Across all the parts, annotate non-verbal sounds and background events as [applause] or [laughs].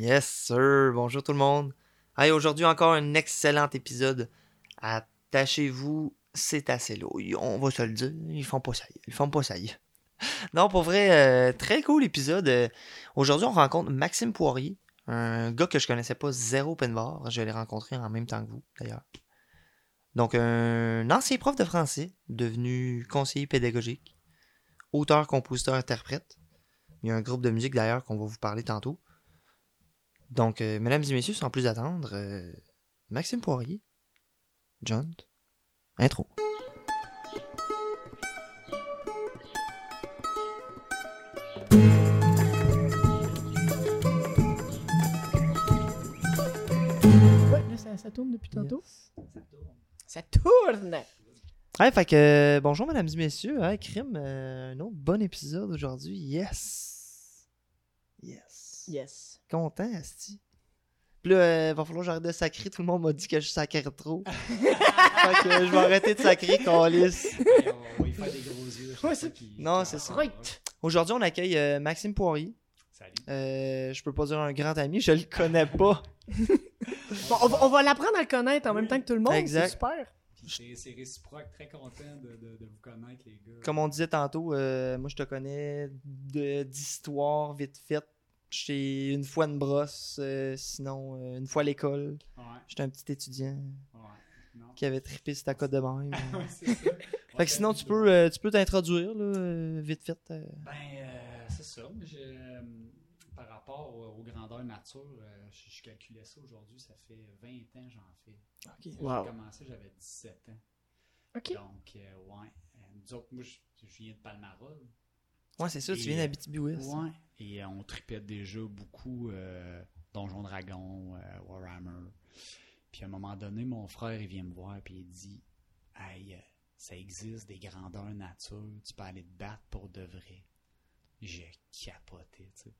Yes, sir. Bonjour tout le monde. Hey, aujourd'hui, encore un excellent épisode. Attachez-vous, c'est assez lourd. On va se le dire, ils font pas ça. Ils font pas ça. [laughs] Non, pour vrai, euh, très cool épisode. Euh, aujourd'hui, on rencontre Maxime Poirier, un gars que je connaissais pas, zéro open bar. Je l'ai rencontré en même temps que vous, d'ailleurs. Donc, un ancien prof de français, devenu conseiller pédagogique, auteur, compositeur, interprète. Il y a un groupe de musique d'ailleurs qu'on va vous parler tantôt. Donc, euh, mesdames et messieurs, sans plus attendre, euh, Maxime Poirier, John, intro. Ouais, là, ça, ça tourne depuis tantôt. Ça tourne! Ouais, fait que euh, bonjour mesdames et messieurs, hein, crime, euh, un autre bon épisode aujourd'hui, yes! Yes! Yes. Content, Asti. Puis là, euh, va falloir que j'arrête de sacrer, tout le monde m'a dit que je sacrais trop. [laughs] fait que euh, je vais arrêter de sacrer. Ouais, on va y faire des gros yeux. Ouais, c'est- Puis- Non, c'est ça. Right. Aujourd'hui, on accueille euh, Maxime Poirier. Salut. Euh, je peux pas dire un grand ami, je le connais pas. Bon, on va, on va l'apprendre à le connaître en même temps que tout le monde. Exact. C'est super. C'est c'est réciproque, très content de, de, de vous connaître, les gars. Comme on disait tantôt, euh, moi je te connais de- d'histoire vite fait. J'étais une fois une brosse, euh, sinon euh, une fois à l'école. Ouais, J'étais un petit étudiant ouais. Non. qui avait trippé sur ta cote de. [laughs] Ouais, ça. fait que sinon tu peux euh, tu peux t'introduire là, euh, vite fait. euh. Ben, euh, c'est ça. Euh, par rapport au- aux grandeurs nature, euh, je, je calculais ça aujourd'hui, ça fait 20 ans que j'en fais. Ok. Wow. J'ai commencé, j'avais 17 ans. Ok. Donc, euh, ouais. Euh, nous autres, moi, je, je viens de Palmarol. Ouais, c'est ça, tu viens euh, d'Abitibi-Ouest. Ouais. Et euh, on tripait déjà beaucoup euh, Donjon Dragon, euh, Warhammer. Puis à un moment donné, mon frère, il vient me voir puis il dit Hey, ça existe des grandeurs nature, tu peux aller te battre pour de vrai. J'ai capoté, tu sais.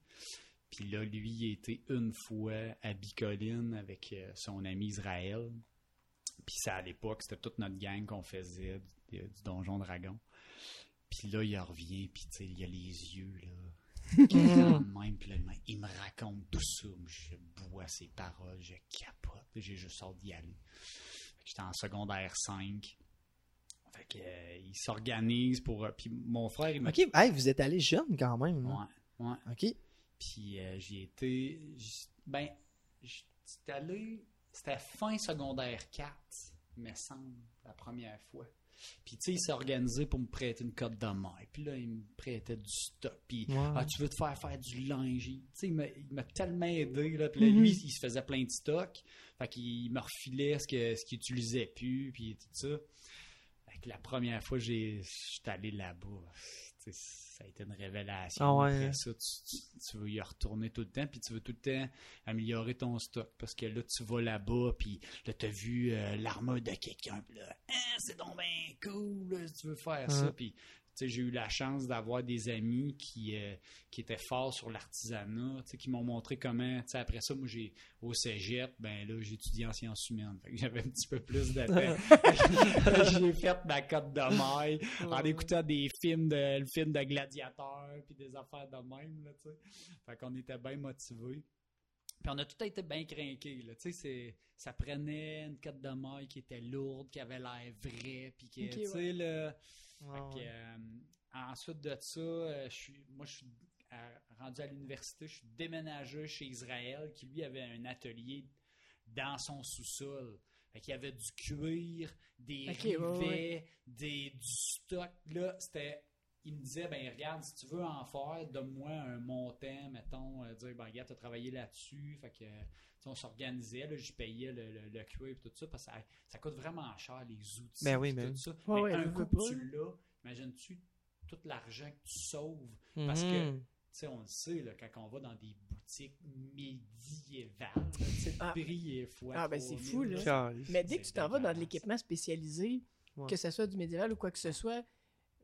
Puis là, lui, il était une fois à Bicoline avec son ami Israël. Puis ça, à l'époque, c'était toute notre gang qu'on faisait du, du Donjon Dragon. Puis là, il revient, puis tu sais, il a les yeux, là. même, puis là, il me raconte tout ça. Je bois ses paroles, je capote. J'ai juste hâte d'y aller. J'étais en secondaire 5. Fait que, euh, il s'organise pour. euh, puis mon frère, il m'a. Ok, hey, vous êtes allé jeune quand même. là. Ouais, ouais. Ok. Puis euh, j'y étais. Ben, j'étais allé. C'était fin secondaire 4, me semble, la première fois. Puis tu sais, il s'est organisé pour me prêter une cote de main. Puis là, il me prêtait du stock. Puis, ah, tu veux te faire faire du linge. Tu sais, il m'a- tellement aidé. Là. Puis là, Mhm. lui, il se faisait plein de stock. Fait qu'il me refilait ce que- ce qu'il utilisait plus. Puis tout ça. Fait que la première fois, j'étais allé là-bas. Ça a été une révélation. Ah ouais, Après hein. ça, tu, tu- tu veux y retourner tout le temps, puis tu veux tout le temps améliorer ton stock. Parce que là, tu vas là-bas, puis là, tu as vu euh, l'armure de quelqu'un, puis là, Hein, c'est donc bien cool, là, tu veux faire ça. Ouais. Puis, j'ai eu la chance d'avoir des amis qui, euh, qui étaient forts sur l'artisanat, qui m'ont montré comment, tu sais, après ça, moi, j'ai, au cégep, ben là, j'ai étudié en sciences humaines. Que j'avais un petit peu plus de temps. [laughs] j'ai fait ma cote de maille en écoutant des films de le film de gladiateurs puis des affaires de même là. Fait qu'on était bien motivés. Puis on a tout été bien craqués tu sais, ça prenait une cote de maille qui était lourde, qui avait l'air vrai puis Ok, tu sais ouais. Euh, ensuite de ça, euh, je suis, moi, je suis rendu à l'université, je suis déménagé chez Israël, qui lui avait un atelier dans son sous-sol. Fait qu'il y avait du cuir, des Ok, ouais, rivets, ouais. Des, du stock. Là, c'était. Il me disait, ben regarde, si tu veux en faire, donne-moi un montant, mettons, euh, dire, ben regarde, t'as travaillé là-dessus. Fait que, tu on s'organisait, là, je payais le, le, le cuir et tout ça, parce que ça, ça coûte vraiment cher, les outils. Ben oui, ben tout oui. ça. Ouais, Mais ouais, un veux, coup veux que pas, tu l'as, imagines-tu tout l'argent que tu sauves? Parce que, tu Mhm. sais, on le sait, là, quand on va dans des boutiques médiévales, tu le Ah. prix est fois Ah, ben, c'est 3000, fou, là. Mais dès que tu t'en vas dans de l'équipement spécialisé, Ouais. que ce soit du médiéval ou quoi que ce soit,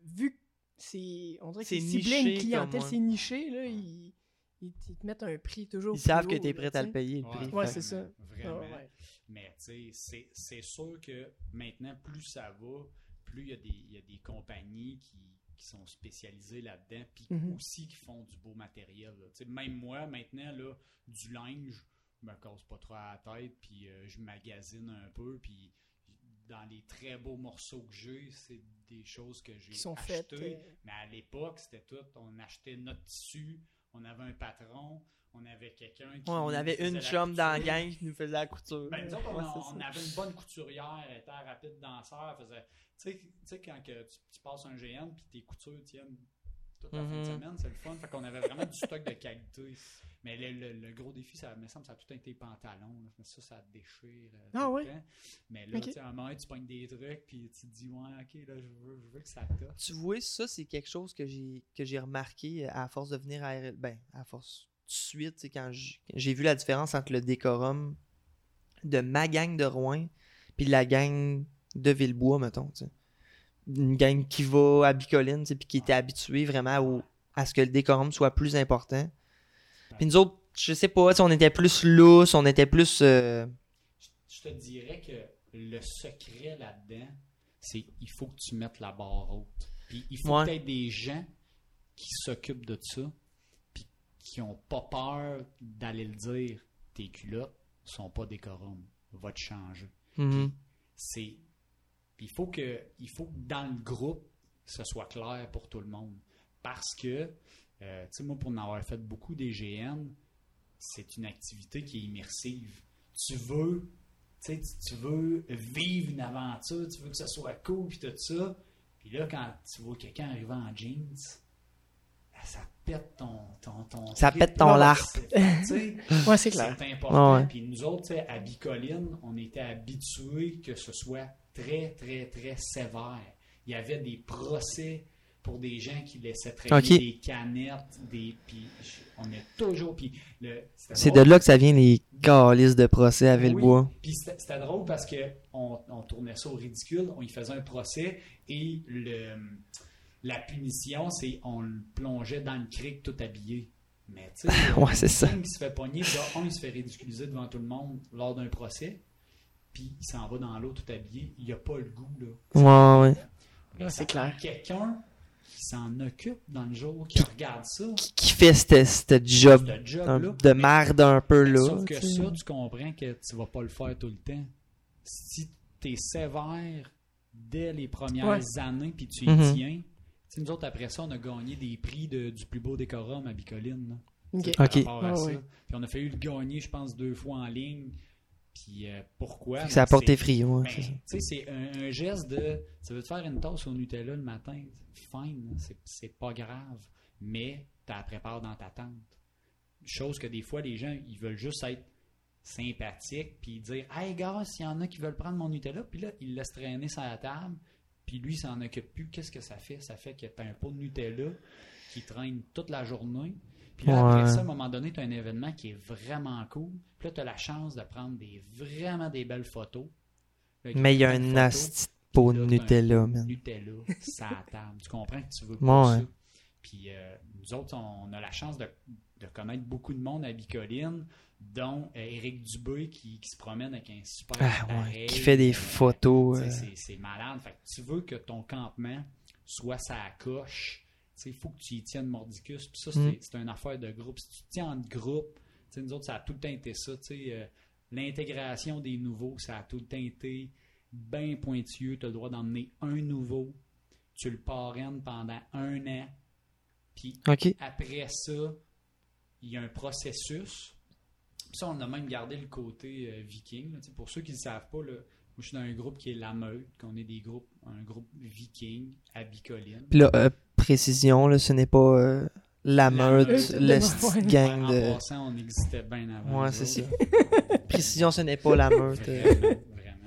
vu que c'est. On dirait que C'est c'est ciblé à une clientèle, c'est niché, là, ils, ils, ils te mettent un prix toujours. Ils plus savent que t'es là, prêt tu à le payer, le Ouais, prix. Ouais, c'est ça. Vraiment. Ah, ouais. Mais tu sais, c'est- c'est sûr que maintenant, plus ça va, plus il y, a des- il y a des compagnies qui, qui sont spécialisés là-dedans, puis Mhm. aussi qui font du beau matériel. Tu Même moi, maintenant, là, du linge, je me casse pas trop à la tête, puis euh, je magasine un peu, puis dans les très beaux morceaux que j'ai, c'est des choses que j'ai achetées. faites. euh, Mais à l'époque, c'était tout. On achetait notre tissu, on avait un patron, on avait quelqu'un qui. Ouais, on avait une chum dans la gang qui nous faisait la couture. Ben, on, Ouais, avait une bonne couturière, elle était rapide danseur, faisait. Tu sais- tu sais, quand que tu, tu passes un GN puis tes coutures tiennent toute la fin Mhm. de semaine, c'est le fun. Fait qu'on avait vraiment du stock de qualité. Mais le, le- le gros défi, ça me semble, ça a tout été les pantalons. là. Ça, ça déchire. euh, Ah temps. Mais là, Ok. tu sais, à un moment, tu pognes des trucs puis tu te dis, ouais, ok, là, je veux, je veux que ça touche. Tu vois, ça, c'est quelque chose que j'ai que j'ai remarqué à force de venir à RL. Ben, à force tout de suite, tu sais, quand j'ai vu la différence entre le décorum de ma gang de Rouen puis la gang de Villebois, mettons. Une gang qui va à Bicoline, puis qui était habituée vraiment au, à ce que le décorum soit plus important. Puis nous autres, je sais pas, on était plus loose, on était plus. euh, Je te dirais que le secret là-dedans, c'est il faut que tu mettes la barre haute. Puis il faut Ouais. peut-être des gens qui s'occupent de ça, puis qui ont pas peur d'aller le dire. Tes culottes sont pas décorum. Va te changer. mhm. C'est il faut que il faut que dans le groupe ce soit clair pour tout le monde parce que euh, tu sais moi pour en avoir fait beaucoup des GN c'est une activité qui est immersive tu veux tu sais, tu- tu veux vivre une aventure tu veux que ça soit cool puis tout ça puis là quand tu vois quelqu'un arriver en jeans ben, ça pète ton, ton, ton Ça trip. pète ton sais, [laughs] Ouais, c'est clair. c'est important. Puis nous autres, à Bicoline, on était habitués que ce soit très, très, très sévère. Il y avait des procès pour des gens qui laissaient traîner des canettes, des. Puis on est toujours. Puis le. c'était C'est de là que ça vient les calices de procès à Villebois. Puis c'était c'était drôle parce que on, on tournait ça au ridicule, on y faisait un procès et le, la punition, c'est on le plongeait dans le cric tout habillé. Mais tu sais, [laughs] Ouais, c'est ça. quelqu'un qui se fait pogner, un, il se fait ridiculiser devant tout le monde lors d'un procès, puis il s'en va dans l'eau tout habillé, il a pas le goût là. Ouais, ouais. C'est clair. Quelqu'un qui s'en occupe dans le jour, qui regarde ça, Qui, qui fait ce ce job ce job un- de merde un peu là. Sauf que ça, tu comprends que tu vas pas le faire tout le temps. Si tu es sévère dès les premières Ouais. années puis tu y Mhm. tiens, tu sais, nous autres, après ça, on a gagné des prix de- du plus beau décorum à Bicoline. là. Ok. Tu sais, par rapport à Ah ça. ouais. Puis on a failli le gagner, je pense, deux fois en ligne. Puis euh, pourquoi? Ça a porté C'est- frit, ouais, ben, c'est ça. tu sais, c'est un, un geste de. Tu veux te faire une tasse au Nutella le matin, fine, là, c'est- c'est pas grave. Mais tu la prépares dans ta tente. Chose que des fois, les gens, ils veulent juste être sympathiques, puis dire Hey, gars, s'il y en a qui veulent prendre mon Nutella, puis là, ils laissent traîner sur la table, puis lui, il s'en occupe plus. Qu'est-ce que ça fait? Ça fait que tu as un pot de Nutella qui traîne toute la journée. Puis là, après Ouais. ça, à un moment donné, tu as un événement qui est vraiment cool. Puis là, tu as la chance de prendre des vraiment des belles photos. Là, Mais il y a un photos. asti de pot de Là, Nutella, man. Nutella, ça table. Tu comprends que tu veux pas Ouais. ça? Puis euh, nous autres, on a la chance de, de connaître beaucoup de monde à Bicoline, dont euh, Éric Dubé qui, qui se promène avec un super Ah ouais, appareil. qui fait des Euh, photos. euh, c'est malade. Fait que tu veux que ton campement soit sa coche. Il faut que tu y tiennes mordicus. Puis ça, c'est Mm. c'est une affaire de groupe. Si tu tiens en groupe, nous autres, ça a tout le temps été ça. euh, L'intégration des nouveaux, ça a tout le temps été bien pointilleux. Tu as le droit d'emmener un nouveau. Tu le parraines pendant un an. Puis après ça, il y a un processus. Puis ça, on a même gardé le côté euh, viking. là. Pour ceux qui ne le savent pas, là, moi, je suis dans un groupe qui est La Meute, qu'on est des groupes, un groupe viking à Bicoline. Puis là, euh, précision, là, ce n'est pas euh, la La meute, [laughs] Ouais. sti- gang en de. passant, on existait bien avant. Ouais, c'est ça. [laughs] Précision, ce n'est pas la meute. euh. Vraiment, vraiment.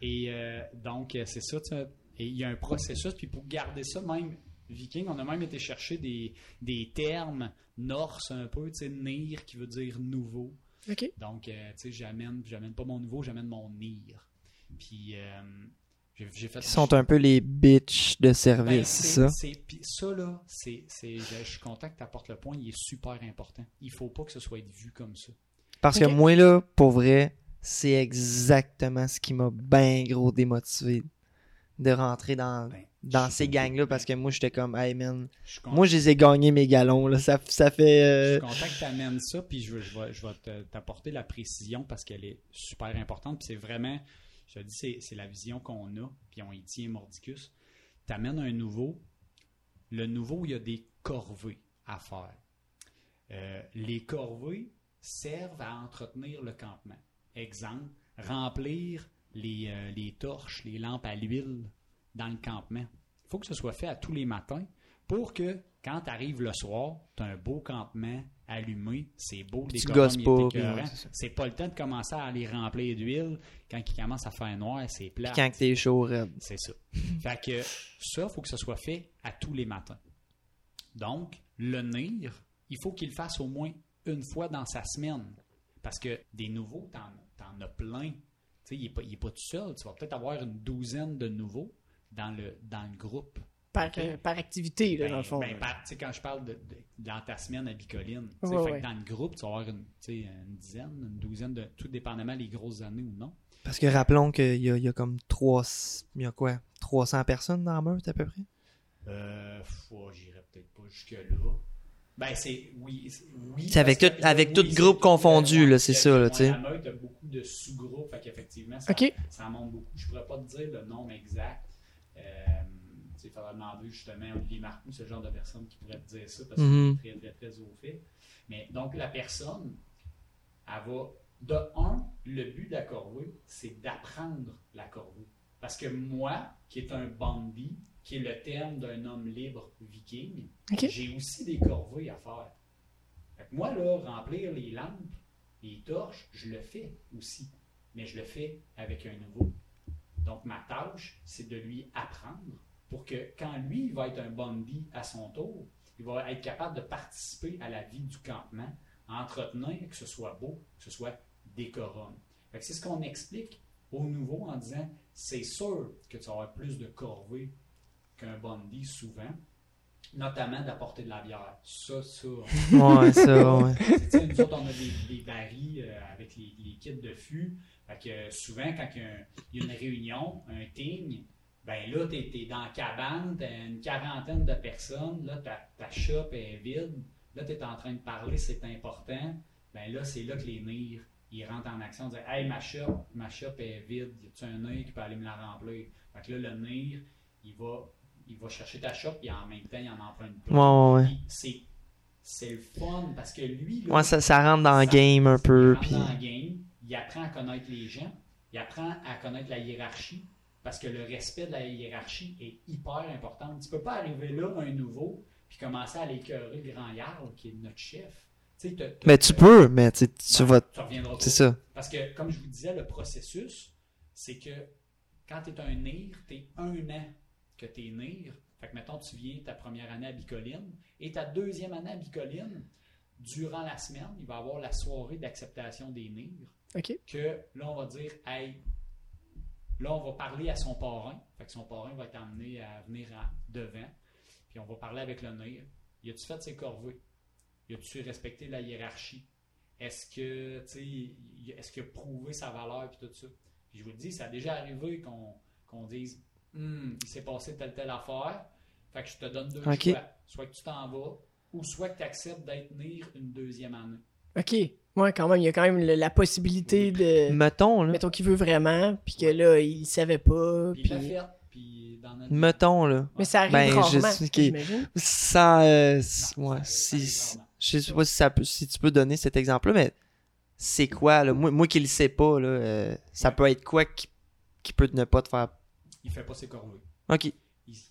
Et euh, donc, c'est ça. tu sais. Et il y a un processus. Puis pour garder ça, même viking, on a même été chercher des, des termes norse un peu, tu sais, nir qui veut dire nouveau. Ok. Donc, euh, tu sais, j'amène, j'amène pas mon nouveau, j'amène mon nir. Puis, euh, j'ai, j'ai fait. Ils sont un peu les bitches de Ben, service, c'est ça? c'est- puis ça, là, c'est, c'est, je, je suis content que tu apportes le point, il est super important. Il faut pas que ce soit vu comme ça. Parce que moi, là, pour vrai, c'est exactement ce qui m'a bien gros démotivé de rentrer dans, Ben, dans Je ces gangs-là parce que moi, j'étais comme, hey man, Je moi, je les ai gagnés mes galons, là. Ça, ça fait. je euh, suis content que tu amènes ça, puis je, je vais, je vais te- t'apporter la précision parce qu'elle est super importante. Puis c'est vraiment, je te dis, c'est, la vision qu'on a, puis on y tient mordicus. Tu amènes un nouveau. Le nouveau, il y a des corvées à faire. Euh, les corvées servent à entretenir le campement. Exemple, remplir les, euh, les torches, les lampes à l'huile dans le campement. Il faut que ce soit fait à tous les matins pour que quand tu arrives le soir, tu as un beau campement allumé, c'est beau, le Tu décorum, gosses il est pas, ouais, c'est pas le temps de commencer à les remplir d'huile quand il commence à faire noir, c'est plat. quand t'es chaud, raide. C'est ça. [laughs] fait que ça, il faut que ce soit fait à tous les matins. Donc, le NIR, il faut qu'il le fasse au moins une fois dans sa semaine. Parce que des nouveaux, t'en, t'en as plein. Il n'est pas, pas tout seul. Tu vas peut-être avoir une douzaine de nouveaux dans le, dans le groupe. Par, Ok. euh, par activité, là, Ben, dans le fond. ben, par- tu sais, quand je parle de, de- dans ta semaine à Bicoline, tu sais, Ouais, fait que dans le groupe, tu vas avoir une, une dizaine, une douzaine, de, tout dépendamment les grosses années ou non. Parce que rappelons qu'il y y a comme 3. Il y a quoi? 300 personnes dans la meute à peu près? Euh, faut- j'irais peut-être pas jusque-là. Ben, c'est. Oui. c'est- oui C'est avec tout- avec oui, tout c'est groupe confondu, là, c'est ça, là, ouais, tu sais. La meute a beaucoup de sous-groupes, fait qu'effectivement, ça, Ok. ça monte beaucoup. Je pourrais pas te dire le nombre exact. Euh, il faudra demander justement à Olivier Marcoux, ce genre de personne qui pourrait te dire ça, parce Mhm. qu'il est très, très, très au fait. Mais donc, la personne, elle va. De un, le but de la corvée, c'est d'apprendre la corvée. Parce que moi, qui est un bandit, qui est le terme d'un homme libre viking, j'ai aussi des corvées à faire. Fait que moi, là, remplir les lampes, les torches, je le fais aussi. Mais je le fais avec un nouveau. Donc, ma tâche, c'est de lui apprendre pour que quand lui, il va être un bandit à son tour, il va être capable de participer à la vie du campement, entretenir que ce soit beau, que ce soit décorum. C'est ce qu'on explique au nouveau en disant c'est sûr que tu vas avoir plus de corvées qu'un bandit souvent, notamment d'apporter de la bière. Ça, ça. Ouais, ça, ouais. [laughs] Nous autres, on a des, des barils euh, avec les, les kits de fût. Fait que euh, souvent, quand il y, a un- il y a une réunion, un team, ben là, tu es, dans la cabane, tu une quarantaine de personnes, là, ta, ta shop est vide, là, tu es en train de parler, c'est important. Ben là, c'est là que les nires, ils rentrent en action, ils disent Hey, ma shop, ma shop est vide, y a-tu un nir qui peut aller me la remplir? Fait que là, le nir, il va, il va chercher ta shop, et en même temps, il en emprunte. Ouais, ouais. Puis c'est c'est le fun parce que lui, là, Ouais, ça, ça rentre dans le ça- game un peu. il rentre Puis... dans le game, il apprend à connaître les gens, il apprend à connaître la hiérarchie, parce que le respect de la hiérarchie est hyper important. Tu peux pas arriver là, un nouveau, puis commencer à l'écœurer le grand Yarl, qui est notre chef. T'as- t'as- Mais tu peux, mais tu, tu Ben, vas. tu reviendras. C'est ça. Parce que, comme je vous disais, le processus, c'est que quand tu es un NIR, tu es un an que tu es NIR. Fait que, mettons, tu viens ta première année à Bicoline et ta deuxième année à Bicoline, durant la semaine, il va y avoir la soirée d'acceptation des NIR. OK. Que là, on va dire, hey, là, on va parler à son parrain. Fait que son parrain va être amené à venir à- devant. Puis on va parler avec le NIR. Y a-tu fait ses corvées? Y a-tu respecté la hiérarchie? Est-ce que, tu est-ce qu'il a prouvé sa valeur puis tout ça? Puis je vous le dis, ça a déjà arrivé qu'on dise, Hum, il s'est passé telle telle affaire, fait que je te donne deux Ok. choix. Soit que tu t'en vas, ou soit que tu acceptes d'être NIR une deuxième année. OK. Ouais, quand même, il y a quand même le- la possibilité de. Mettons, là. Mettons qu'il veut vraiment, puis que là, il savait pas. Puis il l'a Puis... fait, puis dans notre... Mettons, là. Mais ça arrive Ben, je rarement, sais ok. j'imagine. Sans. euh, s- Non, ça ouais, si. ça. Je sais pas si, ça peut, si tu peux donner cet exemple-là, mais c'est quoi, là? Moi, moi qui le sais pas, là, euh, ça Ouais. peut être quoi qui, qui peut ne pas te faire. Il fait pas ses corvées. Ok, Il,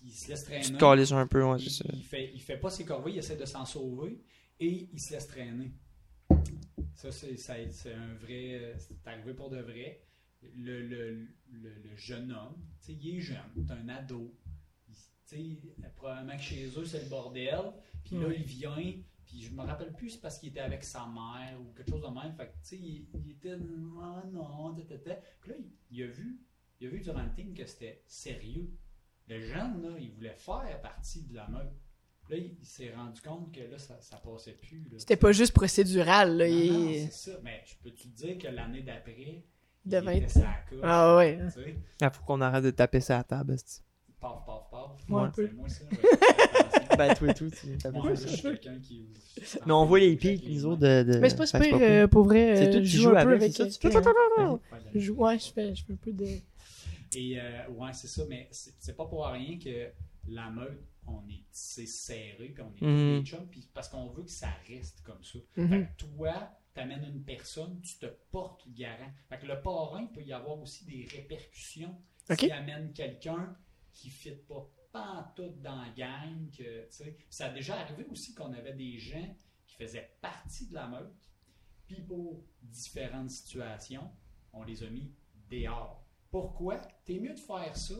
il se laisse traîner. tu te calisses un peu, ouais, il, c'est ça. il fait, il fait pas ses corvées, il essaie de s'en sauver et il se laisse traîner. Ça, c'est un vrai. C'est arrivé pour de vrai. Le, le, le, le jeune homme, il est jeune, c'est un ado. Il- probablement que chez eux, c'est le bordel. Puis là, il vient, puis je me rappelle plus, c'est parce qu'il était avec sa mère ou quelque chose de même. Fait que, tu sais, il, il était. Ah non, ta, ta, ta. Puis là, il, il a vu, il a vu durant le team que c'était sérieux. Le jeune, là, il voulait faire partie de la meute. Là, il, s'est rendu compte que là, ça, ça passait plus. C'était pas juste procédural, là. Non, il- non, c'est ça. Mais je peux te dire que l'année d'après, il devait était être- sa Ah ouais. tu sais? Il faut qu'on arrête de taper ça à la table. paf, paf, paf. Ouais, un peu. C'est moi, attention. Ben, toi et tout, tu t'as Moi, fait je ça. suis quelqu'un qui. Mais on voit les pics, nous autres, de. de- Mais c'est pas super que euh, pour vrai. C'est euh, qui je joues joue un peu avec, ça? Tu fais- joue- Ouais, je fais, je fais un peu de. Et euh, ouais, c'est ça, mais c'est c'est pas pour rien que la meute, on est serré, puis on est des chums, puis parce qu'on veut que ça reste comme ça. Mhm. Fait que toi, t'amènes une personne, tu te portes garant. Fait que le parrain, il peut y avoir aussi des répercussions Ok. s'il amène quelqu'un qui ne fit pas pantoute dans la gang. Que, ça a déjà arrivé aussi qu'on avait des gens qui faisaient partie de la meute, puis pour différentes situations, on les a mis dehors. Pourquoi? T'es mieux de faire ça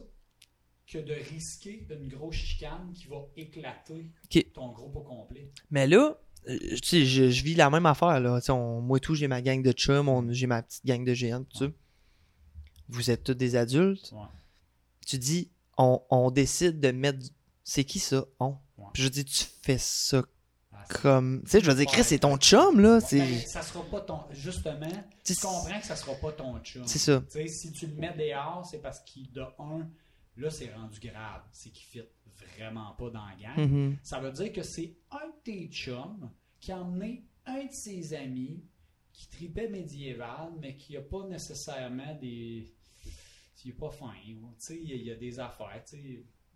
que de risquer une grosse chicane qui va éclater ton groupe au complet. Mais là, euh, tu sais, je, je vis la même affaire, là. On- moi et tout, j'ai ma gang de chums, j'ai ma petite gang de géants, tout ça. Vous êtes tous des adultes. Ouais. Tu dis, on, on décide de mettre. C'est qui ça, on? Ouais. Puis je dis, tu fais ça Ah, comme. Tu sais, je veux dire, Chris, c'est ton chum, là. C'est Ben, ça sera pas ton. Justement, tu comprends que ça sera pas ton chum. c'est ça. Tu sais, si tu le mets dehors, c'est parce qu'il, de un, là, c'est rendu grave. C'est qu'il fit vraiment pas dans la gang. Mhm. Ça veut dire que c'est un de tes chums qui a emmené un de ses amis qui tripait médiéval, mais qui a pas nécessairement des. qui est pas fin. Tu sais, il y a- il y a des affaires.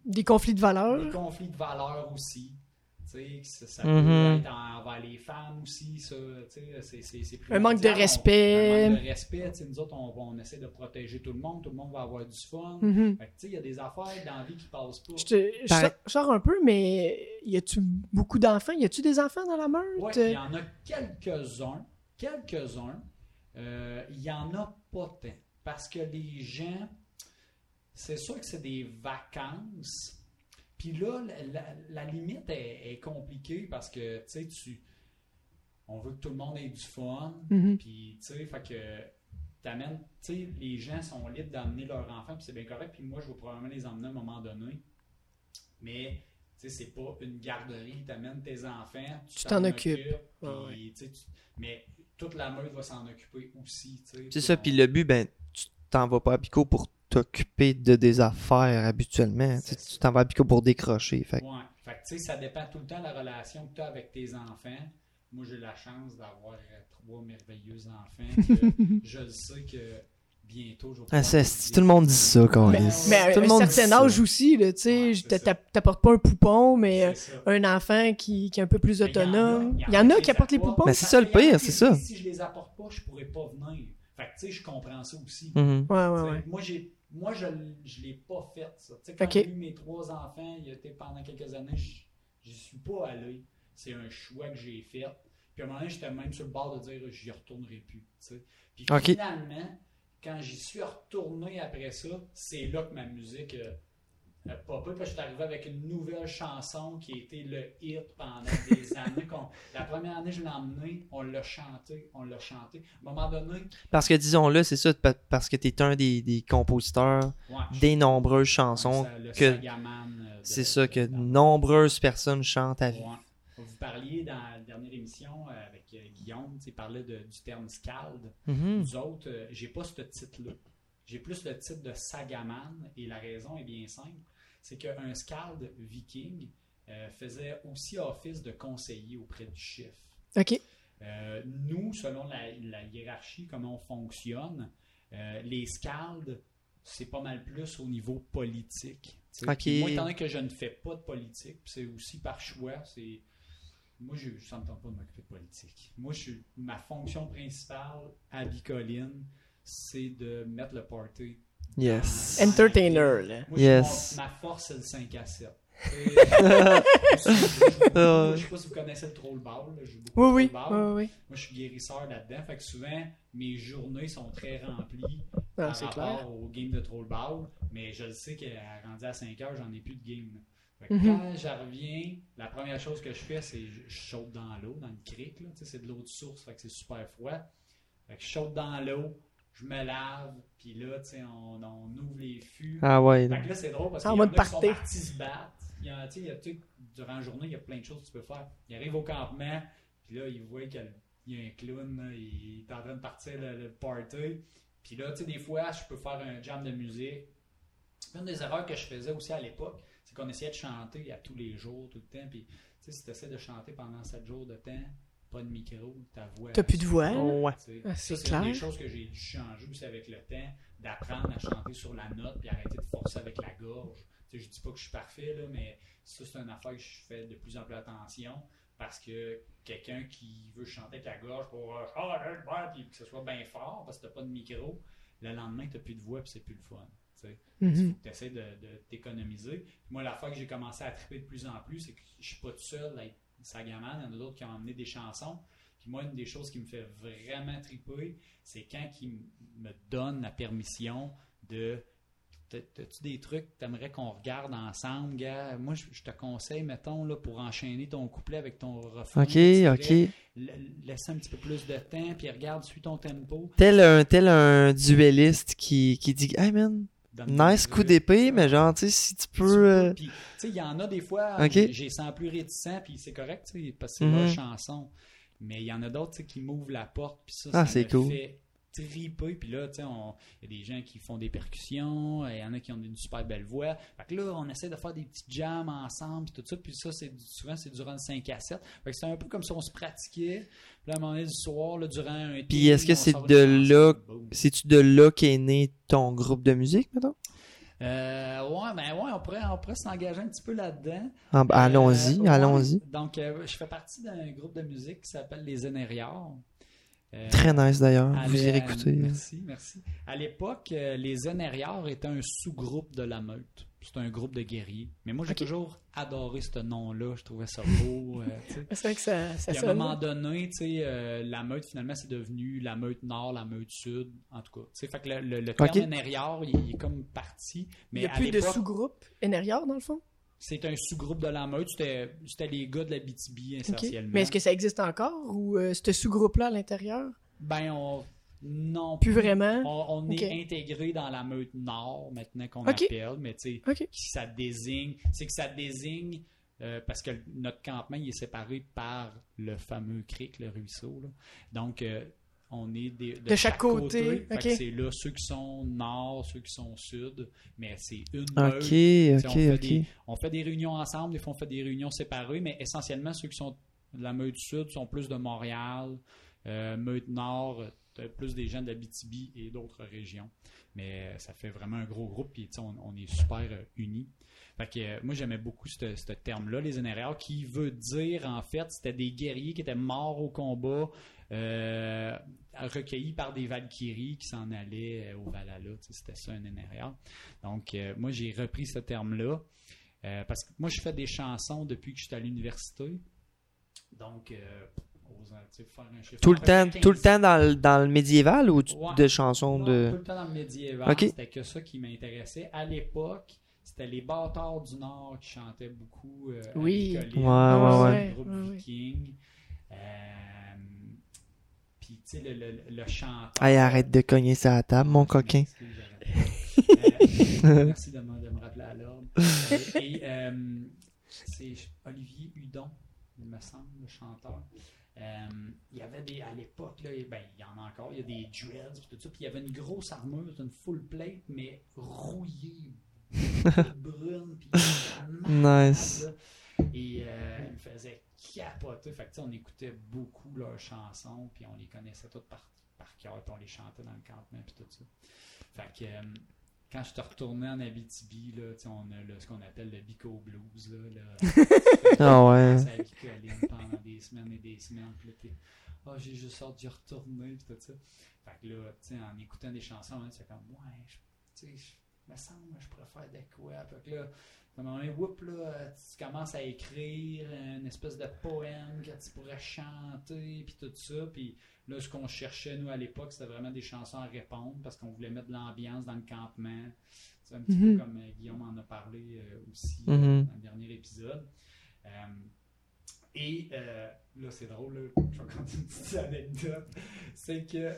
Des conflits de valeurs. des conflits de valeurs aussi. Tu sais, que ça, ça peut être envers les femmes aussi, ça. C'est- c'est- Un manque de. On- respect. Un manque de respect. Tu sais, nous autres, on, on essaie de protéger tout le monde. Tout le monde va avoir du fun. Mhm. Fait que, tu sais, il y a des affaires dans la vie qui passent pas. Je, te, je Par- sors- je sors un peu, mais y a-tu beaucoup d'enfants? Y a-tu des enfants dans la meute? Ouais, il y en a quelques-uns. Quelques-uns. Euh, Il y en a pas tant. Parce que les gens, c'est sûr que c'est des vacances. Puis là, la, la- la limite est, est compliquée parce que, tu sais, tu. On veut que tout le monde ait du fun. Mhm. Puis, tu sais, fait que t'amènes, tu sais, les gens sont libres d'amener leurs enfants, puis c'est bien correct. Puis moi, je vais probablement les emmener à un moment donné. Mais, tu sais, c'est pas une garderie. T'amènes tes enfants, tu t'en occupes. tu- mais toute la meute va s'en occuper aussi, tu sais. C'est ça, puis le but, ben, tu t'en vas pas à Pico pour t'occuper de des affaires habituellement. Tu t'en vas à Pico pour décrocher. Fait Ouais. Que, ça dépend tout le temps de la relation que tu as avec tes enfants. Moi, j'ai la chance d'avoir euh, trois merveilleux enfants. que [laughs] je le sais que bientôt, je vais Ah, tout le monde dit ça, Mais, Carlis. mais à Tout le un monde dit certain âge aussi, là, tu sais, t'apportes pas un poupon, mais un enfant qui, qui est un peu plus Mais il y en a- autonome. Il y en a qui apportent les poupons. Mais c'est ça, le pire, c'est ça. Si je les apporte pas, je pourrais pas venir. Fait que, tu sais, je comprends ça aussi. Mhm. Ouais, ouais, ouais. Moi, j'ai, moi, je ne l'ai pas fait, ça. T'sais, quand Ok. j'ai eu mes trois enfants, il y a été pendant quelques années, j- j'y suis pas allé. C'est un choix que j'ai fait. Puis à un moment donné, j'étais même sur le bord de dire j'y retournerai plus. Puis finalement, quand j'y suis retourné après ça, c'est là que ma musique euh, a popé. Puis je suis arrivé avec une nouvelle chanson qui a été le hit pendant des [laughs] années. la première année, je l'ai emmené, on l'a chanté, on l'a chanté. À un moment donné, Parce que disons-le, c'est ça, pa- parce que t'es un des, des compositeurs ouais, des nombreuses chansons. Ça, que- Sagaman, euh, de- C'est ça, que dans- nombreuses personnes chantent à vie. Ouais. Vous parliez dans la dernière émission euh, avec euh, Guillaume, tu de- du terme scald. Mhm. Nous autres, euh, j'ai pas ce titre-là. J'ai plus le titre de Sagaman et la raison est bien simple. C'est qu'un scald viking euh, faisait aussi office de conseiller auprès du chef. OK. Euh, nous, selon la, la hiérarchie, comment on fonctionne, euh, les scalds, c'est pas mal plus au niveau politique. tu sais. Ok. Puis Moi, étant donné que je ne fais pas de politique, c'est aussi par choix, c'est. Moi, je, ça me tente pas de m'occuper de politique. Moi, je ma fonction principale à Bicoline, c'est de mettre le party. Yes. Entertainer, là. Moi, Yes. mon- ma force, c'est le 5 à 7. [laughs] je sais pas si vous connaissez le trollball. là, je joue beaucoup Oui, oui. oui, oui. Moi, je suis guérisseur là-dedans. Fait que souvent, mes journées sont très remplies Ah, par c'est rapport clair. au game de trollball. Mais je le sais qu'à rendu à 5 heures, j'en ai plus de game. là. Fait que Mhm. quand je reviens, la première chose que je fais, c'est je je saute dans l'eau, dans le cric. là. C'est de l'eau de source, fait que c'est super froid. Fait que je saute dans l'eau, je me lave, puis là, tu sais, on, on ouvre les fûts. Ah ouais. Fait que là, c'est drôle parce En qu'il y en a qui sont party. partis se battre. Il y a, tu sais, il y a, tu sais, durant la journée, il y a plein de choses que tu peux faire. Il arrive au campement, puis là, il voit qu'il y a un clown, là, il est en train de partir le, le party. Puis là, tu sais, des fois, je peux faire un jam de musique. Une des erreurs que je faisais aussi à l'époque, c'est qu'on essayait de chanter à tous les jours, tout le temps. Puis, tu sais, si tu essaies de chanter pendant 7 jours de temps, pas de micro, ta voix. T'as plus de voix? là. Ouais. Ah, ça, c'est c'est clair. une des choses que j'ai dû changer aussi avec le temps, d'apprendre à chanter sur la note puis arrêter de forcer avec la gorge. Sais, je dis pas que je suis parfait, là, mais ça, c'est une affaire que je fais de plus en plus attention parce que quelqu'un qui veut chanter avec la gorge pour euh, voix, puis que ce soit bien fort parce que t'as pas de micro, le lendemain, t'as plus de voix puis c'est plus le fun. tu. Mhm. Tu essaies de, de t'économiser. Moi, la fois que j'ai commencé à triper de plus en plus, c'est que je suis pas tout seul à être sagaman. Il y en a d'autres qui ont emmené des chansons. Puis moi, une des choses qui me fait vraiment triper, c'est quand ils me donnent la permission de. T'as- T'as-tu des trucs que t'aimerais qu'on regarde ensemble, gars? Moi, je je te conseille, mettons, là, pour enchaîner ton couplet avec ton refrain. Ok, ok. la- Laisse un petit peu plus de temps, puis regarde, suis ton tempo. Tel un, tel un duelliste qui, qui dit Hey man, nice coup d'épée, mais genre, tu sais, si tu peux. euh, Puis, tu sais, il y en a des fois, j'ai- sens plus réticent, puis c'est correct, tu sais, parce que c'est Mhm. leur chanson. Mais il y en a d'autres, tu sais, qui m'ouvrent la porte, puis ça, Ah, ça c'est me cool. fait triper. Puis là, tu sais, il y a des gens qui font des percussions, il y en a qui ont une super belle voix. Fait que là, on essaie de faire des petits jams ensemble, puis tout ça. Puis ça, c'est souvent, c'est durant le 5 à 7. Fait que c'est un peu comme si on se pratiquait. Puis là, à un moment donné, du soir, là, durant un Puis est-ce que c'est de là-. C'est-tu de là qu'est né ton groupe de musique, maintenant Euh, ouais, ben ouais, on pourrait, on pourrait s'engager un petit peu là-dedans. Ah, ben, Allons-y, Euh, allons-y. Donc, euh, je fais partie d'un groupe de musique qui s'appelle Les Énériards. Euh, Très nice d'ailleurs. Vous irez écouter. Merci, merci. À l'époque, euh, les Énériards étaient un sous-groupe de la meute. C'est un groupe de guerriers. Mais moi, j'ai toujours adoré ce nom-là. Je trouvais ça beau. euh. C'est vrai que ça, ça Puis à un moment donné, tu sais, euh, la meute, finalement, c'est devenu la meute nord, la meute sud, en tout cas. Tu sais, fait que le, le, le terme Ok. Énériard, il, il est comme parti. Mais Il n'y a à plus de sous-groupe énériard, dans le fond? C'est un sous-groupe de la meute. C'était c'était les gars de la BTB, essentiellement. Mais est-ce que ça existe encore ou euh, ce sous-groupe-là à l'intérieur? Ben, on... Non. Plus vraiment? On, est intégré dans la meute nord, maintenant qu'on Ok. appelle, mais tu sais, ça désigne... C'est que ça désigne... euh, parce que notre campement, il est séparé par le fameux cric, le ruisseau. là. Donc, euh, on est des- de, De chaque côté, c'est là ceux qui sont nord, ceux qui sont sud, mais c'est une meute. on fait des- On fait des réunions ensemble, des fois on fait des réunions séparées, mais essentiellement ceux qui sont de la Meute Sud sont plus de Montréal, euh, Meute Nord, euh, plus des gens de la BTB et d'autres régions. Mais euh, ça fait vraiment un gros groupe, puis on, on est super euh, unis. Fait que euh, moi j'aimais beaucoup ce ce terme-là, les NRR, qui veut dire en fait, c'était des guerriers qui étaient morts au combat, euh, recueillis par des Valkyries qui s'en allaient euh, au Valhalla. Tu sais, C'était ça un NRR. Donc euh, moi j'ai repris ce terme-là. Euh, parce que moi, je fais des chansons depuis que je suis à l'université. Donc, euh, osant, tu sais, faire un chiffre. Tout le temps, 15 tout le temps dans, le- dans le médiéval ou tu- Ouais. de chansons Non, de. Tout le temps dans le médiéval. Ok. C'était que ça qui m'intéressait. À l'époque, c'était les bâtards du Nord qui chantaient beaucoup. euh, à Oui. Nicolet, Ouais, ouais, ouais. le groupe Ouais, ouais. viking. Euh, Puis, tu sais, le, le, le chanteur. Hey, arrête de cogner ça à la table, mon coquin. J'arrête. Euh, [laughs] merci de me, de me rappeler à l'ordre. Euh, Et euh, c'est Olivier Hudon, il me semble, le chanteur. Euh, il y avait des, à l'époque, ben, il y en a encore, il y a des dreads, tout ça, puis il y avait une grosse armure, une full plate, mais rouillée, [laughs] brune, puis [laughs] Nice. là. Et euh, il me faisait capoter. Fait que, tu sais, on écoutait beaucoup leurs chansons, puis on les connaissait toutes par, par cœur, puis on les chantait dans le campement, puis tout ça. Fait que euh, quand je te retournais en Abitibi, là, tu sais, on a le- ce qu'on appelle le Bico Blues. Là, là, [laughs] Ah ouais. Ça pendant des semaines et des semaines. Puis là, ah, j'ai juste hâte d'y retourner, puis tout ça. Fait que là, tu sais, en écoutant des chansons, hein, c'est comme, ouais, je- tu sais, je me semble, je pourrais faire de quoi. Fait que là, à un moment donné, whoop, là, tu commences à écrire une espèce de poème que tu pourrais chanter, puis tout ça. Puis là, ce qu'on cherchait, nous, à l'époque, c'était vraiment des chansons à répondre parce qu'on voulait mettre de l'ambiance dans le campement. C'est un petit Mhm. peu comme euh, Guillaume en a parlé euh, aussi Mhm. euh, dans le dernier épisode. Euh, et euh, là, c'est drôle, là, je vais raconter une petite anecdote. C'est que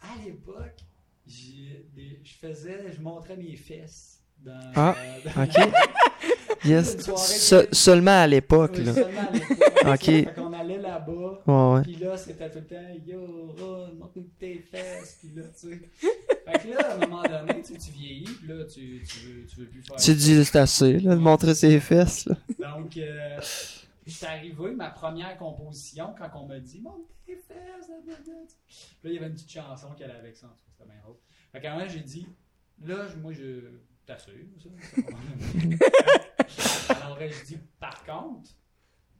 à l'époque, je faisais, je montrais mes fesses dans. Ah, euh, ok. [laughs] Yes. Se- seulement à l'époque, Oui, là. seulement à l'époque. [laughs] Ok. Fait qu'on allait là-bas. Puis là, c'était tout le temps Yo, Ron, montre-nous tes fesses. Puis là, tu sais. Fait que là, à un moment donné, tu, sais, tu vieillis, puis là, tu, tu, veux, tu veux plus faire Tu dis, c'est assez, là, de montrer ses fesses, là. Donc, euh, c'est arrivé ma première composition quand on m'a dit Monte tes fesses, là, il y avait une petite chanson qu'elle avait avec ça, en tout cas, c'était bien drôle. Fait qu'à un moment, j'ai dit Là, moi, je t'assure, ça. ça [laughs] Alors, je dis Par contre,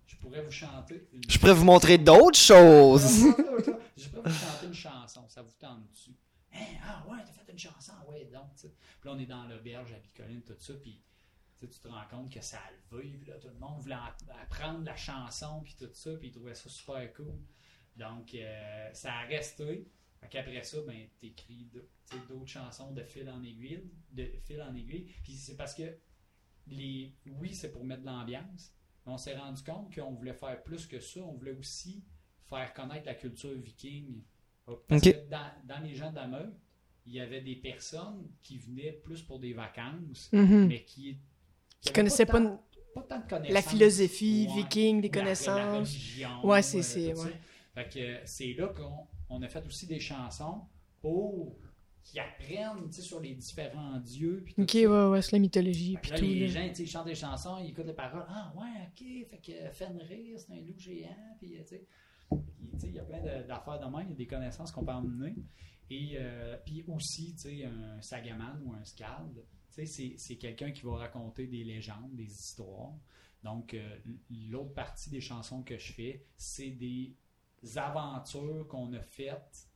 je pourrais vous chanter une Je pourrais vous montrer d'autres choses. je peux vous chanter une chanson, ça vous tente dessus. Hein, ah ouais, t'as fait une chanson, ouais, donc. Puis là, on est dans l'auberge à Bicoline, tout ça, puis tu te rends compte que ça a levé, puis là, tout le monde voulait en- apprendre la chanson, puis tout ça, puis ils trouvaient ça super cool. Donc, euh, ça a resté. Qu'après ça, ben, t'écris d'autres chansons de fil en aiguille, de fil en aiguille. Puis c'est parce que les, oui, c'est pour mettre de l'ambiance, mais on s'est rendu compte qu'on voulait faire plus que ça. On voulait aussi faire connaître la culture viking. Parce que dans, dans les gens de la meute, il y avait des personnes qui venaient plus pour des vacances, Mhm. mais qui, Qui avaient connaissaient pas, tant- pas tant de connaissances. la philosophie Ouais. viking, des La- La, connaissances. religion, Ouais, c'est- euh, ouais. Fait que euh, c'est là qu'on on a fait aussi des chansons pour qu'ils apprennent sur les différents dieux. puis Ok, ça. ouais, ouais, c'est la mythologie. Que Puis là, tout. les là. gens, ils chantent des chansons, ils écoutent les paroles. Ah, ouais, ok, fait que Fenrir, c'est un loup géant, puis tu sais. Puis, tu sais, il y a plein d'affaires de même, il y a des connaissances qu'on peut emmener. Et euh, puis aussi, tu sais, un Sagaman ou un Skald, tu sais, c'est- c'est quelqu'un qui va raconter des légendes, des histoires. Donc, euh, l'autre partie des chansons que je fais, c'est des aventures qu'on a faites.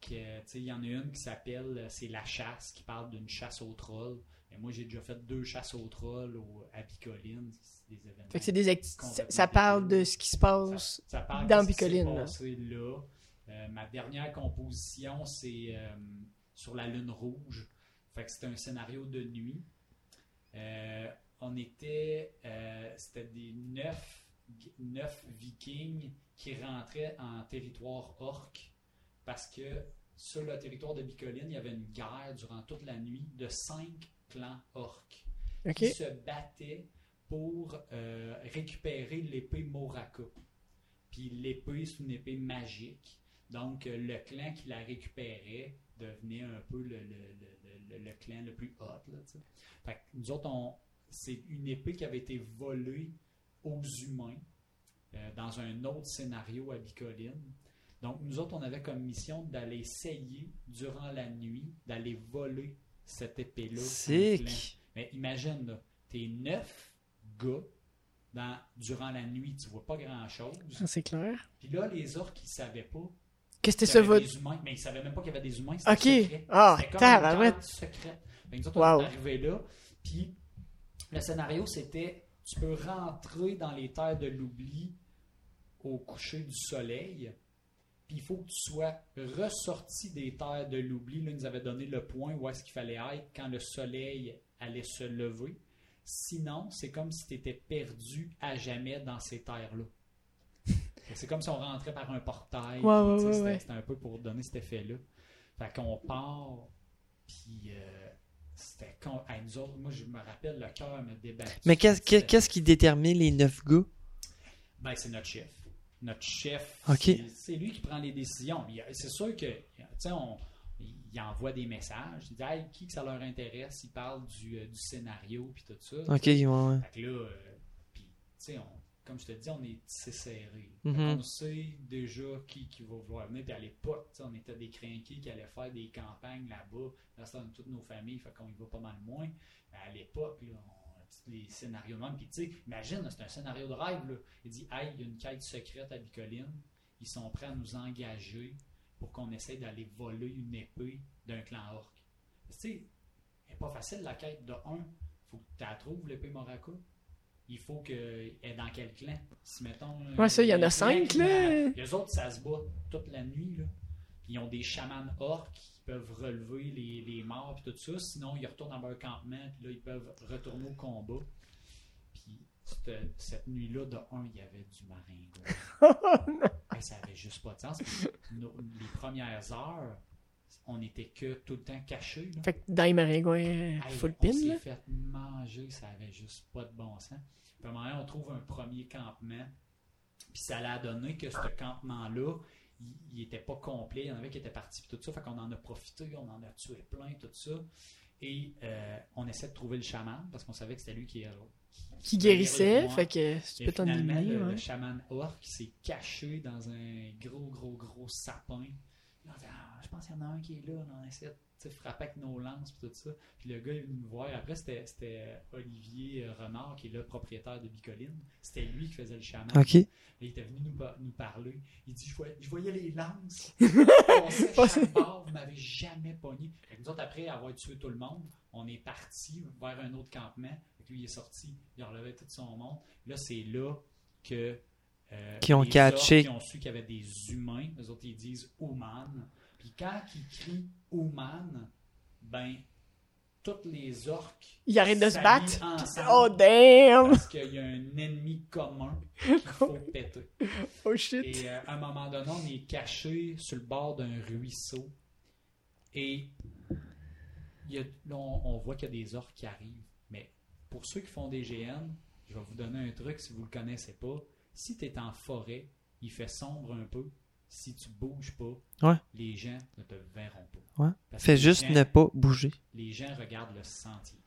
Que, Il y en a une qui s'appelle euh, C'est la chasse, qui parle d'une chasse aux trolls. Et moi, j'ai déjà fait deux chasses aux trolls au, à Bicoline. C'est des événements. Fait que c'est des ça, parle de ce qui se passe. Ça parle dans Bicoline, là. passé là. Euh, ma dernière composition, c'est euh, sur la Lune Rouge. Fait que c'était un scénario de nuit. Euh, on était. c'était des neuf, neuf vikings qui rentraient en territoire orc parce que sur le territoire de Bicoline, il y avait une guerre durant toute la nuit de cinq clans orcs qui se battaient pour euh, récupérer l'épée Moraka. Puis l'épée, c'est une épée magique. Donc, euh, le clan qui la récupérait devenait un peu le, le- le- le- le clan le plus hot. Là, fait que nous autres, c'est une épée qui avait été volée aux humains euh, dans un autre scénario à Bicoline. Donc, nous autres, on avait comme mission d'aller essayer, durant la nuit, d'aller voler cette épée-là. Sick. Mais imagine, là, t'es neuf gars dans, durant la nuit, tu vois pas grand-chose. Ça, C'est clair. Puis là, les orques, ils savaient pas Qu'est-ce que qu'il y c'est ça, avait votre. des humains, mais ils savaient même pas qu'il y avait des humains. C'était Ok. secret. Ah, C'était comme une secrète. Fait que nous autres, Wow. on est arrivés là, puis le scénario, c'était tu peux rentrer dans les terres de l'oubli au coucher du soleil, puis il faut que tu sois ressorti des terres de l'oubli. Là, ils nous avaient donné le point où est-ce qu'il fallait être quand le soleil allait se lever. Sinon, c'est comme si tu étais perdu à jamais dans ces terres-là. [laughs] C'est comme si on rentrait par un portail. Ouais, ouais, ouais. C'était un peu pour donner cet effet-là. Fait qu'on part, puis euh, c'était con. Hey, nous autres, moi, je me rappelle, le cœur me débattait. Mais qu'est-ce que- qu'est-ce qui détermine les neuf gars? Ben, c'est notre chef. Notre chef, c'est- lui qui prend les décisions. C'est sûr que, tu sais, on- il envoie des messages. Il dit, hey, qui que ça leur intéresse, il parle du, euh, du scénario, puis tout ça. Ok, ouais, ouais. Fait que là, euh, sais, on- comme je te dis, on est tissé serré. Mhm. Fait qu'on sait déjà qui, qui va vouloir venir. Puis à l'époque, on était des crinqués qui allaient faire des campagnes là-bas. Là, c'était dans toutes nos familles, fait qu'on y va pas mal moins. Mais à l'époque, là, on- les scénarios même. Puis tu sais, imagine, là, c'est un scénario de rêve. Là. Il dit, hey, il y a une quête secrète à Bicoline. Ils sont prêts à nous engager pour qu'on essaye d'aller voler une épée d'un clan orc. Tu sais, n'est pas facile la quête de 1. faut que tu la trouves, l'épée Moraka. Il faut qu'elle est dans quel clan? Si mettons. Ouais, ça, il y en a cinq, là. Les autres, ça se bat toute la nuit. Là. Ils ont des chamans orcs qui peuvent relever les, les morts et tout ça. Sinon, ils retournent dans leur campement. Puis là, ils peuvent retourner au combat. Puis cette, cette nuit-là, de 1, il y avait du maringouin. [laughs] Hey, ça avait juste pas de sens. Nos- les premières heures, on était que tout le temps cachés. là. Fait que dans les maringouins, Hey, full on pin, s'est là. fait manger, ça avait juste pas de bon sens. Puis à un moment donné, on trouve un premier campement. Puis ça l'a donné que ce campement-là il, il était pas complet. Il y en avait qui étaient partis, puis tout ça. Fait qu'on en a profité, on en a tué plein, tout ça. Et euh, on essaie de trouver le chaman parce qu'on savait que c'était lui qui, qui guérissait. Fait que tu peux t'en. Le, le chaman orc s'est caché dans un gros, gros, gros sapin. Là, on dit, ah, je pense qu'il y en a un qui est là. On essaie de frapper avec nos lances et tout ça. Puis le gars est venu me voir. Après, c'était Olivier Renard, qui est le propriétaire de Bicoline. C'était lui qui faisait le chaman. OK. Et il était venu nous, nous, parler. Il dit, je voyais, je voyais les lances. [laughs] On chaque bord, vous m'avez jamais pogné. Et nous autres, après avoir tué tout le monde, on est parti vers un autre campement. Et lui, il est sorti. Il a relevé tout son monde. Là, c'est là que euh, qui ont catché. Qui ont su qu'il y avait des humains. Les autres, ils disent human. Puis quand ils crient human, ben, toutes les orques. Ils arrêtent de se battre. Oh damn! Parce qu'il y a un ennemi commun qu'il faut [laughs] péter. Oh shit! Et euh, à un moment donné, on est caché sur le bord d'un ruisseau. Et il y a, là, on, on voit qu'il y a des orques qui arrivent. Mais pour ceux qui font des GN, je vais vous donner un truc si vous ne le connaissez pas. Si tu es en forêt, il fait sombre un peu. Si tu bouges pas, Ouais. les gens ne te verront pas. Ouais. Fais juste gens- ne pas bouger. les gens regardent le sentier.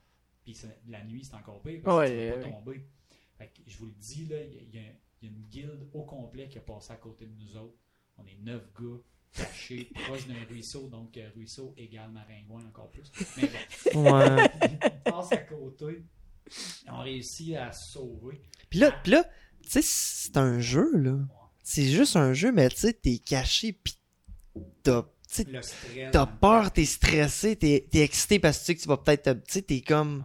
Puis la nuit, c'est encore pire parce Ouais, que tu peux pas ouais. tomber. Fait que je vous le dis, là, il y, a- y y une guilde au complet qui a passé à côté de nous autres. On est neuf gars cachés [laughs] proche d'un ruisseau, donc euh, ruisseau égale maringouin encore plus. Mais bon, Ouais. [laughs] on passe à côté. On réussit à se sauver. Puis là, puis là tu sais, c'est un jeu, là. C'est juste un jeu, mais tu sais, t'es caché, pis t'as, tu sais, Le stress. t'as peur, t'es stressé, t'es, t'es excité parce que tu sais que tu vas peut-être, te- tu sais, t'es comme, Ouais.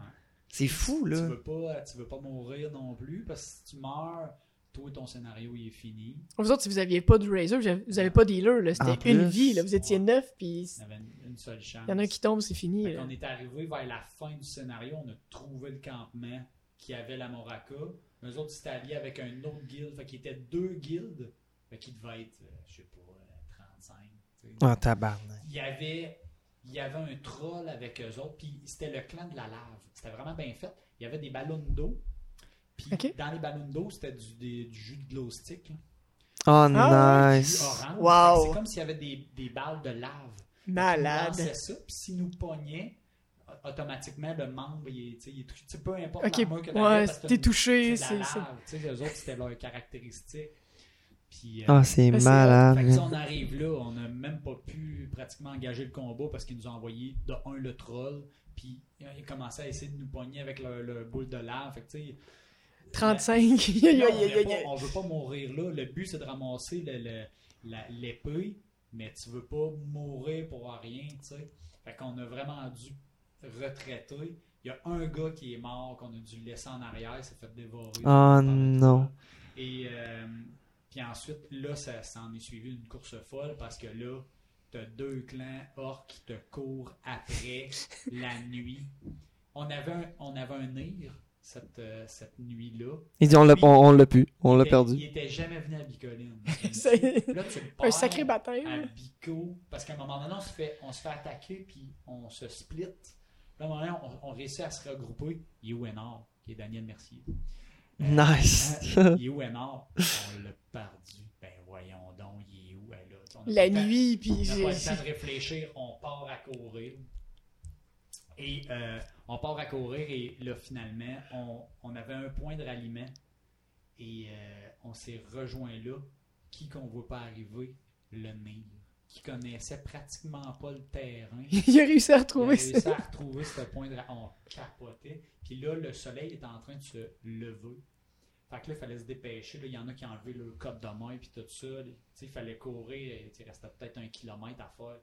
c'est fou, Tu là. veux, pas, tu veux pas mourir non plus parce que si tu meurs, toi, ton scénario il est fini. Vous autres, si vous aviez pas de Razor, vous avez- pas d'healer, là. C'était une vie, là. Vous étiez Ouais. neuf, puis Il y avait une, une seule chance. il y en a un qui tombe, c'est fini. Fait qu'on est arrivé vers la fin du scénario, on a trouvé le campement qui avait la Moraka. Eux autres, c'était alliés avec un autre guild. Fait qu'il était deux guildes. Fait qu'il devait être, euh, je sais pas, euh, 35. tu sais. Ah, tabarnak. Il y avait il y avait un troll avec eux autres, puis c'était le clan de la lave. C'était vraiment bien fait. Il y avait des ballons d'eau. Puis dans les ballons d'eau, c'était du, des- du jus de glow stick. là. Oh, Ah nice. Wow. C'est comme s'il y avait des, des balles de lave. Malade. C'est ça, puis s'il nous pognait, a- automatiquement, le membre, il est, il touché. Peu importe Ok, l'armure que ouais, parce t'es touché, c'est la ça. lave. Eux autres, c'était leur caractéristique. Puis, euh, Ah, c'est malade. fait que si on arrive là, on n'a même pas pu pratiquement engager le combat parce qu'ils nous ont envoyé de un le troll, puis ils commençaient à essayer de nous pogner avec leur, leur boule de lave. Fait que, tu sais, 35. [laughs] non, Aïe, [laughs] aïe, on, aïe, veut pas, mourir là. Le but, c'est de ramasser le- le- l'épée, mais tu veux pas mourir pour rien, tu sais. Fait qu'on a vraiment dû retraiter. Il y a un gars qui est mort, qu'on a dû laisser en arrière, il s'est fait dévorer. Oh par un non. Et euh, puis ensuite, là, ça s'en est suivi une course folle parce que là, t'as deux clans orcs qui te courent après [laughs] la nuit. On avait un, on avait un nir cette, euh, cette nuit-là. Il dit, on l'a, on, on l'a pu. On l'a perdu. Il était jamais venu à Bicoline. [laughs] Là, tu un sacré à baptême. Bico. Parce qu'à un moment donné, on se fait, on se fait attaquer puis on se split. Là, on, on réussit à se regrouper. Il est où Enor, qui est Daniel Mercier. Nice. Euh, il est où Enor? On l'a perdu. Ben voyons donc, il est où? Elle, là? On a La nuit, puis on j'ai. pas le temps de réfléchir, on part à courir. Et euh, on part à courir et là, finalement, on, on avait un point de ralliement et euh, on s'est rejoint là. Qui qu'on ne voit pas arriver? Le Nil. Qui connaissait pratiquement pas le terrain. [laughs] Il a réussi à Il a retrouver réussi ça. à retrouver ce point de. On capotait. Puis là, le soleil est en train de se lever. Fait que là, il fallait se dépêcher. là. Il y en a qui ont enlevé leur code de main puis tout ça. Il fallait courir. Il restait peut-être un kilomètre à faire.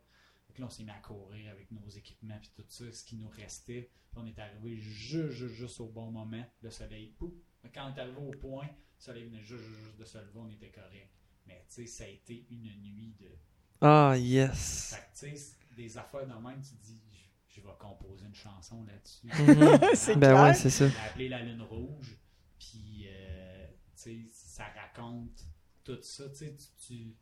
Fait que là, on s'est mis à courir avec nos équipements puis tout ça, ce qui nous restait. Puis on est arrivé juste, juste, juste au bon moment. Le soleil, pouf. Quand on est arrivé au point, le soleil venait juste, juste, juste de se lever, on était correct. Mais tu sais, ça a été une nuit de. Ah, yes. Fait que tu sais, des affaires de même, tu te dis, je, je vais composer une chanson là-dessus. [laughs] Mhm. [laughs] C'est Ben clair. ouais, c'est ça. Appelé la Lune Rouge. Puis, euh, tu sais, ça raconte tout ça. Tu sais, tu-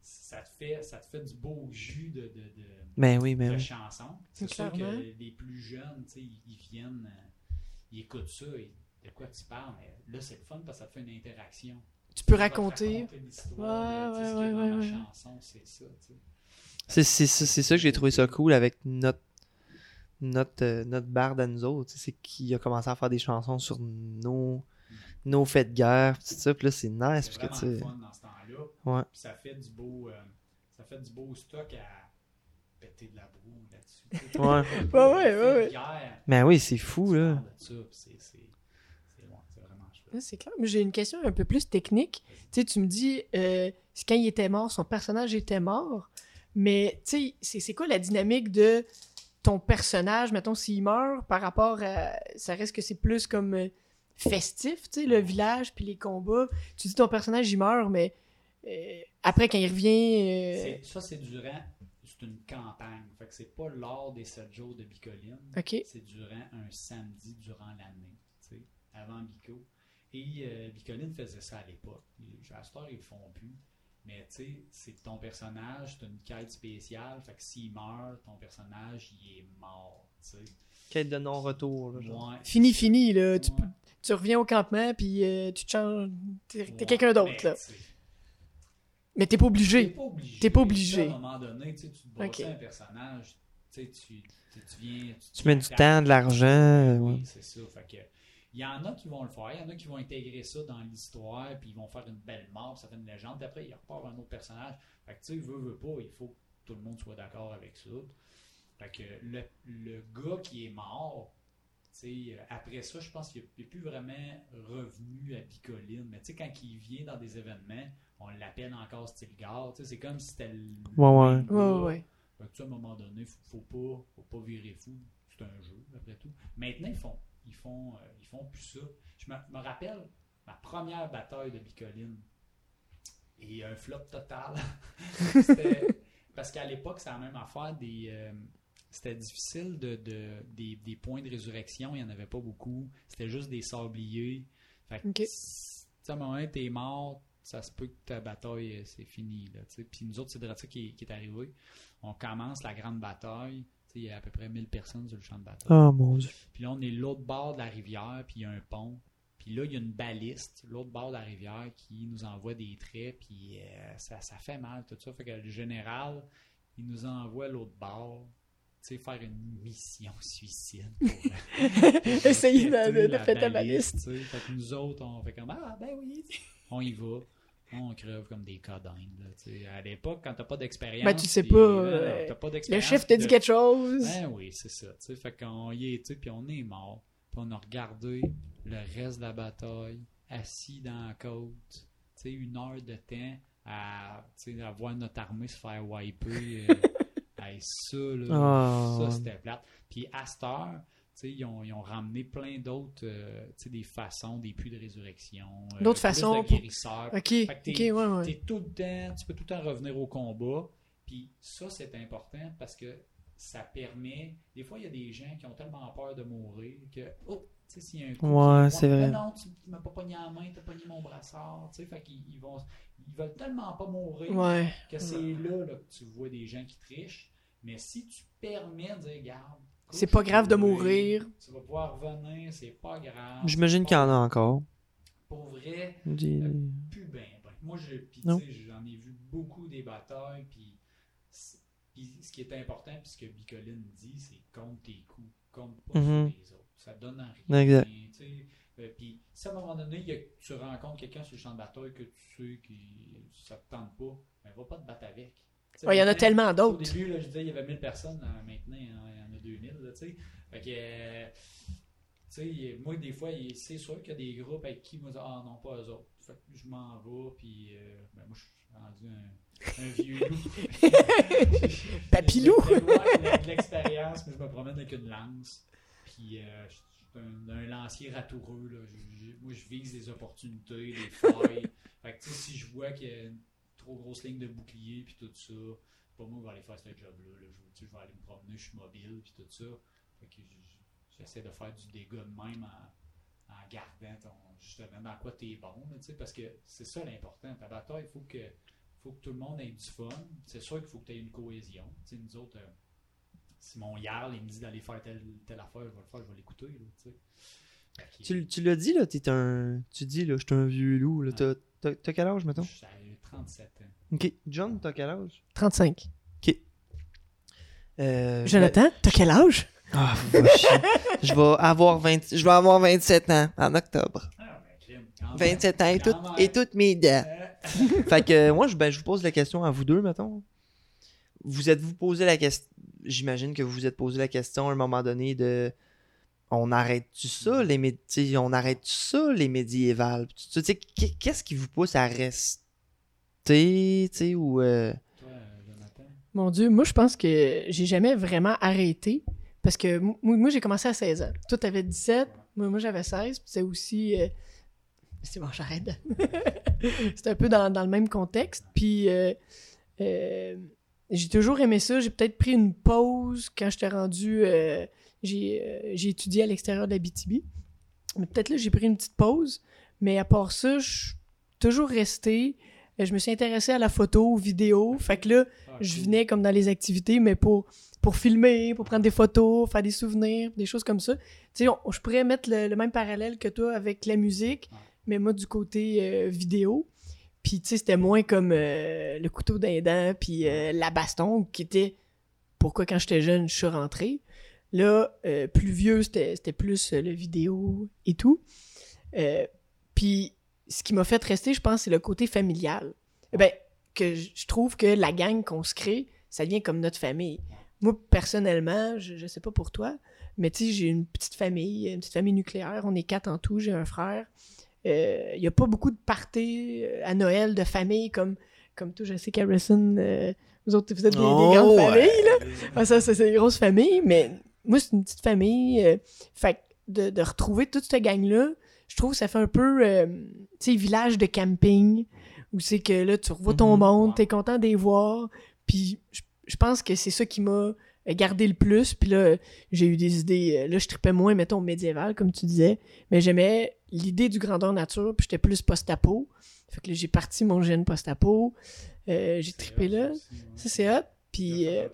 ça, te fait, ça te fait du beau jus de, de, de, Ben oui, ben de oui. chansons. C'est sûr Clairement. que les plus jeunes, tu sais, ils, ils viennent, euh, ils écoutent ça. Et de quoi tu parles? Mais là, c'est le fun parce que ça te fait une interaction. Tu peux raconter. Ouais, ouais, ouais, ouais. c'est ça, tu sais. C'est c'est ça c'est ça que j'ai trouvé ça cool avec notre notre, euh, notre barde à nous autres. C'est qu'il a commencé à faire des chansons sur nos, nos faits de guerre. Tout ça. Puis là, c'est nice. Parce C'est que, vraiment sais. fun dans ce temps-là. Ouais. Ça fait du beau, euh, ça fait du beau stock à péter de la broue là-dessus. [laughs] Ouais. Ouais, ouais, ouais, ouais. Mais oui, c'est fou, là. c'est- c'est clair. Mais j'ai une question un peu plus technique. Tu sais, tu me dis, euh, quand il était mort, son personnage était mort. Mais, tu sais, c'est- quoi la dynamique de ton personnage, mettons, s'il meurt, par rapport à. Ça reste que c'est plus comme euh, festif, tu sais, le village puis les combats. Tu dis ton personnage, il meurt, mais euh, après, quand il revient. euh, Ça, c'est durant. C'est une campagne. Fait que c'est pas lors des 7 jours de Bicoline. Ok. C'est durant un samedi durant l'année, tu sais, avant Bico. Et euh, Bicoline faisait ça à l'époque. À cette heure, ils le font plus. Mais tu sais, c'est ton personnage, c'est une quête spéciale. Fait que s'il meurt, ton personnage, il est mort, tu sais. Quête de non-retour. Ouais, Fini, fini, là. Tu, Ouais. peux- tu reviens au campement, puis euh, tu te changes. T'es t'es quelqu'un d'autre, Mais, là. Mais t'es pas T'es obligé. pas obligé. T'es pas obligé. À un moment donné, tu te Ok. un personnage, tu sais, tu, tu, viens. Mets du temps, de l'argent. Oui, ouais. c'est ça. Fait que, il y en a qui vont le faire, il y en a qui vont intégrer ça dans l'histoire, puis ils vont faire une belle mort, ça fait une légende. Puis après, il repart un autre personnage. Fait que tu sais, veut, veut pas, il faut que tout le monde soit d'accord avec ça. Fait que le, le gars qui est mort, tu sais, euh, après ça, je pense qu'il n'est plus vraiment revenu à Bicoline. Mais tu sais, quand il vient dans des événements, on l'appelle encore Stilgar. Tu sais, c'est comme si c'était le. Ouais, ouais. Ouais, ouais, ouais. Fait que, tu sais, à un moment donné, faut, faut pas, faut pas virer fou. C'est un jeu, après tout. Maintenant, ils font, ils font, euh, ils font plus ça. Je me, me rappelle ma première bataille de Bicoline. Et un flop total. [laughs] Parce qu'à l'époque, c'est la même affaire. Des, euh, c'était difficile de, de- des, des points de résurrection. Il n'y en avait pas beaucoup. C'était juste des sabliers. Fait que, à un moment t'es mort. Ça se peut que ta bataille, euh, c'est fini. Là. Puis nous autres, c'est de ça qui, qui est arrivé. On commence la grande bataille. Il y a à peu près 1000 personnes sur le champ de bataille. Oh mon dieu. Puis là, on est l'autre bord de la rivière, puis il y a un pont. Puis là, il y a une baliste, l'autre bord de la rivière, qui nous envoie des traits, puis euh, ça, ça fait mal, tout ça. Fait que le général, il nous envoie l'autre bord, tu sais, faire une mission [laughs] suicide. pour, euh, [laughs] Essayer de- de- de la baliste. sais. Fait que nous autres, on fait comme Ah, ben oui, on y va. On crève comme des codines. Là, tu sais. à l'époque, quand t'as pas d'expérience. Ben, tu sais pas, euh, euh, t'as pas Le chef te dit de- quelque chose. ben oui, c'est ça. tu sais. Fait qu'on y est, puis on est mort. Puis on a regardé le reste de la bataille, assis dans la côte, tu sais, une heure de temps à, à voir notre armée se faire wiper. euh, [laughs] hey, ça, là, Ah, ça, c'était plate. Puis à cette heure, ils ont, ils ont ramené plein d'autres, euh, tu des façons, des puits de résurrection. euh, D'autres façons de pour- guérisseurs. Ok, Fait que ok, t'es- ouais, ouais. T'es tout le temps, tu peux tout le temps revenir au combat. Puis ça, c'est important parce que ça permet. Des fois, il y a des gens qui ont tellement peur de mourir que, oh, tu sais, s'il y a un coup. Ouais, c'est vrai. Non, non, tu, tu m'as pas pogné en main, t'as pogné mon brassard. Tu sais, fait qu'ils ils vont. Ils veulent tellement pas mourir Ouais. que c'est là, là que tu vois des gens qui trichent. Mais si tu permets de dire, garde. C'est pas grave de mourir. Tu vas pouvoir revenir, c'est pas grave. J'imagine qu'il y en a encore. Pour vrai, Des- plus ben, ben. Moi, je, j'en ai vu beaucoup des batailles, puis, c'est- puis ce qui est important, puis ce que Bicoline dit, c'est compte tes coups, compte pas sur les autres. Ça donne rien. Exact. Euh, puis, si à un moment donné, il y a- tu rencontres quelqu'un sur le champ de bataille que tu sais que ça te tente pas, ben, va pas te battre avec. Ouais, il y en a tellement Au d'autres. début, là, je disais, il y avait 1000 personnes. maintenant, il y en- il y en a 2000. Là, tu sais. Fait que, euh, moi, des fois, c'est sûr qu'il y a des groupes avec qui, moi, ah non, pas eux autres. Fait que je m'en vais, puis euh, ben, moi, je suis rendu un, un vieux loup. [laughs] Papilou. De l'expérience, mais je me promène avec une lance. Puis, euh, je suis un, un lancier ratoureux. Là. Je- je- moi, je vise les opportunités, les failles. fait que, tu sais, si je vois qu'il y a une trop grosse ligne de bouclier, puis tout ça, pas moi, je vais aller faire ce job-là. là. Je, je vais aller me promener, je suis mobile, puis tout ça. Fait que j'essaie de faire du dégât de même en, en gardant ton, justement dans quoi tu es bon. là, tu sais, parce que c'est ça l'important. Ta bataille, il faut que, faut que tout le monde ait du fun. C'est sûr qu'il faut que tu aies une cohésion. Tu sais, nous autres, euh, si mon Yarl il me dit d'aller faire telle, telle affaire, je vais le faire, je vais l'écouter. que- Tu, tu l'as dit, là, t'es un. Tu dis, là, je suis un vieux loup, là. T'as, T'as t'as quel âge, mettons? J'ai 37 ans. Ok. John, t'as quel âge? 35. Euh, Jonathan, t'as quel âge? Ah, va chier. [laughs] je vais avoir 20... je vais avoir 27 ans en octobre. Ah, ben, quand. 27 ans et, tout- et toutes mes dents. Euh, [laughs] fait que moi, je, ben, je vous pose la question à vous deux, mettons. Vous êtes-vous posé la question. J'imagine que vous vous êtes posé la question à un moment donné de. On arrête-tu ça, les mé- tu sais, On arrête ça, les médiévales? Tu sais, qu- qu'est-ce qui vous pousse à rester? Tu ou. euh? Mon Dieu, moi, je pense que j'ai jamais vraiment arrêté. Parce que moi, j'ai commencé à 16 ans. Toi, t'avais 17. Moi, j'avais 16. puis C'est aussi. euh, C'est bon, j'arrête. [laughs] c'est un peu dans, dans le même contexte. Puis. euh, j'ai toujours aimé ça. J'ai peut-être pris une pause quand j'étais rendu. j'ai j'ai étudié à l'extérieur de la BTB. Mais peut-être là, j'ai pris une petite pause. Mais à part ça, je suis toujours resté. Euh, Je me suis intéressé à la photo, aux vidéos. Fait que là, Ah, je venais comme dans les activités, mais pour, pour filmer, pour prendre des photos, faire des souvenirs, des choses comme ça. Tu sais, je pourrais mettre le, le même parallèle que toi avec la musique, Ouais. mais moi du côté euh, vidéo. Puis, tu sais, c'était moins comme euh, le couteau d'un dent, puis euh, la baston, qui était pourquoi quand j'étais jeune, je suis rentré. Là, plus vieux, c'était c'était plus le vidéo et tout. Puis, ce qui m'a fait rester, je pense, c'est le côté familial. Eh Ben, que je trouve que la gang qu'on se crée, ça devient comme notre famille. Moi, personnellement, je, je sais pas pour toi, mais tu sais, j'ai une petite famille, une petite famille nucléaire. On est quatre en tout, j'ai un frère. Il n'y a pas beaucoup de parties euh, à Noël de famille comme, comme toi, je sais qu'Harrison, euh, vous autres, vous êtes des, des Oh, grandes ouais. familles, là. Ah, ça, c'est une grosse famille, mais moi, c'est une petite famille. euh, fait de, de retrouver toute cette gang-là, je trouve que ça fait un peu, euh, tu sais, village de camping, où c'est que là, tu revois ton Mhm. monde, t'es content de les voir, puis je, pense que c'est ça qui m'a gardé le plus, puis là, j'ai eu des idées, euh, là, je tripais moins, mettons, médiéval, comme tu disais, mais j'aimais l'idée du grandeur nature, puis j'étais plus post-apo, fait que là, j'ai parti mon gène post-apo, euh, j'ai hot, là, ça aussi, ouais. ça c'est hot, puis... Euh, euh,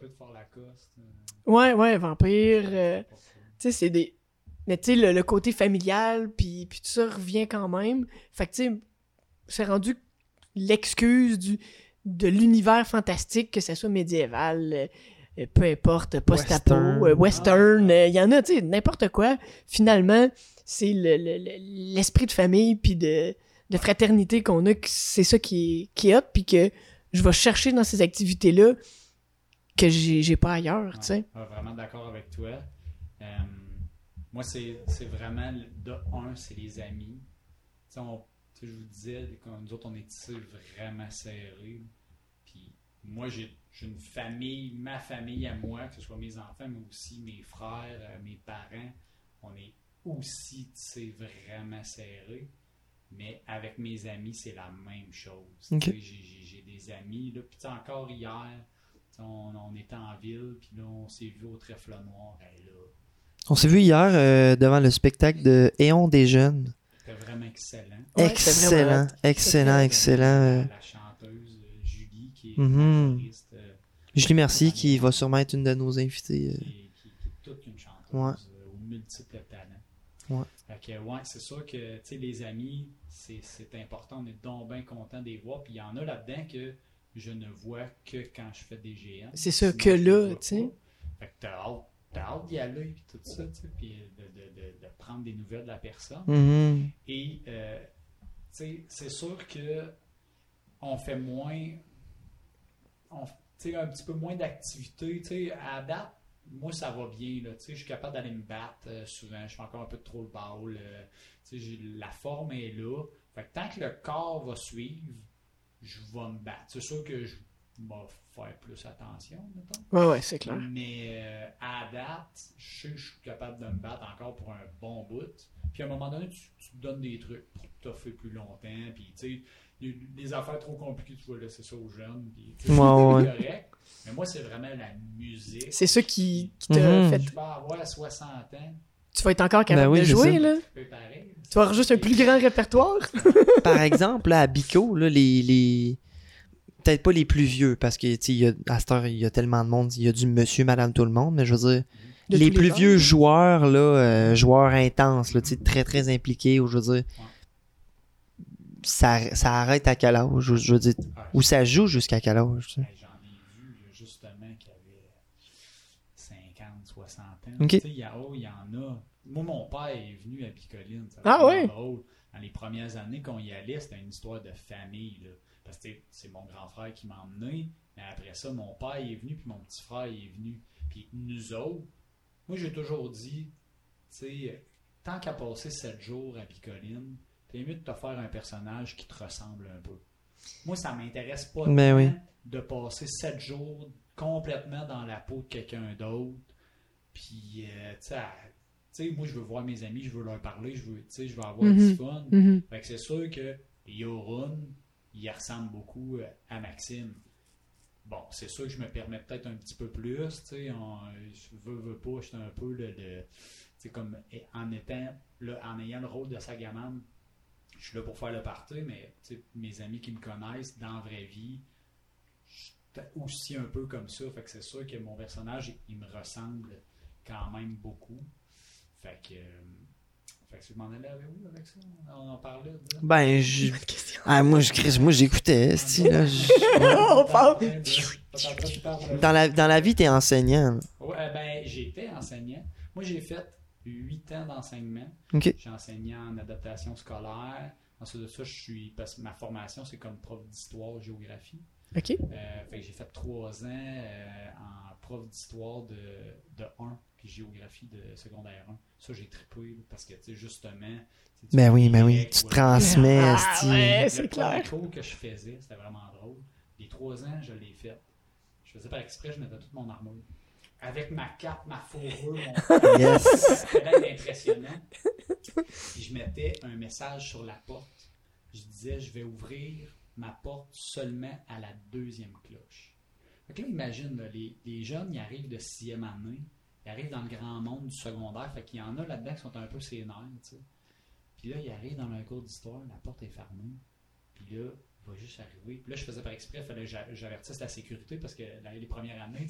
Ouais, ouais, vampire. euh, tu sais, c'est des. Mais tu sais, le, le côté familial, puis, puis tout ça revient quand même. Fait que tu sais, c'est rendu l'excuse du de l'univers fantastique, que ce soit médiéval, euh, euh, peu importe, post-apo, Western. euh, western, euh, il y en a, tu sais, n'importe quoi. Finalement, c'est le- le- le- l'esprit de famille, puis de, de fraternité qu'on a, c'est ça qui est, qui est hot, puis que je vais chercher dans ces activités-là que j'ai pas ailleurs, tu sais. Vraiment d'accord avec toi. Moi, c'est vraiment, de un, c'est les amis. Tu sais, on- je vous disais, quand nous autres, on est tissés vraiment serrés. Puis moi, j'ai une famille, ma famille à moi, que ce soit mes enfants, mais aussi mes frères, euh, mes parents. On est aussi vraiment serrés. Mais avec mes amis, c'est la même chose. J'ai des amis, là, puis encore hier, on, on était en ville, puis là, on s'est vu au trèfle noir. Là, On s'est vu hier euh, devant le spectacle de Éon des Jeunes. c'était vraiment excellent. Ouais, c'était vraiment excellent, excellent, excellent. euh. La, la chanteuse euh, Julie, qui est une choriste, euh, Julie Merci, qui va sûrement être une de nos invitées. euh. qui, est- qui- qui est toute une chanteuse Ouais. euh, aux multiples talents. Ouais. Fait que, ouais, c'est sûr que tu sais, les amis, c'est c'est important. On est donc bien content de les voir. Puis il y en a là-dedans que je ne vois que quand je fais des GM. C'est ça, Sinon, que là, tu sais. Fait que t'as hâte, t'as hâte d'y aller, puis tout ça, tu sais, puis de, de- de- de prendre des nouvelles de la personne. Mhm. Et euh, tu sais, c'est sûr que on fait moins, on, tu sais, un petit peu moins d'activités. tu sais, À date, moi ça va bien. Là, tu sais, je suis capable d'aller me battre euh, souvent. Je fais encore un peu de troll ball. euh, tu sais, la forme est là. Fait que tant que le corps va suivre, je vais me battre. C'est sûr que je vais faire plus attention, mettons. Ouais, ouais, c'est clair. Mais euh, à date, je sais que je suis capable de me battre encore pour un bon bout. Puis à un moment donné, tu, tu te donnes des trucs pour toffer plus longtemps. Puis tu sais, les, les affaires trop compliquées, tu vas laisser ça aux jeunes. Puis tu sais, Ouais, c'est ouais. correct. Mais moi, c'est vraiment la musique. C'est ça qui, qui t'a Mhm. fait. Je peux avoir 60 ans, Tu vas être encore capable Ben oui, de jouer, ça. là. Tu vas avoir juste un plus grand répertoire. Par exemple, là, à Bico, là, les, les... peut-être pas les plus vieux, parce que tu sais, il y a- à cette heure, il y a tellement de monde, il y a du monsieur, madame, tout le monde, mais je veux dire, De les plus vieux joueurs, là, euh, joueurs intenses, là, tu sais, très très impliqués, ou je veux dire, ça, ça arrête à quel âge? Je, je veux dire, ou ça joue jusqu'à quel âge? J'en ai vu justement qui avaient 50, 60 ans. Ok. Tu sais, Il y, a- oh, il y en a. Moi, mon père est venu à Bicoline. ça Ah drôle. Dans les premières années qu'on y allait, c'était une histoire de famille. Là. Parce que c'est mon grand frère qui m'a emmené. Mais après ça, mon père est venu, puis mon petit frère est venu. Puis nous autres, moi j'ai toujours dit, tu sais, tant qu'à passer 7 jours à Bicoline, t'es mieux de te faire un personnage qui te ressemble un peu. Moi, ça m'intéresse pas Ben oui. de passer 7 jours complètement dans la peau de quelqu'un d'autre. Puis, euh, tu sais, moi, je veux voir mes amis, je veux leur parler, je veux, je veux avoir Mhm. du fun. Mhm. Fait que c'est sûr que Yorun, il ressemble beaucoup euh, à Maxime. Bon, c'est sûr que je me permets peut-être un petit peu plus, tu sais, je veux, veux pas, j'étais un peu le, le- comme en étant, là, en ayant le rôle de Sagaman, je suis là pour faire le party, mais mes amis qui me connaissent dans la vraie vie, j'étais aussi un peu comme ça, fait que c'est sûr que mon personnage, il me ressemble quand même beaucoup. Fait que, euh, fait que je m'en allais avec vous avec ça, on en parlait. de ça. Ben, je... Ah, moi, je, moi, j'écoutais, là. je- [laughs] On parle. Dans la, dans la vie, t'es enseignant. là. Ouais, ben, j'étais enseignant. Moi, j'ai fait 8 ans d'enseignement. J'ai enseigné en adaptation scolaire. Ensuite de ça, je suis. Parce que ma formation, c'est comme prof d'histoire, géographie. Ok. Euh, fait que j'ai fait 3 ans euh, en prof d'histoire de, de 1 puis géographie de secondaire 1. Ça, j'ai trippé là, parce que, tu sais, justement. tu sais, tu Ben oui, ben oui. Tu transmets, Ah, esti. ouais. Le c'est clair. cours que je faisais, c'était vraiment drôle. Les trois ans, je l'ai fait. Je faisais par exprès, je mettais toute mon armure. Avec ma cape, ma fourrure, mon [laughs] Yes. C'était impressionnant. Puis je mettais un message sur la porte. Je disais, je vais ouvrir ma porte seulement à la deuxième cloche. Fait que là, imagine, là, les, les jeunes, ils arrivent de sixième année, ils arrivent dans le grand monde du secondaire, fait qu'il y en a là-dedans qui sont un peu sénères, tu sais. Puis là, ils arrivent dans un cours d'histoire, la porte est fermée. Puis là, il va juste arriver. Puis là, je faisais par exprès, il fallait que j'a- j'avertisse la sécurité parce que les premières années,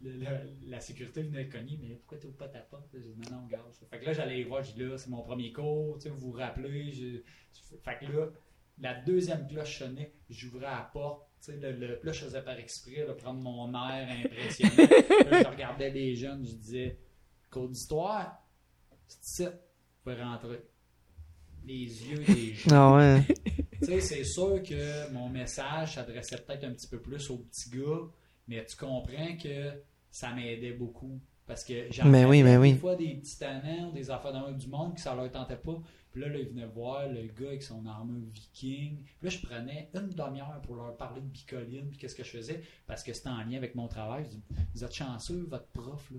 la sécurité venait cogner, mais pourquoi tu pas ta porte? J'ai dit, non, non, gars. Fait que là, j'allais voir, je dis là, c'est mon premier cours, tu sais, vous vous rappelez. Fait que là, la deuxième cloche sonnait, j'ouvrais la porte, le, le- là, je faisais par exprès, là, prendre mon air impressionnant. [laughs] là, je regardais les jeunes, je disais, cours d'histoire, c'est ici, vous pouvez rentrer. Les yeux des [laughs] gens. Ah ouais. Tu sais, c'est sûr que mon message s'adressait peut-être un petit peu plus aux petits gars, mais tu comprends que ça m'aidait beaucoup. Parce que j'en Mais oui, mais oui. des fois des petits tannants, des affaires du monde qui ça leur tentait pas. Puis là, là, ils venaient voir le gars avec son armure viking. Puis là, je prenais une demi-heure pour leur parler de bicoline, puis qu'est-ce que je faisais, parce que c'était en lien avec mon travail. Je dis, vous êtes chanceux, votre prof, là,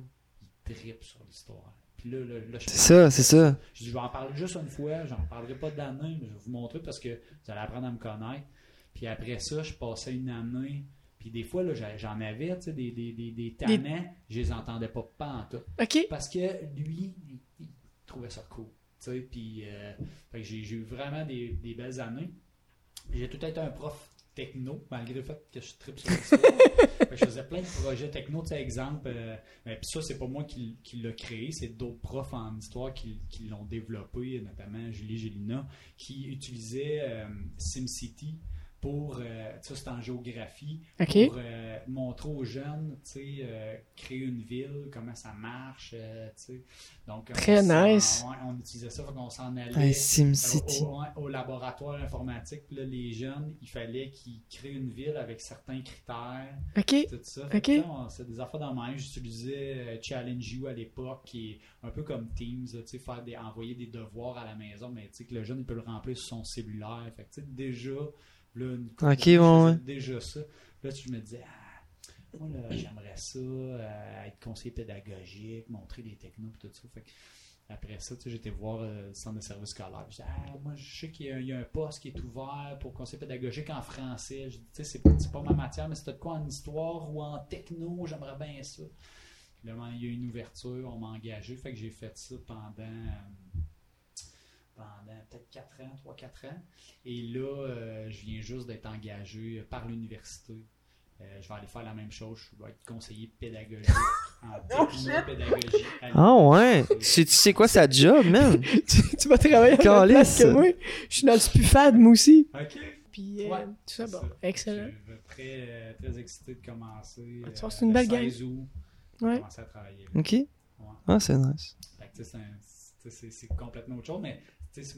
il tripe sur l'histoire. Puis là, là, là, je C'est ça, c'est ça. je dis, je vais en parler juste une fois, j'en parlerai pas d'année, mais je vais vous montrer parce que vous allez apprendre à me connaître. Puis après ça, je passais une année. Puis des fois, j'en avais, tu sais, des, des, des, des tannants, je les entendais pas pas en tout. Parce que lui, il, trouvait ça cool. Tu sais, puis euh, j'ai eu vraiment des, des belles années. J'ai tout été un prof techno, malgré le fait que je tripe sur l'histoire. [laughs] Je faisais plein de projets techno, tu sais, exemple. euh, mais puis ça, c'est pas moi qui, qui l'a créé, c'est d'autres profs en histoire qui, qui l'ont développé, notamment Julie Gélina, qui utilisait euh, SimCity pour, euh, ça c'est en géographie, pour euh, montrer aux jeunes, tu sais, euh, créer une ville, comment ça marche, euh, tu sais. Donc, on Très nice. on utilisait ça, qu'on s'en allait. Au, laboratoire informatique, Puis là, les jeunes, il fallait qu'ils créent une ville avec certains critères, Ok. tout ça. On- C'est des affaires dans ma J'utilisais Challenge You à l'époque, qui est un peu comme Teams, tu sais, faire des, envoyer des devoirs à la maison, mais tu sais, que le jeune il peut le remplir sur son cellulaire. Fait que, tu sais, déjà, là, une ouais, déjà ça. Là, tu- je me disais, ah, moi, là, j'aimerais ça, euh, être conseiller pédagogique, montrer des technos, tout ça. Fait que, après ça, tu sais, j'étais voir euh, le centre de service scolaire. Je disais, ah, moi, je sais qu'il y, a- il y a un poste qui est ouvert pour conseiller pédagogique en français. Je dis, tu sais, c'est pas- c'est ma matière, mais c'était de quoi en histoire ou en techno, j'aimerais bien ça. Puis là, il y a une ouverture, on m'a engagé. Fait que j'ai fait ça pendant, euh, pendant peut-être 4 ans, 3-4 ans. Et là, euh, je viens juste d'être engagé par l'université. Euh, je vais aller faire la même chose. Je vais être conseiller pédagogique en en technopédagogie. Ah ouais. Tu sais, tu sais quoi sa job, man? [laughs] tu, tu vas travailler à la Calisse. place que moi? Je suis dans le spufad, moi aussi. OK. Puis, euh, Ouais, tout ça, bon. ça. Excellent. Je suis très, euh, très excité de commencer. Ah, tu euh, vois, c'est une le belle gang. 16 août, je vais Ouais. commencer à travailler. là. Ok. Ah, c'est nice. C'est complètement autre chose, mais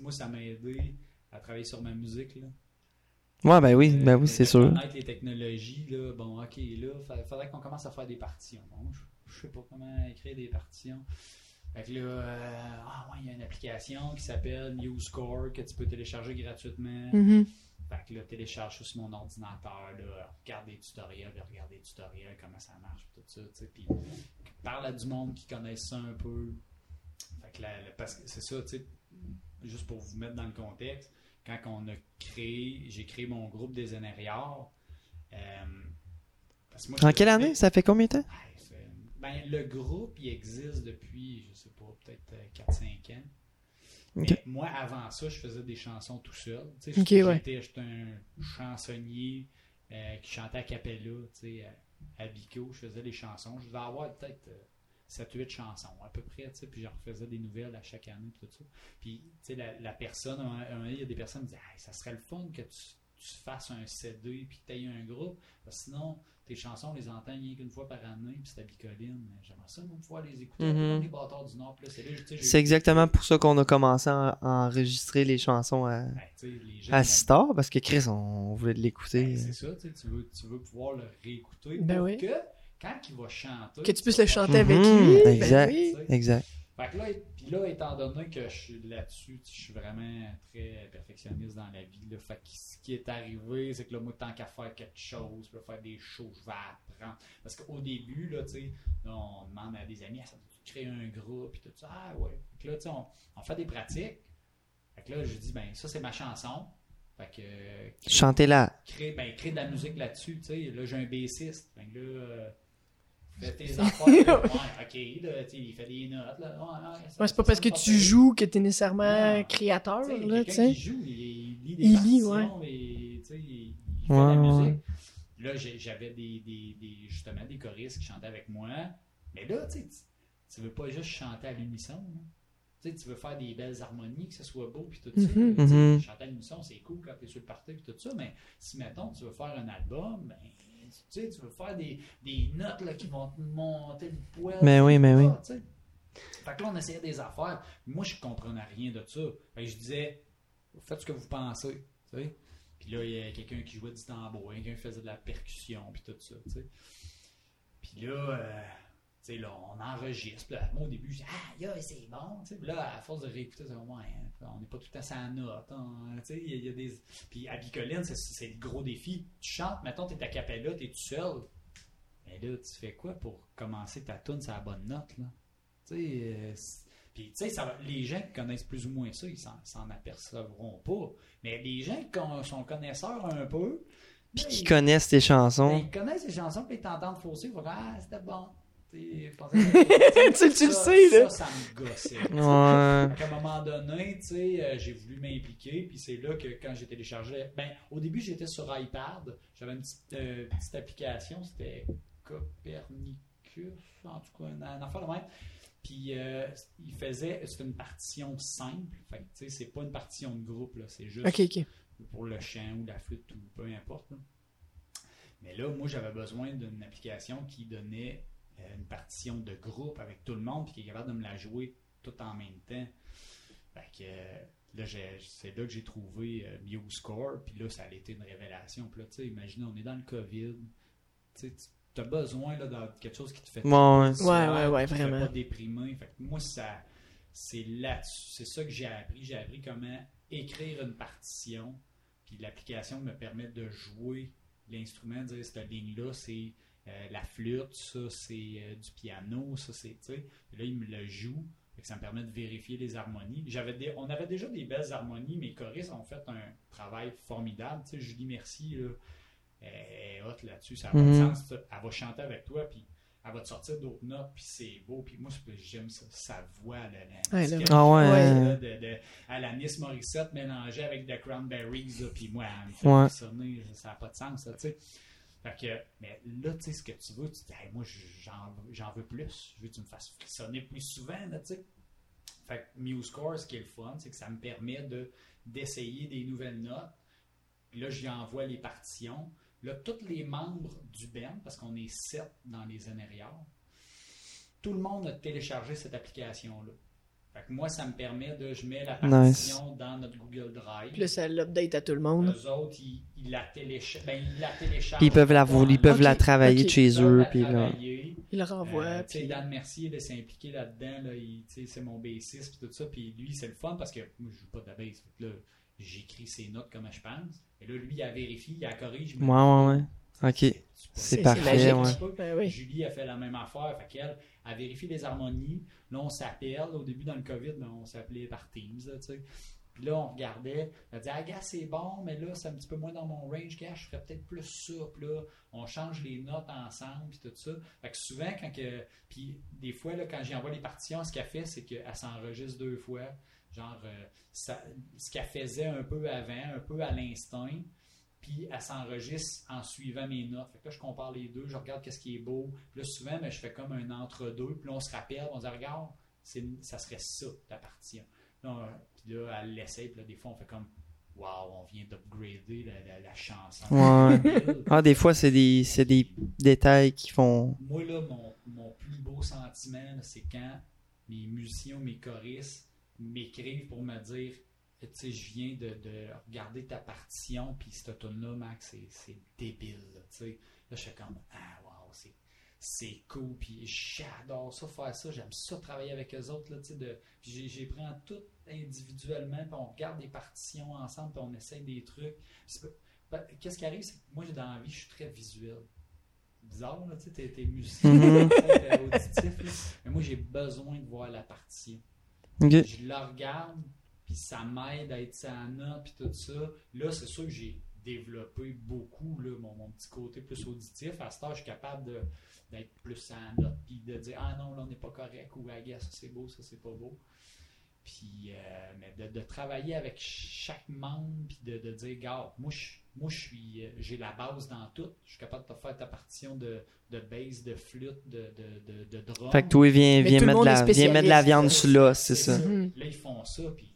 moi, ça m'a aidé à travailler sur ma musique. Là. Ouais, ben oui, Euh, ben oui, c'est sûr. Connaître les technologies, là, bon, ok, là, il faudrait qu'on commence à faire des partitions. Bon, je, je sais pas comment écrire des partitions. Fait que là, euh, ah ouais, il y a une application qui s'appelle MuseScore que tu peux télécharger gratuitement. Mhm. Fait que là, télécharge ça sur mon ordinateur, là, regarde des tutoriels, là, regarde des tutoriels, comment ça marche, tout ça, tu sais, puis parle à du monde qui connaissent ça un peu. Fait que la- parce que c'est ça, tu sais, juste pour vous mettre dans le contexte, quand on a créé, j'ai créé mon groupe des Énériards, euh, parce que moi, En quelle année? Ça fait combien de temps? C'est- ben, le groupe, il existe depuis, je sais pas, peut-être euh, 4-5 ans. Ok. Mais moi, avant ça, je faisais des chansons tout seul. Tu sais, Ok, j'étais- ouais. j'étais un chansonnier euh, qui chantait à cappella, à Bico. Je faisais des chansons. Je devais avoir peut-être 7-8 chansons à peu près, tu sais, puis je refaisais des nouvelles à chaque année, puis tout ça. Puis, tu sais, la, la personne, un- un moment, il y a des personnes qui me disaient, Hey, ça serait le fun que tu, tu fasses un CD, puis que tu aies un groupe. Parce que sinon, tes chansons, on les entend rien qu'une fois par année, puis c'est à bicoline. J'aimerais ça, moi, pouvoir les écouter. Mhm. Comme les bâtards du Nord, c'est exactement pour ça qu'on a commencé à, enregistrer les chansons à, Ben, gens, à Star, parce que Chris, on voulait l'écouter. ben, c'est ça, tu sais, tu veux, tu veux pouvoir le réécouter Ben pour oui. que, quand il va chanter... Que tu puisses le chanter avec lui. ben exact. Exact. Fait que là, puis là, étant donné que je suis là-dessus, je suis vraiment très perfectionniste dans la vie. Là, fait que ce qui est arrivé, c'est que là, moi, tant qu'à faire quelque chose, faire des shows, je vais apprendre. Parce qu'au début, là, tu sais, on demande à des amis, ah, ça tu créer un groupe, puis tout ça? Ah ouais. Fait que là, tu sais, on, on fait des pratiques. Fait que là, je dis, ben, ça, c'est ma chanson. Fait que. euh, Chantez-la. créer, ben, créer de la musique là-dessus, tu sais. Là, j'ai un bassiste. Fait que là, euh, fais tes affaires. [laughs] ouais, ok, là, tu il fait des notes, là. Ouais, ouais, ça- Ouais, c'est pas parce que tu joues que nécessairement créateur, Tu là, tu quelqu'un sais. qui joue, il, il lit des Il lit, et, tu sais, il, il fait Ouais, de la ouais. musique. Là, j'avais des, des, des, justement des choristes qui chantaient avec moi. Mais là, tu sais, tu- tu veux pas juste chanter à l'unisson. Tu sais, tu veux faire des belles harmonies, que ce soit beau, puis tout ça. Tu Mhm. Chanter à l'unisson, c'est cool quand t'es sur le party, puis tout ça. Mais si, mettons, tu veux faire un album, ben, tu sais, tu veux faire des, des notes là, qui vont te monter le poil. Mais oui, mais oui. Ah, tu sais. Fait que là, on essayait des affaires. Moi, je comprenais rien de ça. Fait que je disais, faites ce que vous pensez. tu sais. Puis là, il y a quelqu'un qui jouait du tambour, quelqu'un qui faisait de la percussion, puis tout ça. tu sais. Puis là, euh, sais, là, on enregistre. Là, moi, au début, je dis, ah, yeah, c'est bon. tu là, à force de réécouter, c'est ouais, hein, on n'est pas tout temps sans note. hein, tu sais, il y, a- il y a des. Puis à Bicoline, c'est- c'est le gros défi. Tu chantes, mettons, t'es à capella, t'es tout seul. Mais là, tu fais quoi pour commencer ta tune sur la bonne note, là? Tu sais, euh, puis, tu sais, les gens qui connaissent plus ou moins ça, ils s'en, s'en apercevront pas. Mais les gens qui con- sont connaisseurs un peu, Puis ben, qui connaissent tes ben, chansons. ils connaissent les chansons, puis ils t'entendent fausser, ils vont dire Ah, c'était bon. [laughs] Tu le Ça- sais, là. Ça, ça me gossait. Ouais. À un moment donné, tu sais, euh, j'ai voulu m'impliquer, puis c'est là que quand j'ai téléchargé, ben, au début j'étais sur iPad, j'avais une petite, euh, petite application, c'était Copernicus, en tout cas, une, une affaire de même. Puis euh, il faisait, c'était une partition simple, fait tu sais, c'est pas une partition de groupe, là, c'est juste pour le chant ou la flûte ou peu importe. là. Mais là, moi, j'avais besoin d'une application qui donnait une partition de groupe avec tout le monde puis qui est capable de me la jouer tout en même temps. Fait que euh, là, j'ai- c'est là que j'ai trouvé euh, MuseScore, puis là, ça a été une révélation. Puis là, tu sais, imaginez, on est dans le COVID. Tu sais, as besoin là, de quelque chose qui te fait ouais. Ouais, ouais, te vraiment. pas déprimer. Fait que moi, ça, c'est là c'est ça que j'ai appris. J'ai appris comment écrire une partition. Puis l'application me permet de jouer l'instrument, de dire cette ligne-là, c'est euh, la flûte, ça c'est euh, du piano, ça c'est. tu sais. Puis Là, il me le joue. Fait que ça me permet de vérifier les harmonies. J'avais des, on avait déjà des belles harmonies, mais les choristes ont fait un travail formidable. Tu sais, Julie Merci, là, elle est hot là-dessus, ça n'a Mhm. pas de sens. Elle va chanter avec toi, puis elle va te sortir d'autres notes, puis c'est beau. Puis moi, c'est- j'aime ça, sa voix, là, la, Ouais, là. Ah ouais. là, de, de- à la Miss Morissette mélangée avec The Cranberries, là, puis moi, elle me fait Ouais. frissonner, ça n'a pas de sens, ça, tu sais. Fait que, mais là, tu sais, ce que tu veux, tu dis, moi, j'en, veux plus. Je veux que tu me fasses frissonner plus souvent, là. Fait que MuseScore, ce qui est le fun, c'est que ça me permet de, d'essayer des nouvelles notes. Là, j'y envoie les partitions. Là, tous les membres du band, parce qu'on est sept dans les NRIA, tout le monde a téléchargé cette application-là. Fait que moi, ça me permet de. Je mets la partition dans notre Google Drive. Puis là, ça l'update à tout le monde. Eux autres, ils, ils la, télécha- ben, ils la téléchargent. Puis ils peuvent la, ils peuvent la travailler de chez Ils peuvent eux. la Puis là. travailler. Il le renvoie. Euh, puis- Dan Mercier là, s'est impliqué là-dedans. Là, c'est mon bassiste puis tout ça. Puis lui, c'est le fun parce que moi, je joue pas de la là, j'écris ses notes comme je pense. Et là, lui, il a vérifié, il a corrigé. Ouais, ouais, ouais. Ok. C'est- parfait, ouais. Ben. Julie a fait la même affaire. Fait qu'elle a vérifié les harmonies. Là, on s'appelle. Au début, dans le COVID, ben, on s'appelait par Teams. Là, tu sais. Puis là, on regardait. Elle dit Ah, gars, c'est bon, mais là, c'est un petit peu moins dans mon range. Gars, je ferais peut-être plus ça. Puis là, on change les notes ensemble. Puis tout ça. Fait que souvent, quand que. Puis des fois, là, quand j'envoie les partitions, ce qu'elle fait, c'est qu'elle s'enregistre deux fois. Genre, euh, ça- ce qu'elle faisait un peu avant, un peu à l'instinct puis elle s'enregistre en suivant mes notes. Fait que là, je compare les deux, je regarde qu'est-ce qui est beau. Puis là, souvent, je fais comme un entre-deux, puis là, on se rappelle, on se dit, regarde, c'est- ça serait ça, ta partition. Là, puis là, elle l'essaye, puis là, des fois, on fait comme, waouh, on vient d'upgrader la, la- la chanson. Ouais. [laughs] Ah, des fois, c'est des, c'est des détails qui font. Moi, là, mon, mon plus beau sentiment, c'est quand mes musiciens, mes choristes m'écrivent pour me dire tu sais, je viens de, de regarder ta partition, puis cette tune-là, Max, c'est- c'est débile. Là, tu sais. là, je fais comme Ah, wow, c'est. C'est cool, puis j'adore ça, faire ça, j'aime ça travailler avec eux autres. Là, tu sais, de, puis j'ai, pris tout individuellement, puis on regarde des partitions ensemble, puis on essaye des trucs. Ben, Qu'est-ce qui arrive, c'est que moi, dans la vie, je suis très visuel bizarre, là, tu sais, t'es, musicien, Mhm. t'es auditif, là. mais moi j'ai besoin de voir la partition. Je la regarde, puis ça m'aide à être sa note, puis tout ça. Là, c'est sûr que j'ai développé beaucoup là, mon, mon petit côté plus auditif. À ce temps, je suis capable de, d'être plus sa note, puis de dire Ah non, là on n'est pas correct, ou Ah, ça c'est beau, ça c'est pas beau. Puis, euh, mais de, de travailler avec chaque membre, puis de, de dire, gars, moi, je, moi, je suis, euh, j'ai la base dans tout. Je suis capable de te faire ta partition de, de bass, de flûte, de, de, de, de drum. Fait que toi, viens, viens, mettre la, viens mettre la spécialiste. viande sur là, c'est ça. Mhm. Là, ils font ça, puis,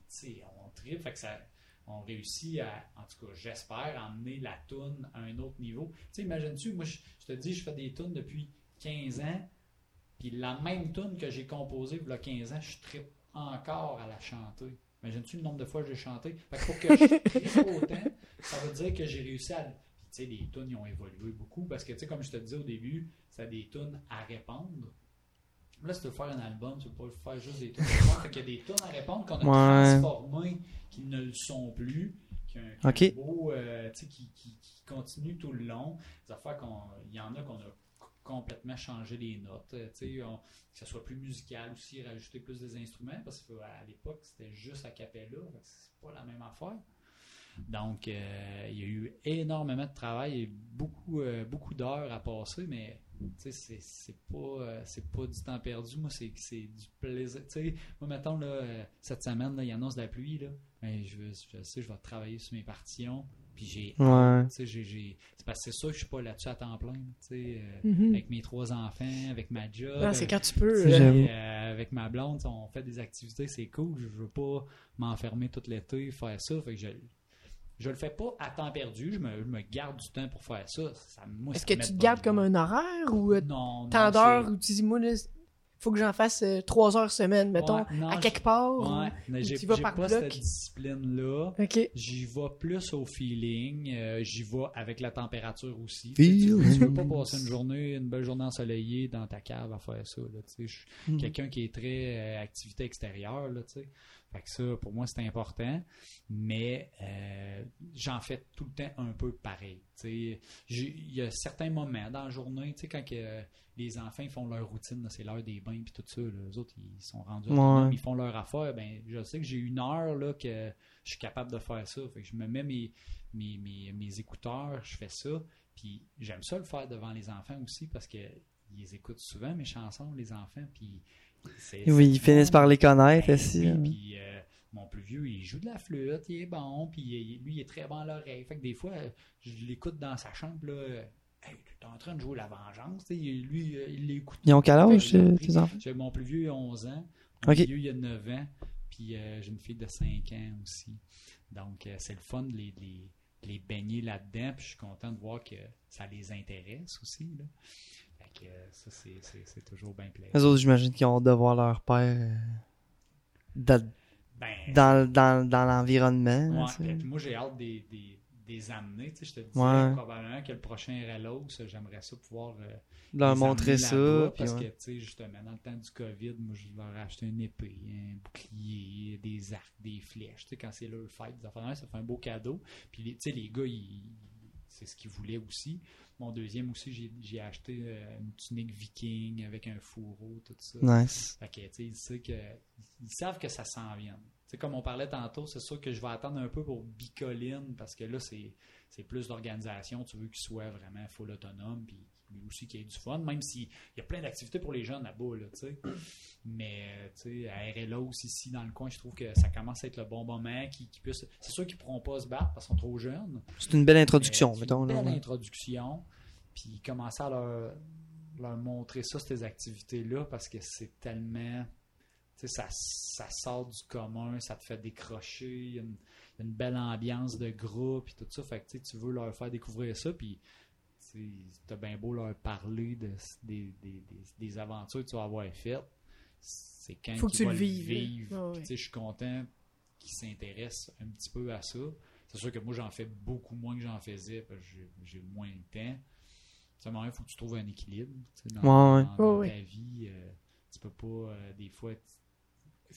on tripe. Fait que ça, on réussit à, en tout cas, j'espère, emmener la toune à un autre niveau. Tu sais, imagines-tu, moi, je, je te dis, je fais des tunes depuis 15 ans, puis la même tune que j'ai composée il y a 15 ans, je tripe encore à la chanter. Imagines-tu le nombre de fois que j'ai chanté? Fait que pour que je [laughs] tripe autant, ça veut dire que j'ai réussi à. Puis, tu sais, les tunes, ils ont évolué beaucoup parce que, tu sais, comme je te disais au début, c'est des tunes à répondre. Là, si tu veux faire un album, tu peux pas faire juste des tunes à. Fait qu'il y a des tunes à répondre qu'on a Ouais. transformées qui ne le sont plus. Qui ont, qui ont Ok. un beau, euh, qui, qui, qui continuent tout le long. Des affaires qu'on. Il y en a qu'on a complètement changé les notes. euh, on- que ce soit plus musical aussi, rajouter plus des instruments, parce qu'à l'époque, c'était juste à que C'est pas la même affaire. Donc, euh, il y a eu énormément de travail et beaucoup, euh, beaucoup d'heures à passer, mais c'est c'est pas, euh, c'est pas du temps perdu. Moi, c'est c'est du plaisir. Tu sais, moi, mettons, là, euh, cette semaine, là, il annonce la pluie. Là, mais je, veux- je sais, je vais travailler sur mes partitions. Puis j'ai. Ouais. tu sais, j'ai- j'ai- C'est parce que c'est sûr que je suis pas là-dessus à temps plein. Tu sais, euh, Mhm. avec mes trois enfants, avec ma job. Non, c'est quand tu peux. Euh, avec ma blonde, on fait des activités, c'est cool. Je veux pas m'enfermer tout l'été, faire ça. Fait que je, je le fais pas à temps perdu. Je me, je me garde du temps pour faire ça. Est-ce que tu te gardes comme un horaire ou euh, non, tant d'heures où tu dis, moi, faut que j'en fasse euh, trois heures semaine, mettons, Ouais, non, à quelque part? Ouais, ou- mais ou j'ai tu vas j'ai par pas bloc? cette discipline-là. J'y vais plus au feeling. euh, J'y vais avec la température aussi. Tu sais, Tu, tu veux Feelings. pas passer une journée, une belle journée ensoleillée dans ta cave à faire ça. Là, tu sais. je suis Mhm. quelqu'un qui est très euh, activité extérieure. Là, tu sais. Fait que ça, pour moi, c'est important. Mais euh, j'en fais tout le temps un peu pareil. Il y a certains moments dans la journée, quand que, les enfants font leur routine, c'est l'heure des bains puis tout ça. là, les autres, ils sont rendus Ouais. ils font leur affaire. Ben, je sais que j'ai une heure là, que je suis capable de faire ça. Fait que je me mets mes, mes, mes, mes écouteurs, je fais ça. Puis j'aime ça le faire devant les enfants aussi parce que ils écoutent souvent mes chansons, les enfants. Puis Oui, ils finissent par les connaître Ben aussi. oui, puis euh, mon plus vieux, il joue de la flûte, il est bon, puis il- lui, il est très bon à l'oreille. Fait que des fois, euh, je l'écoute dans sa chambre, là, euh, Hey, tu es en train de jouer la vengeance. Tu sais, lui, euh, il l'écoute. Ils ont quel âge, euh, tes enfants? Mon plus vieux, il a 11 ans. Mon plus vieux, il a 9 ans. Puis euh, j'ai une fille de 5 ans aussi. Donc, euh, c'est le fun de les, les, les baigner là-dedans. Puis je suis content de voir que ça les intéresse aussi. Là. Fait que euh, ça, c'est- toujours bien plaisant. Les autres, j'imagine qu'ils ont hâte de voir leur père euh, dans, Ben, dans, dans, dans l'environnement. Ouais, moi j'ai hâte des, des, des amener. Tu sais, je te dis Ouais. probablement que le prochain ça, j'aimerais ça pouvoir euh, leur montrer ça. Parce ouais. que, tu sais, justement, dans le temps du COVID, moi, je leur ai acheté une épée, un bouclier, des arcs, des flèches. Tu sais, quand c'est leur fête, ça fait un beau cadeau. Puis, tu sais, les gars, ils- c'est ce qu'ils voulaient aussi. Mon deuxième aussi, j'ai- acheté euh, une tunique viking avec un fourreau, tout ça. Nice. Fait que, tu sais, ils, savent que, ils savent que ça s'en vient. Comme on parlait tantôt, c'est sûr que je vais attendre un peu pour Bicoline parce que là, c'est, plus d'organisation. Tu veux qu'il soit vraiment full autonome puis aussi qu'il ait du fun, même s'il y a plein d'activités pour les jeunes là-bas, là, tu sais. Mais, euh, tu sais, à RLO ici, dans le coin, je trouve que ça commence à être le bon moment. Puissent... C'est sûr qu'ils ne pourront pas se battre parce qu'ils sont trop jeunes. C'est une belle introduction, Mais c'est mettons. Une belle introduction. Puis commencer à leur, leur montrer ça, ces activités-là, parce que c'est tellement. Tu sais, ça, ça sort du commun, ça te fait décrocher, il y a une, y belle ambiance de groupe, et tout ça. Fait que tu veux leur faire découvrir ça, puis tu as bien beau leur parler de, des, des, des, des aventures que tu vas avoir faites. C'est quand Faut que qu'ils tu vont le vives, vivre. Ouais. Je suis content qu'ils s'intéressent un petit peu à ça. C'est sûr que moi, j'en fais beaucoup moins que j'en faisais parce que j'ai- moins de temps. Moment, il faut que tu trouves un équilibre dans, Ouais, ouais. dans- dans Ouais, ta vie. euh, tu peux pas, euh, des fois,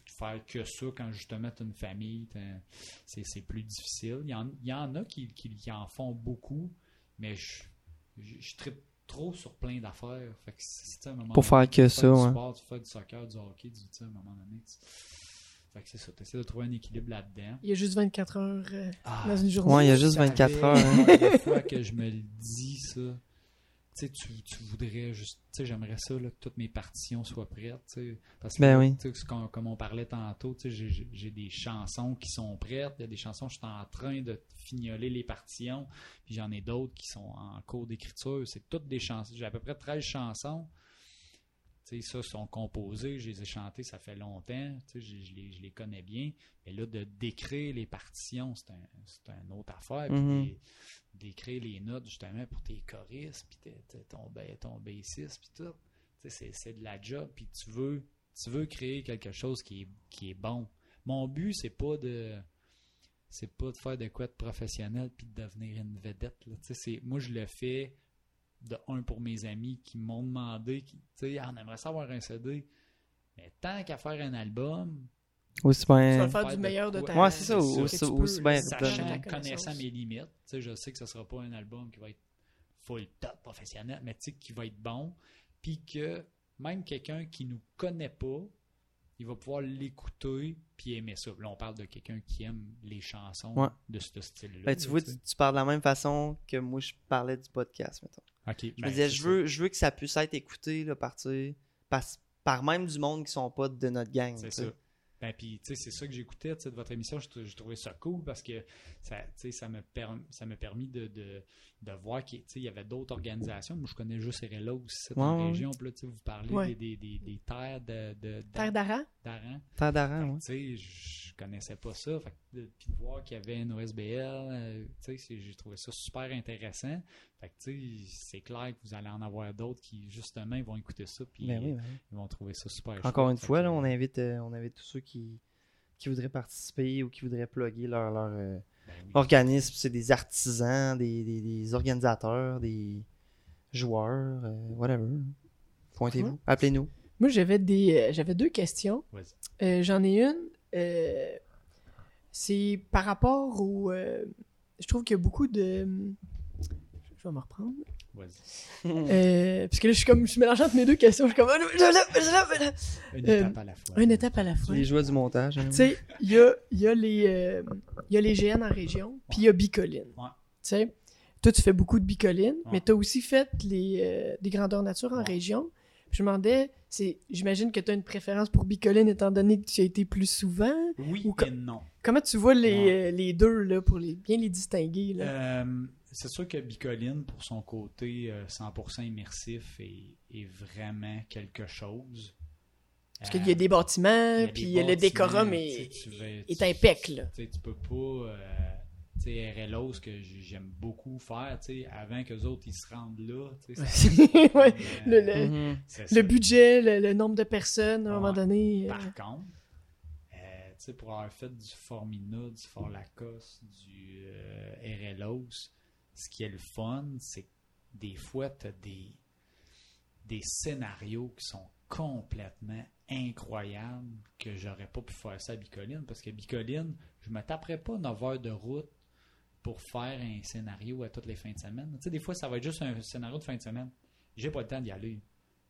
faire que ça quand justement tu as une famille. t'as- C'est c'est plus difficile. Il y en, il y en a qui, qui- qui en font beaucoup, mais je, je, je tripe trop sur plein d'affaires. Fait que c'est- un moment Pour donné, faire que tu ça, du ouais. sport, tu fais du soccer, du hockey, du, tu sais, à un moment donné. tu- Fait que c'est ça, tu essaies de trouver un équilibre là-dedans. Il y a juste 24 heures euh, Ah, dans une journée. Ouais, il y a juste 24 savais, heures. hein. fois que je me le dis, ça. Tu tu, voudrais juste. Tu sais, j'aimerais ça, là, que toutes mes partitions soient prêtes. tu sais. Parce que, Ben oui. comme, comme on parlait tantôt, tu sais, j'ai des chansons qui sont prêtes. Il y a des chansons, je suis en train de fignoler les partitions. Puis j'en ai d'autres qui sont en cours d'écriture. C'est toutes des chansons. J'ai à peu près 13 chansons. Tu sais, ça, sont composées, je les ai chantées, ça fait longtemps, tu sais, je, je les, je les connais bien. Mais là, de décrire les partitions, c'est un, c'est une autre affaire. Puis Mhm. des- d'écrire les notes, justement, pour tes choristes, puis tes- tes- ton, ton bassiste, puis tout. Tu sais, c'est- c'est de la job, puis tu veux, tu veux créer quelque chose qui est, qui est bon. Mon but, c'est pas de c'est pas de faire de quoi de professionnel puis de devenir une vedette. Là. C'est- Moi, je le fais de un pour mes amis qui m'ont demandé, qui, tu sais, Ah, on aimerait savoir un CD. Mais tant qu'à faire un album, Aussi Tu vas bien. faire du meilleur de ta Ouais, c'est ça, aussi- bien sachant, connaissant mes limites, tu sais, je sais que ce sera pas un album qui va être full top professionnel, mais tu sais, qui va être bon, puis que même quelqu'un qui nous connaît pas, il va pouvoir l'écouter puis aimer ça. Là, on parle de quelqu'un qui aime les chansons Ouais. de ce style-là. Ben, tu là, vois, tu, tu parles de la même façon que moi, je parlais du podcast, mettons. Ok, Je ben, me disais, c'est je veux, je veux que ça puisse être écouté là, par, par, par même du monde qui sont pas de notre gang. C'est ça. Ben, puis, tu sais, c'est ça que j'écoutais de votre émission. Je, je trouvais ça cool parce que ça, ça me ça m'a permis de, de, de voir qu'il y avait d'autres organisations. Moi, je connais juste RLA aussi, cette Ouais, ouais. région. Puis là, vous parlez Ouais. des, des, des, des terres de, de, Terre d'Aran? d'Aran. Terre d'Aran, sais, je connaissais pas ça. Fait de- puis de voir qu'il y avait une OSBL, euh, tu sais, c'est- j'ai trouvé ça super intéressant. Fait que, tu sais, c'est clair que vous allez en avoir d'autres qui, justement, vont écouter ça. Puis Ben oui, ben oui. ils vont trouver ça super Encore chouette. une fois, là, on invite, euh, on invite tous ceux qui, qui voudraient participer ou qui voudraient plugger leur, leur euh, Ben oui. organisme. C'est des artisans, des, des- des organisateurs, des joueurs, euh, whatever. Pointez-vous, appelez-nous. Moi, j'avais des, euh, j'avais deux questions. Euh, J'en ai une. euh, c'est par rapport au. euh, je trouve qu'il y a beaucoup de. Je vais me reprendre. Vas-y. Euh, parce que là, je suis comme. Je suis mélangeant entre mes deux questions. Je suis comme. Une Euh, étape à la fois. Une étape à la fois. Les joies du montage. hein. Tu sais, il y a, il y, a les, euh, il y a les GN en région, puis il y a Bicoline. Ouais. Tu sais, toi, tu fais beaucoup de Bicoline, Ouais. mais tu as aussi fait les, euh, des grandeurs nature en Ouais. région. Puis je me demandais, c'est, j'imagine que tu as une préférence pour Bicoline étant donné que tu y as été plus souvent. Oui Ou et non. Comment tu vois les, Ouais. euh, les deux, là, pour les, bien les distinguer? Là? Euh, c'est sûr que Bicoline, pour son côté euh, 100% immersif, est, est vraiment quelque chose. Parce qu'il y a des bâtiments, il y a des puis le bâtiments, décorum tu est, sais, tu est tu- peux pas. euh, tu sais, RLO, ce que j'aime beaucoup faire, tu sais, avant que les autres ils se rendent là. [laughs] Ouais, euh, le, le- Mhm. le budget, le, le nombre de personnes, à un moment donné. euh, Par contre, euh, tu sais, pour avoir fait du Formina, du Fort Lacoste, du euh, RLOS, ce qui est le fun, c'est que des fois, tu as des, des scénarios qui sont complètement incroyables que j'aurais pas pu faire ça à Bicoline parce que Bicoline, je me taperais pas 9 heures de route pour faire un scénario à toutes les fins de semaine. Tu sais, des fois, ça va être juste un scénario de fin de semaine. J'ai pas le temps d'y aller.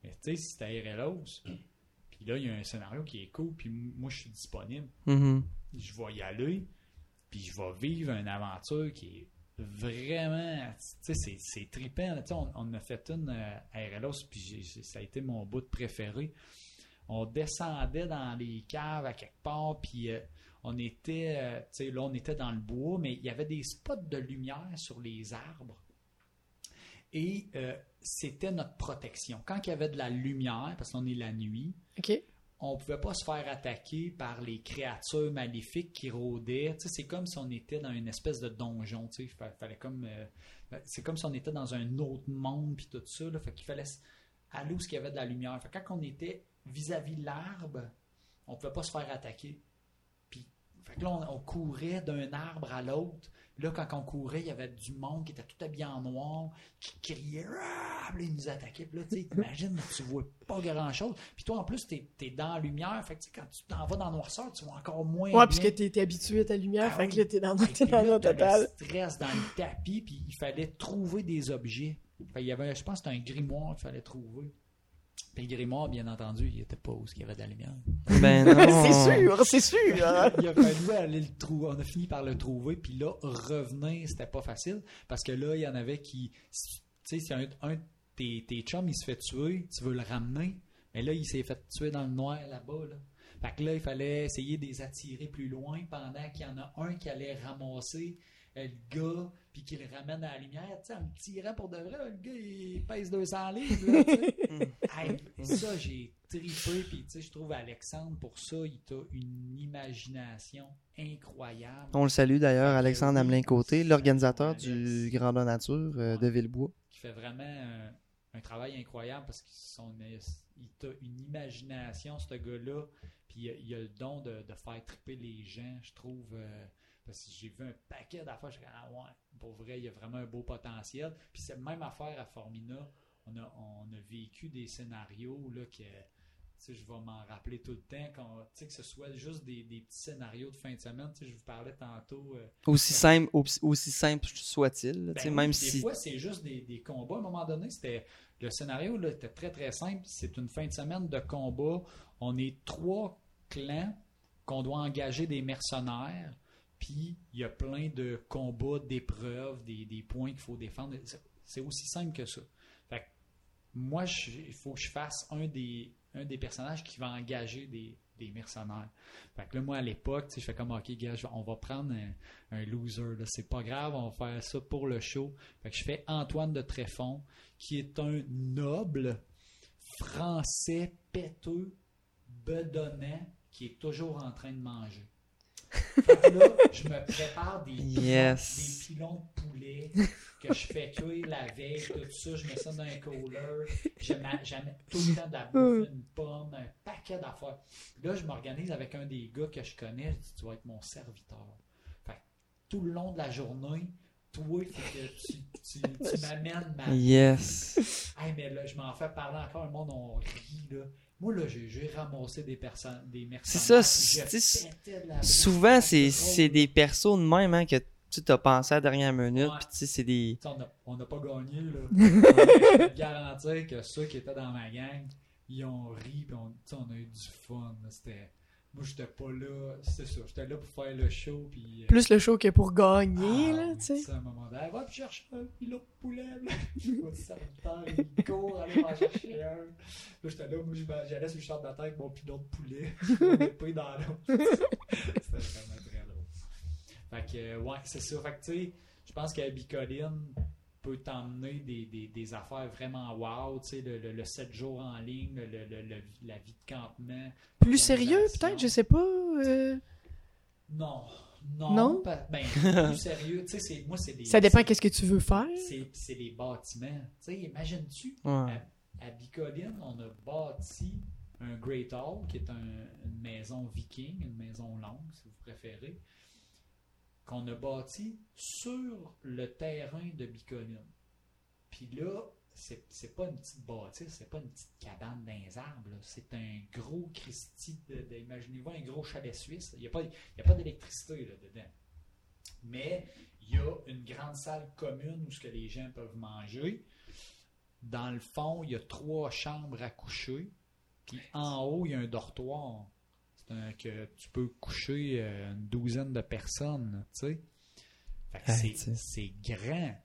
Mais tu sais, si c'était RLOS, puis là, il y a un scénario qui est cool, puis moi, je suis disponible. Mhm. Je vais y aller, puis je vais vivre une aventure qui est vraiment. C'est- trippant. on, a fait une euh, à RLOS, puis ça a été mon bout de préféré. On descendait dans les caves à quelque part, puis euh, on était. euh, là, on était dans le bois, mais il y avait des spots de lumière sur les arbres. Et c'était notre protection. Quand il y avait de la lumière, parce qu'on est la nuit. On pouvait pas se faire attaquer par les créatures maléfiques qui rôdaient. C'est comme si on était dans une espèce de donjon. Euh, c'est comme si on était dans un autre monde puis tout ça. Là, fait qu'il fallait aller où il y avait de la lumière. Fait quand on était vis-à-vis de l'arbre, on pouvait pas se faire attaquer. Puis, là, on courait d'un arbre à l'autre. Là, quand on courait, il y avait du monde qui était tout habillé en noir, qui criait, Ah! Puis là, ils nous attaquaient. Puis là, tu sais, [laughs] imagine, tu vois pas grand-chose. Puis toi, en plus, t'es es dans la lumière. Fait que, quand tu t'en vas dans la noirceur, tu vois encore moins. Ouais, puisque t'es t'es habitué à ta lumière, Ah fait oui. que là, t'es dans, [laughs] là, total. le stress dans le tapis, puis il fallait trouver des objets. Fait, il y avait, je pense que c'était un grimoire qu'il fallait trouver. Puis le grimoire, bien entendu, il était pas où il y avait de la lumière. Ben [laughs] non. c'est sûr, c'est sûr. hein. [laughs] il a fallu aller le trouver. On a fini par le trouver, puis là, revenir, c'était pas facile, parce que là, il y en avait qui... Tu sais, si un, un de tes, tes chums, il se fait tuer, tu veux le ramener, mais là, il s'est fait tuer dans le noir là-bas, là. Fait que là, il fallait essayer de les attirer plus loin pendant qu'il y en a un qui allait ramasser le gars, puis qu'il le ramène à la lumière. Tu sais, en me tirant pour de vrai, le gars, il pèse 200 livres, là. [laughs] Hey, ça, j'ai trippé, puis tu sais, je trouve Alexandre, pour ça, il a une imagination incroyable. On le salue d'ailleurs, que Alexandre Amelin-Côté, l'organisateur du Grandeur Nature euh, de Villebois. qui fait vraiment un, un travail incroyable parce qu'il a une imagination, ce gars-là, puis il a, il a le don de, de faire triper les gens, je trouve. euh, parce que j'ai vu un paquet d'affaires, je suis ah ouais, pour vrai, il y a vraiment un beau potentiel. Puis c'est la même affaire à Formina. On a, on a vécu des scénarios là, que je vais m'en rappeler tout le temps, sais, que ce soit juste des, des petits scénarios de fin de semaine. Je vous parlais tantôt. euh, Aussi simple, aussi, aussi simple soit-il, ben même Des si. fois, c'est juste des, des combats. À un moment donné, c'était le scénario là, était très très simple. C'est une fin de semaine de combat. On est trois clans qu'on doit engager des mercenaires. Puis il y a plein de combats, d'épreuves, des, des points qu'il faut défendre. C'est- aussi simple que ça. Fait que moi, il faut que je fasse un des, un des personnages qui va engager des, des mercenaires. Fait que là, moi, à l'époque, je fais comme, OK, gars, on va prendre un, loser. C'est pas grave, on va faire ça pour le show. Fait que je fais Antoine de Tréfond, qui est un noble français péteux, bedonnant, qui est toujours en train de manger. Fait que là, je me prépare des pilons, Yes. des pilons de poulet que je fais cuire la veille, tout ça, je mets ça dans un cooler, j'aime tout le temps de la bouffe, une pomme, un paquet d'affaires. Là, je m'organise avec un des gars que je connais, je dis, tu vas être mon serviteur. Fait que tout le long de la journée, toi, que tu, tu m'amènes ma Yes. Hey, mais là, je m'en fais parler encore, le monde, on rit, là. Moi, là, j'ai ramassé des personnes, des mercenaires. ça, c'est- la Souvent, c'est des persos de même hein, que tu t'as pensé à la dernière minute, puis tu sais, c'est des. On on n'a pas gagné, là. [laughs] te garantir que ceux qui étaient dans ma gang, ils ont ri, puis on, on a eu du fun. C'était... Moi, j'étais pas là, c'est ça, j'étais là pour faire le show, puis... euh, Plus le show que pour gagner, ah, là, tu sais. c'est un moment donné, va chercher un pilot de poulet, là. [laughs] Il court, aller m'en chercher un. Là, j'étais là, moi, je j'allais sur le champ de bataille avec mon pilot de poulet. [laughs] Épée dans l'autre. [laughs] C'était vraiment très drôle. Fait que, ouais, c'est ça. Fait que, tu sais, je pense que Bicoline peut t'emmener des, des, des affaires vraiment wow, tu sais, le, le, le 7 jours en ligne, le, le- le- la vie de campement. Plus sérieux, peut-être, je sais pas. euh, Non, non, Non? pa- ben, [laughs] plus sérieux, tu sais, c'est- moi, c'est des... Ça dépend qu'est-ce que tu veux faire. c'est c'est les bâtiments. Tu sais, imagines-tu, Ouais. à, à Bicoline, on a bâti un Great Hall, qui est un- une maison viking, une maison longue, si vous préférez, qu'on a bâti sur le terrain de Bicoline. Puis là, c'est c'est pas une petite bâtisse, c'est pas une petite cabane dans les arbres, c'est un gros Christie, de, imaginez-vous un gros chalet suisse. Il n'y a pas, a pas d'électricité là, dedans. Mais il y a une grande salle commune où ce que les gens peuvent manger. Dans le fond, il y a trois chambres à coucher. Puis en haut, il y a un dortoir. Un, que tu peux coucher euh, une douzaine de personnes, tu sais. C'est- grand.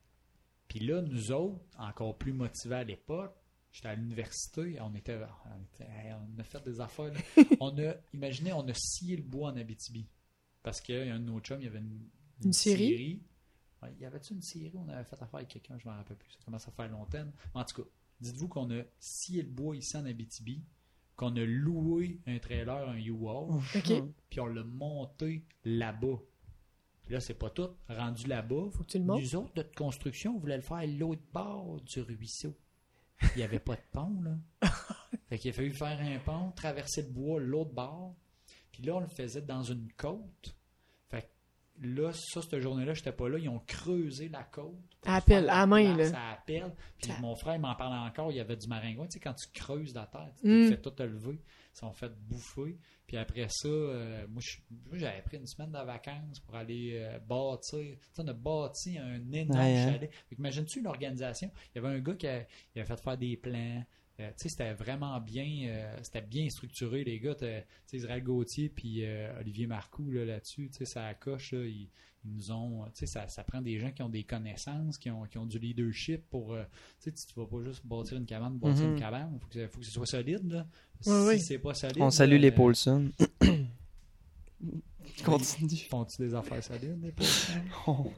Puis là, nous autres, encore plus motivés à l'époque, j'étais à l'université, on était, on était- hey, on a fait des affaires. là. [laughs] on a, imaginez, on a scié le bois en Abitibi. Parce qu'il y a un nos chums, il y avait une, Une série? Ouais, y avait-tu une série? Où on avait fait affaire avec quelqu'un, je m'en rappelle plus. Ça commence à faire longtemps. Mais en tout cas, dites-vous qu'on a scié le bois ici en Abitibi, qu'on a loué un trailer, un U-Haul, puis on l'a monté là-bas. Puis là, c'est pas tout. Rendu là-bas, Faut que tu le montres. nous autres, notre construction, on voulait le faire à l'autre bord du ruisseau. Il n'y avait pas de pont, là. [laughs] fait qu'il a fallu faire un pont, traverser le bois, l'autre bord. Puis là, on le faisait dans une côte. Là, ça, cette journée-là, j'étais pas là. Ils ont creusé la côte. appel, à main, place, là. À appel. Puis Ça- mon frère m'en parlait encore. Il y avait du maringouin. Tu sais, quand tu creuses la terre, tu Mm. te fais tout te lever. Ils sont fait bouffer. Puis après ça, euh, moi, je- j'avais pris une semaine de vacances pour aller euh, bâtir. Tu sais, on a bâti un énorme Ouais, hein. chalet. Que Imagines-tu l'organisation? Il y avait un gars qui a- il avait fait faire des plans. Euh, tu sais, c'était vraiment bien, euh, c'était bien structuré, les gars. Tu Israël Gauthier puis euh, Olivier Marcoux là, là-dessus, tu sais, ça coche, là, ils, ils nous ont, tu sais, ça, ça prend des gens qui ont des connaissances, qui ont, qui ont du leadership pour, euh, tu sais, tu tu vas pas juste bâtir une cabane, bâtir Mhm. une cabane, faut que, faut que ce soit solide, là. Si ouais. c'est pas solide, On salue les euh, Paulson. [coughs] [coughs] Continue. Font-tu des affaires solides, les Paulson? [laughs]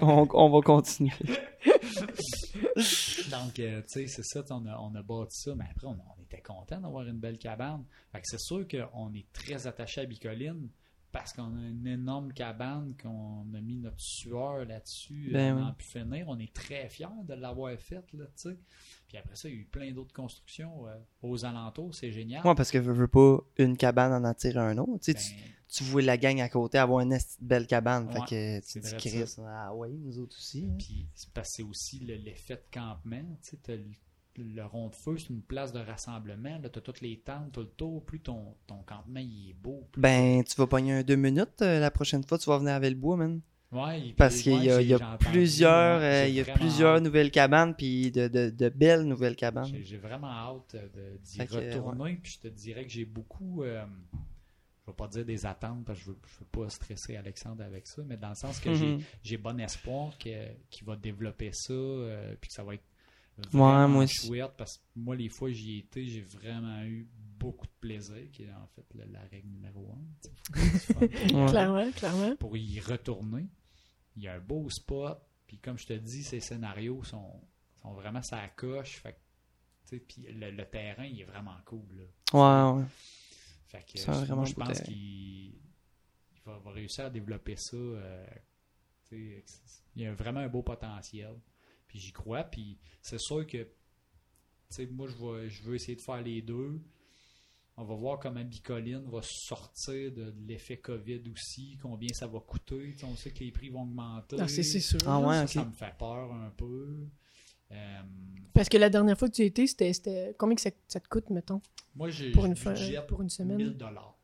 On- on va continuer. [laughs] [laughs] Donc, euh, tu sais, c'est ça, on a, on a bâti ça, mais après, on, on était content d'avoir une belle cabane. Fait que c'est sûr qu'on est très attaché à Bicoline parce qu'on a une énorme cabane, qu'on a mis notre sueur là-dessus, Ben on oui. a pu finir. On est très fiers de l'avoir faite, là, tu sais. Puis après ça, il y a eu plein d'autres constructions euh, aux alentours, c'est génial. Moi, parce que je veux pas une cabane en attirer un autre. Tu sais, Ben, tu vois la gang à côté avoir une belle cabane. Ouais, fait que tu te dis. Chris, ah ouais, nous autres aussi. hein. Puis c'est parce que c'est aussi le- l'effet de campement. Tu sais, le, le rond de feu, c'est une place de rassemblement. Là, t'as toutes les tentes, tout le tour. Plus ton, ton campement il est beau. plus- Ben, tu vas pogner un deux minutes euh, la prochaine fois, tu vas venir à Villebois, man. Ouais, Parce qu'il y a, ouais, y plusieurs, ouais, euh, il y a plusieurs hâte. nouvelles cabanes, puis de, de, de belles nouvelles cabanes. J'ai vraiment hâte de- d'y retourner. Puis je te dirais que j'ai beaucoup. euh, je vais pas dire des attentes parce que je veux, je veux pas stresser Alexandre avec ça, mais dans le sens que j'ai Mhm. j'ai bon espoir qu'il va développer ça, euh, puis que ça va être Ouais, vraiment moi aussi. chouette, parce que moi, les fois que j'y ai été, j'ai vraiment eu beaucoup de plaisir, qui est en fait la, la règle numéro un. Ouais. Clairement, clairement. Pour y retourner, il y a un beau spot, puis comme je te dis, ces scénarios sont, sont vraiment ça coche, fait que, puis le, le terrain, il est vraiment cool, là. Ouais, ouais. Fait que moi, je pense qu'il il va, va réussir à développer ça. euh, tu sais, il y a vraiment un beau potentiel. Puis j'y crois. Puis c'est sûr que tu sais, moi, je, vais, je veux essayer de faire les deux. On va voir comment Bicoline va sortir de l'effet COVID aussi, combien ça va coûter. On sait que les prix vont augmenter. Ah, c'est c'est sûr. Ah ouais, Ça, ok. ça me fait peur un peu. Euh, Parce que la dernière fois que tu y étais, c'était, c'était... combien que ça, ça te coûte, mettons, moi, j'ai pour pour une semaine? 1000 dollars.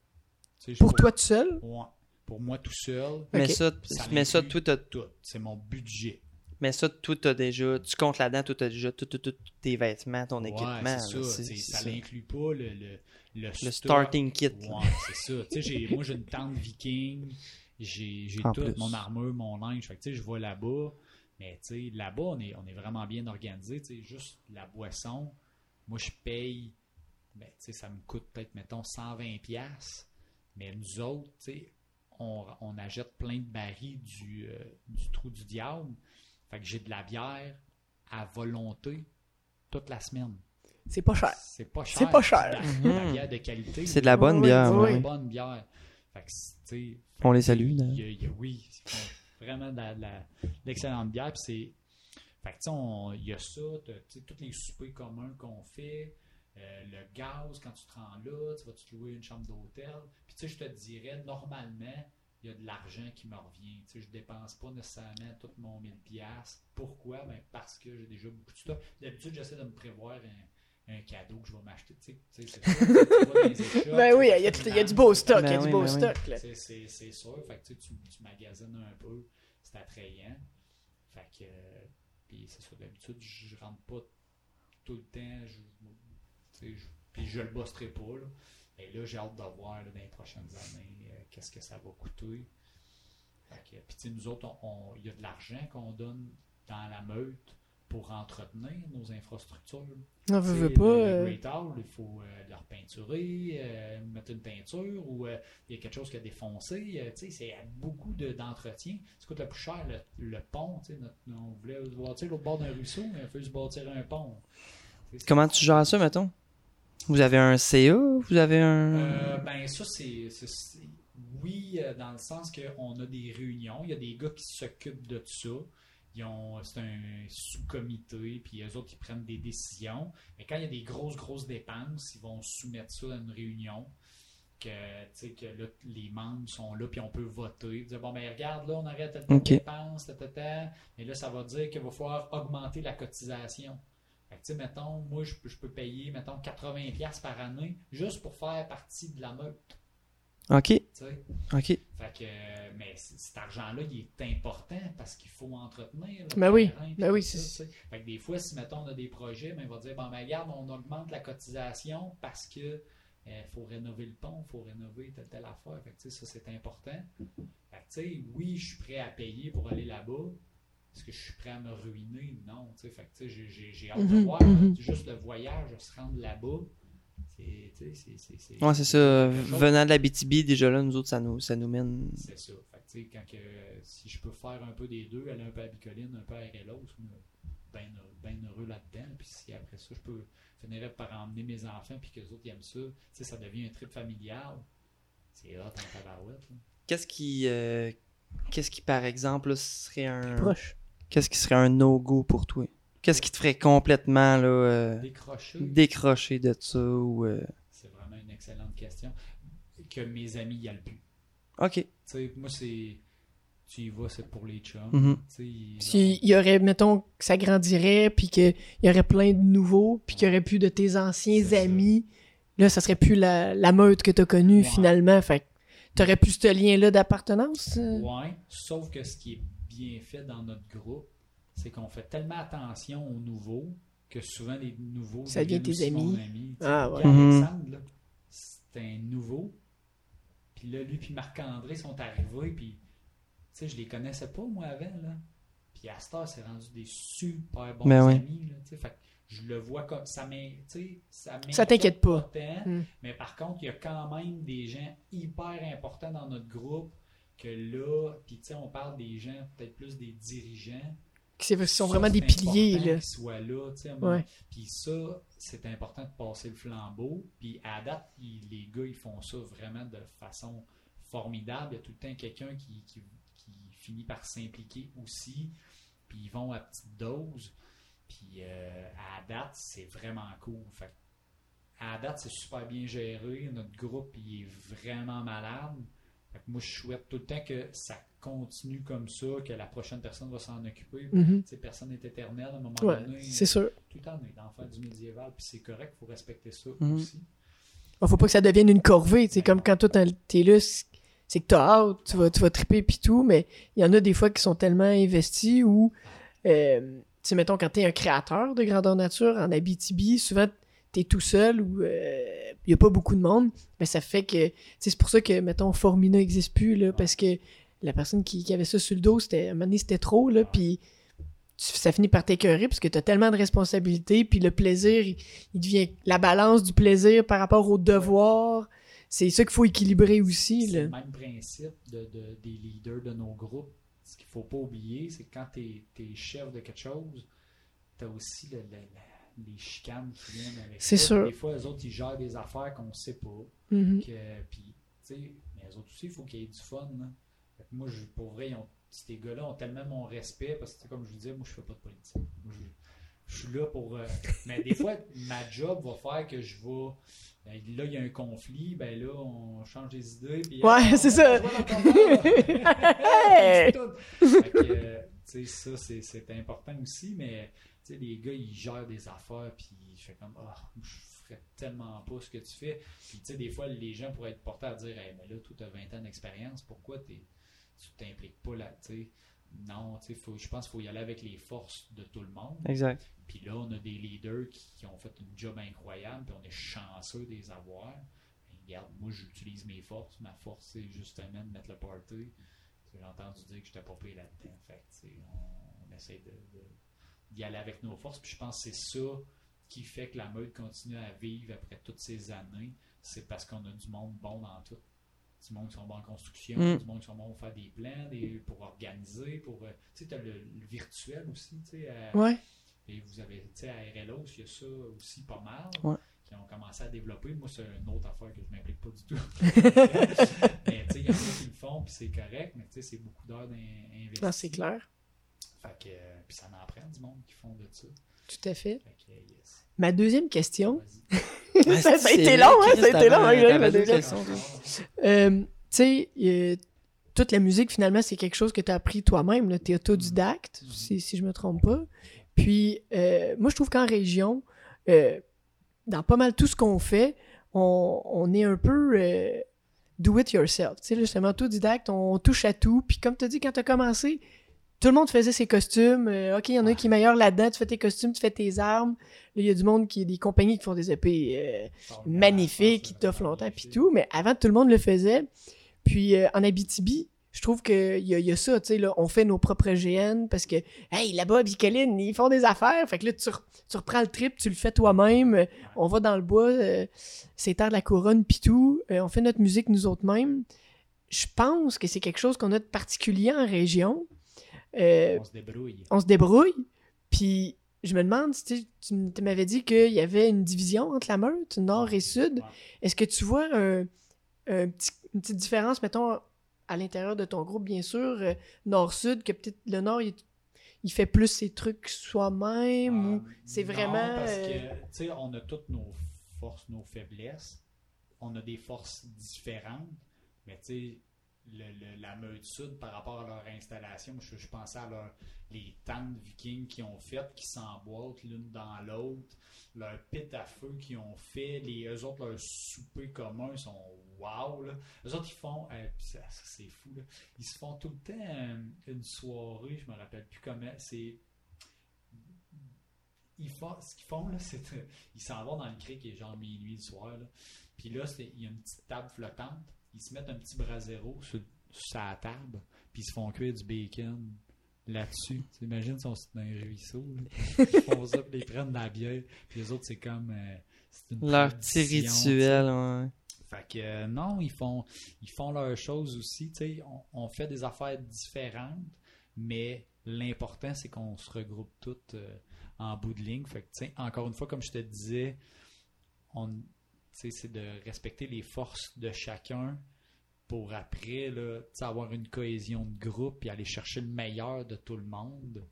Pour toi tout seul? Ouais. Pour moi tout seul, Mais ça, Ça mais ça, tout tout. C'est mon budget. Mais ça, tout t'as déjà, tu comptes là-dedans, tout t'as déjà, tout, tout, tout, tes vêtements, ton Ouais, équipement. c'est ça. c'est- n'inclut pas le, le, le, starting kit. Ouais, c'est ça. J'ai- moi, j'ai une tente viking. J'ai tout, plus. mon armure, mon linge. Fait que, je vais là-bas. Mais, là-bas, on est, on est vraiment bien organisé. Juste la boisson, moi, je paye, ben, ça me coûte peut-être, mettons, 120$. piastres. Mais nous autres, on, on achète plein de barils du, euh, du trou du diable. Fait que j'ai de la bière à volonté toute la semaine. C'est pas cher. C'est pas cher. C'est pas cher. C'est [laughs] de la, de la bière de qualité. C'est de la bonne bière. C'est oui. une ouais. bonne bière. Fait que, tu sais, On les salue. il d'ailleurs. y a- il y a- oui, vraiment de la- de la- de l'excellente bière. Puis c'est. Fait que, tu sais, on- il y a ça, t'as, tu sais, tous les soupers communs qu'on fait, euh, le gaz, quand tu te rends là, tu vas te louer une chambre d'hôtel. Puis, tu sais, je te dirais, normalement, il y a de l'argent qui me revient. Tu sais, je dépense pas nécessairement tout mon 1000$. Pourquoi? Ben, parce que j'ai déjà beaucoup de stock. D'habitude, j'essaie de me prévoir un, un cadeau que je vais m'acheter. Tu sais, c'est [laughs] Ben oui, il y a, y a du beau stock, il y a Ben du beau ben oui. stock. C'est, sûr. Fait que tu, sais, tu, tu magasines un peu. C'est attrayant. Fait que. euh, Puis c'est ça. D'habitude, je, je rentre pas tout le temps. Je, tu sais, je- puis je le bosserai pas. Là. Et là, j'ai hâte de voir là, dans les prochaines années euh, qu'est-ce que ça va coûter. Puis tu sais, nous autres, il y a de l'argent qu'on donne dans la meute pour entretenir nos infrastructures. On Tu veut, sais, veut pas. Le, le euh, Great Hall, il faut euh, le repeinturer, euh, mettre une peinture ou euh, il y a quelque chose qui a défoncé. euh, tu sais, c'est beaucoup de- d'entretien. Qui coûte le plus cher, le, le pont. tu sais, notre- on voulait se bâtir l'autre bord d'un ruisseau, mais il a fallu se bâtir un pont. Comment tu gères ça, mettons? Vous avez un CA? Vous avez un... Euh, ben ça, c'est... Oui, euh, dans le sens qu'on a des réunions. Il y a des gars qui s'occupent de ça. C'est un sous-comité, puis eux autres, ils prennent des décisions. Mais quand il y a des grosses, grosses dépenses, ils vont soumettre ça à une réunion. Que, tu sais, que là, les membres sont là, puis on peut voter. Dire, bon, ben regarde, là, on arrête telle, telle Ok. dépense, telle. Mais là, ça va dire qu'il va falloir augmenter la cotisation. Fait que, tu sais, mettons, moi, je, peux- je peux payer, mettons, 80$ par année juste pour faire partie de la meute. OK. OK. Fait que, euh, mais cet argent-là, il est important parce qu'il faut entretenir. Ben oui, terrain, ben oui, ça. Fait que des fois, si mettons on a des projets, ben, il va dire bon, ben, regarde, on augmente la cotisation parce que il faut rénover le pont, il faut rénover telle, telle affaire. Fait que, tu sais, ça, c'est important. Fait que, tu sais, oui, je suis prêt à payer pour aller là-bas. Est-ce que je suis prêt à me ruiner? Non. tu sais. Fait que, tu sais, j'ai- j'ai j'ai hâte de Mhm, voir. mhm. Juste le voyage, se rendre là-bas. C'est, tu sais, c'est, c'est, c'est- Ouais, c'est ça. chose. Venant de la BTB, déjà là, nous autres, ça nous, ça nous mène... C'est ça. Fait que, tu sais, quand que, si je peux faire un peu des deux, aller un peu à Bicoline, un peu à RLOS, bien ben heureux là-dedans. Puis si après ça, je peux finirais par emmener mes enfants puis que les autres ils aiment ça, tu sais, ça devient un trip familial. C'est hot en tabarouette. là. Qu'est-ce qui... euh, Qu'est-ce qui, par exemple, là, serait un... Proche. Qu'est-ce qui serait un no-go pour toi? Qu'est-ce qui te ferait complètement, là, euh, Décrocher, décrocher de ça ou... euh, c'est vraiment une excellente question. Que mes amis y aillent plus. OK. Tu sais, moi, c'est. Tu y vas, c'est pour les chums. Tu sais, ils S'il y aurait, mettons, que ça grandirait, puis qu'il y aurait plein de nouveaux, puis qu'il y aurait plus de tes anciens C'est ça. amis, là, ça serait plus la, la meute que t'as connue, Ouais. finalement. Fait que t'aurais plus ce lien-là d'appartenance. euh? Ouais, sauf que ce qui est bien fait dans notre groupe, c'est qu'on fait tellement attention aux nouveaux que souvent les nouveaux Ça devient deviennent tes amis. Ah, ouais. Alexandre, là, c'est un nouveau. Puis là, lui puis Marc-André sont arrivés, puis tu sais, je les connaissais pas moi avant, là. Puis Astor s'est rendu des super bons Ben ouais. amis, là, tu sais. Fait que je le vois comme ça m'in- tu sais, ça Ça t'inquiète pas. tant, Mm. mais par contre, il y a quand même des gens hyper importants dans notre groupe que là, puis tu sais, on parle des gens, peut-être plus des dirigeants. Qui sont vraiment des piliers, là. qu'ils soient là, tu sais. Ouais. Puis ça, c'est important de passer le flambeau. Puis à date, les gars, ils font ça vraiment de façon formidable. Il y a tout le temps quelqu'un qui, qui, qui finit par s'impliquer aussi. Puis ils vont à petite dose. Puis euh, à date, c'est vraiment cool. Fait à date, c'est super bien géré. Notre groupe, il est vraiment malade. Fait que moi, je souhaite tout le temps que ça continue comme ça, que la prochaine personne va s'en occuper. Tu sais, personne n'est éternel à un moment Ouais, donné. c'est sûr. Tout le temps, on est dans faire du médiéval, puis c'est correct, il faut respecter ça Mhm. aussi. Bon, faut pas que ça devienne une corvée. C'est comme quand toi, t'es là, c'est c'est que t'as hâte, tu vas, tu vas triper puis tout, mais il y en a des fois qui sont tellement investis où, euh, tu sais, mettons, quand t'es un créateur de grandeur nature en Abitibi, souvent, t'es tout seul ou il y a pas beaucoup de monde, mais ça fait que, c'est pour ça que, mettons, Formina n'existe plus, là, parce que la personne qui, qui avait ça sur le dos, c'était, à un moment donné, c'était trop, là, puis ça finit par t'écœurer parce que t'as tellement de responsabilités, puis le plaisir, il, il devient la balance du plaisir par rapport au devoir. c'est ça qu'il faut équilibrer aussi. C'est le même principe de, de- des leaders de nos groupes. Ce qu'il faut pas oublier, c'est que quand tu es, chef de quelque chose, tu as aussi le- le- le- les chicanes qui viennent avec C'est sûr. Des fois, les autres, ils gèrent des affaires qu'on sait pas. Mhm. que- puis, tu sais, mais les autres aussi, il faut qu'il y ait du fun. Fait que moi, je, pour vrai, ils ont- ces gars-là ont tellement mon respect parce que, comme je vous disais, moi, je fais pas de politique. Moi, je, je suis là pour. euh, [laughs] mais des fois, ma job va faire que je vais. ben, là, il y a un conflit, ben là, on change des idées. Puis, Ouais, [laughs] on [laughs] c'est ça. Hey! Fait que, euh, ça, c'est- important aussi, mais sais, les gars, ils gèrent des affaires, puis je fais comme, ah, je ferais tellement pas ce que tu fais. Puis, tu sais, des fois, les gens pourraient être portés à dire, hey, mais là, toi, tu as 20 ans d'expérience, pourquoi t'es- tu t'impliques pas là, tu sais? Non, tu sais, faut- je pense qu'il faut y aller avec les forces de tout le monde. Exact. Puis là, on a des leaders qui, qui ont fait une job incroyable, puis on est chanceux de les avoir. Regarde, moi, j'utilise mes forces. Ma force, c'est justement de mettre le party. J'ai entendu dire que j'étais pas pris là-dedans. Fait on, on essaie de, de- d'y aller avec nos forces. Puis je pense que c'est ça qui fait que la meute continue à vivre après toutes ces années. C'est parce qu'on a du monde bon dans tout. Du monde qui sont bons en construction, Mm. du monde qui sont bons pour faire des plans, des- pour organiser, pour. euh, tu sais, tu as le, le virtuel aussi, tu sais. à- Ouais. et vous avez, tu sais, à RLO, il y a ça aussi pas mal. Ouais. Qui ont commencé à développer. Moi, c'est une autre affaire que je m'implique pas du tout. [laughs] mais tu sais, il y en a qui le font, puis c'est correct, mais tu sais, c'est beaucoup d'heures d'investissement. C'est clair. Fait que, euh, puis ça prend du monde qui font de ça. Tout à fait. Fait que, yes. Ma deuxième question. Vas-y. [laughs] ça, ça a été long, hein? Ça a été long. hein, ma deuxième. Euh, tu sais, euh, toute la musique, finalement, c'est quelque chose que tu as appris toi-même. Tu es autodidacte, Mhm. si, si je me trompe pas. Puis, euh, moi, je trouve qu'en région, euh, dans pas mal tout ce qu'on fait, on, on est un peu euh, do it yourself. Tu sais, justement, autodidacte, on touche à tout. Puis, comme tu as dit, quand tu as commencé, tout le monde faisait ses costumes. Euh, OK, il y en a un qui est meilleur là-dedans. Tu fais tes costumes, tu fais tes armes. Là, il y a du monde qui, des compagnies qui font des épées euh, magnifiques, qui t'offrent longtemps, puis tout. Mais avant, tout le monde le faisait. Puis euh, en Abitibi, je trouve qu'il y, a- il y a ça, tu sais, là, on fait nos propres GN parce que, hey, là-bas, Bicoline, ils font des affaires. Fait que là, tu, re- tu reprends le trip, tu le fais toi-même. On va dans le bois, c'est terre de la couronne, puis tout. On fait notre musique nous autres mêmes. Je pense que c'est quelque chose qu'on a de particulier en région. Euh, On se débrouille. on se débrouille. Puis je me demande, tu tu m'avais dit qu'il y avait une division entre la meute, nord et sud. Ouais. Est-ce que tu vois un, un petit- une petite différence, mettons, à l'intérieur de ton groupe, bien sûr, euh, nord-sud, que peut-être le nord, il, il fait plus ses trucs soi-même ou Euh, c'est vraiment, parce que, tu sais, on a toutes nos forces, nos faiblesses. On a des forces différentes. Mais, tu sais, le- la meute sud, par rapport à leur installation, je, pensais à les tentes vikings qu'ils ont faites, qui s'emboîtent l'une dans l'autre, leur pit à feu qu'ils ont fait, les, eux autres, leur souper commun sont wow. Là. Eux autres, ils font, euh, ça, c'est fou, là. ils se font tout le temps euh, une soirée, je me rappelle plus comment, c'est ils font, ce qu'ils font, là, [laughs] c'est euh, ils s'en vont dans le cric, il est genre minuit le soir. Puis là, il y a une petite table flottante. Ils se mettent un petit brasero sur, sur la table, puis ils se font cuire du bacon là-dessus. T'imagines si on se dans un ruisseau. là. Ils font ça, puis ils prennent de la bière. Puis les autres, c'est comme. euh, c'est une Leur petit rituel, ouais. Fait que euh, non, ils font, ils font leurs choses aussi. tu sais, On, on fait des affaires différentes, mais l'important, c'est qu'on se regroupe toutes euh, en bout de ligne. Fait que, encore une fois, comme je te disais, on, c'est de respecter les forces de chacun pour après là, avoir une cohésion de groupe et aller chercher le meilleur de tout le monde.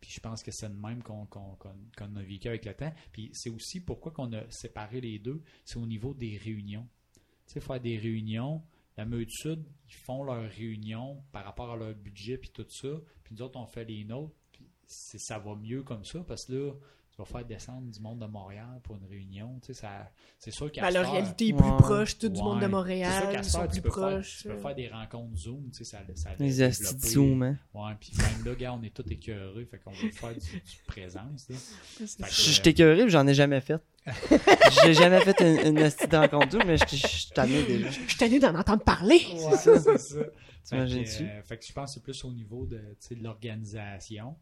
Puis je pense que c'est le même qu'on a vécu avec le temps. Puis c'est aussi pourquoi qu'on a séparé les deux, c'est au niveau des réunions. Tu sais, faire des réunions, la Meute Sud, ils font leurs réunions par rapport à leur budget puis tout ça. Puis nous autres, on fait les nôtres. Puis ça va mieux comme ça parce que là, tu vas faire descendre du monde de Montréal pour une réunion. Tu sais, ça, c'est sûr qu'à Ben, la réalité est plus Ouais. proche, tout du monde de C'est sûr Montréal, qu'à heure, sont tu plus peux faire- tu peux faire des rencontres Zoom, tu sais, ça, ça Les développé. Zoom, hein. Ouais, puis même là, gars, on est tous écœurés, fait qu'on veut faire du, du présence. [laughs] C'est ça. que- Je je t'ai écœuré, puis j'en ai jamais fait. [laughs] J'ai jamais fait une, une de rencontre Zoom, mais je suis tanné déjà. Je suis tanné d'en entendre parler. Ouais, c'est ça. Fait que, T'imagines-tu? euh, fait que je pense que c'est plus au niveau de, tu sais, de l'organisation.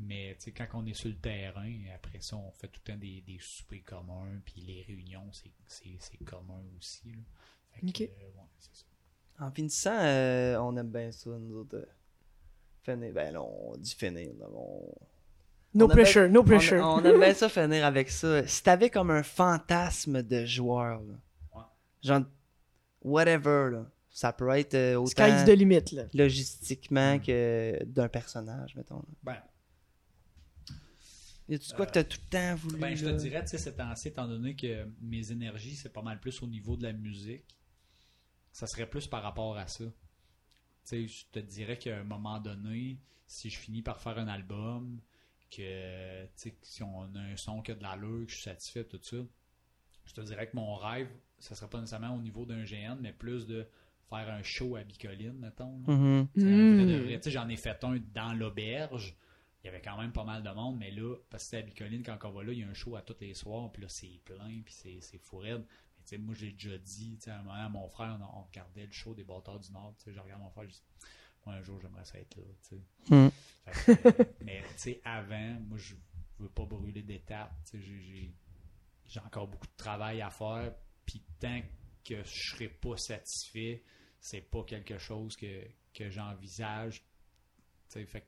Mais tu sais, quand on est sur le terrain, après ça, on fait tout le temps des, des soupers communs, puis les réunions, c'est- c'est c'est commun aussi. là. Fait que, Ok. euh, ouais, ça. En finissant, euh, on aime bien ça, nous autres. euh, finir. Ben là, on dit finir. là, on... No On avait- pressure, no pressure. on aime bien [laughs] ça finir avec ça. Si t'avais comme un fantasme de joueur, là, Ouais. genre, whatever, là, ça peut être autant Sky's the limit, là. logistiquement Mm. que d'un personnage, mettons. là. Ben, Y a-tu quoi que t'as tout le temps voulu? ben, je te dirais, tu sais, ces temps-ci, étant donné que mes énergies, c'est pas mal plus au niveau de la musique, ça serait plus par rapport à ça. Tu sais, je te dirais qu'à un moment donné, si je finis par faire un album, que, tu sais, si on a un son qui a de l'allure, que je suis satisfait, tout ça, je te dirais que mon rêve, ça serait pas nécessairement au niveau d'un GN, mais plus de faire un show à Bicoline, mettons. Mhm. Tu de Mm. tu sais, J'en ai fait un dans l'auberge. Il y avait quand même pas mal de monde, mais là, parce que c'est à Bicoline, quand on va là, il y a un show à tous les soirs, puis là, c'est plein, puis c'est, c'est fou raide. Mais tu sais, moi, j'ai déjà dit, tu sais, à un moment, à mon frère, on, on regardait le show des Bâtards du Nord, tu sais, je regarde mon frère, je dis, moi, un jour, j'aimerais ça être là, tu sais. Fait que, euh, [laughs] mais tu sais, avant, moi, je veux pas brûler d'étapes. Tu sais, j'ai- j'ai, j'ai encore beaucoup de travail à faire. Puis tant que je serai pas satisfait, c'est pas quelque chose que, que j'envisage. Tu sais, fait que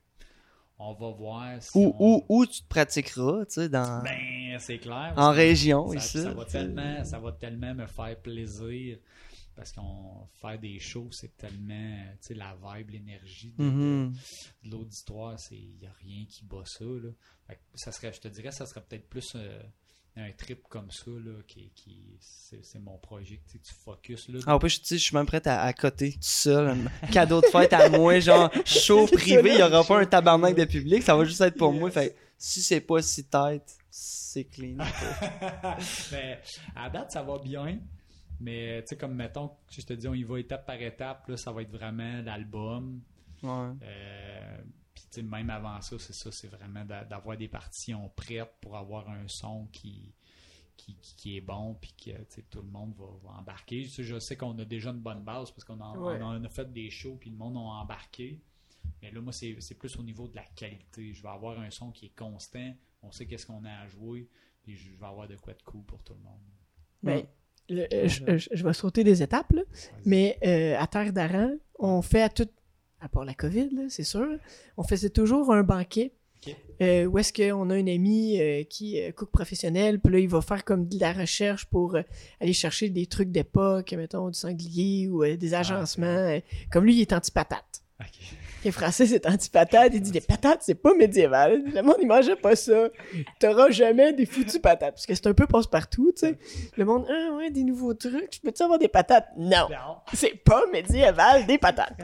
on va voir si Où, on- où, où tu te pratiqueras, tu sais, dans... Ben, c'est clair. en région, ça, ici. ça va tellement, ça va tellement me faire plaisir parce qu'on faire des shows, c'est tellement, tu sais, la vibe, l'énergie de, Mhm. de l'auditoire, c'est il y a rien qui bat ça là. Fait que ça serait, je te dirais, ça serait peut-être plus euh, un trip comme ça là, qui, qui c'est, c'est mon projet, tu sais, tu focus là. Ah, en plus, je, tu sais, je suis même prêt à, à côté tout seul. Un [laughs] cadeau de fête à moi, genre [laughs] show privé, il n'y aura pas un tabarnak de public, ça va juste être pour moi. Fait si c'est pas si tête, c'est clean. [laughs] mais à date, ça va bien. Mais tu sais, comme mettons, si je te dis, on y va étape par étape, là, ça va être vraiment l'album. Ouais. Euh, même avant ça, c'est ça, c'est vraiment d'a- d'avoir des partitions prêtes pour avoir un son qui, qui, qui- est bon, puis que tout le monde va, va embarquer. Sais, je sais qu'on a déjà une bonne base parce qu'on en- Ouais. on en a fait des shows, puis le monde a embarqué. Mais là, moi, c'est c'est plus au niveau de la qualité. Je vais avoir un son qui est constant, on sait qu'est-ce qu'on a à jouer, puis je vais avoir de quoi de cool pour tout le monde. Ben, le- euh, je, je- je vais sauter des étapes, là. Mais euh, à Terre d'Aran, on fait à tout, à part la COVID, c'est sûr, on faisait toujours un banquet. Euh, où est-ce qu'on a un ami euh, qui est cook professionnel, puis là, il va faire comme de la recherche pour euh, aller chercher des trucs d'époque, mettons, du sanglier ou euh, des agencements. euh, comme lui, il est anti-patate. Les Français, c'est anti-patate. Il dit les patates, c'est pas médiéval. Le monde, il mangeait pas ça. T'auras jamais des foutues patates. Parce que c'est un peu passe-partout, tu sais. Le monde, ah ouais, des nouveaux trucs. Je peux-tu avoir des patates? Non. Non. C'est pas médiéval, des patates.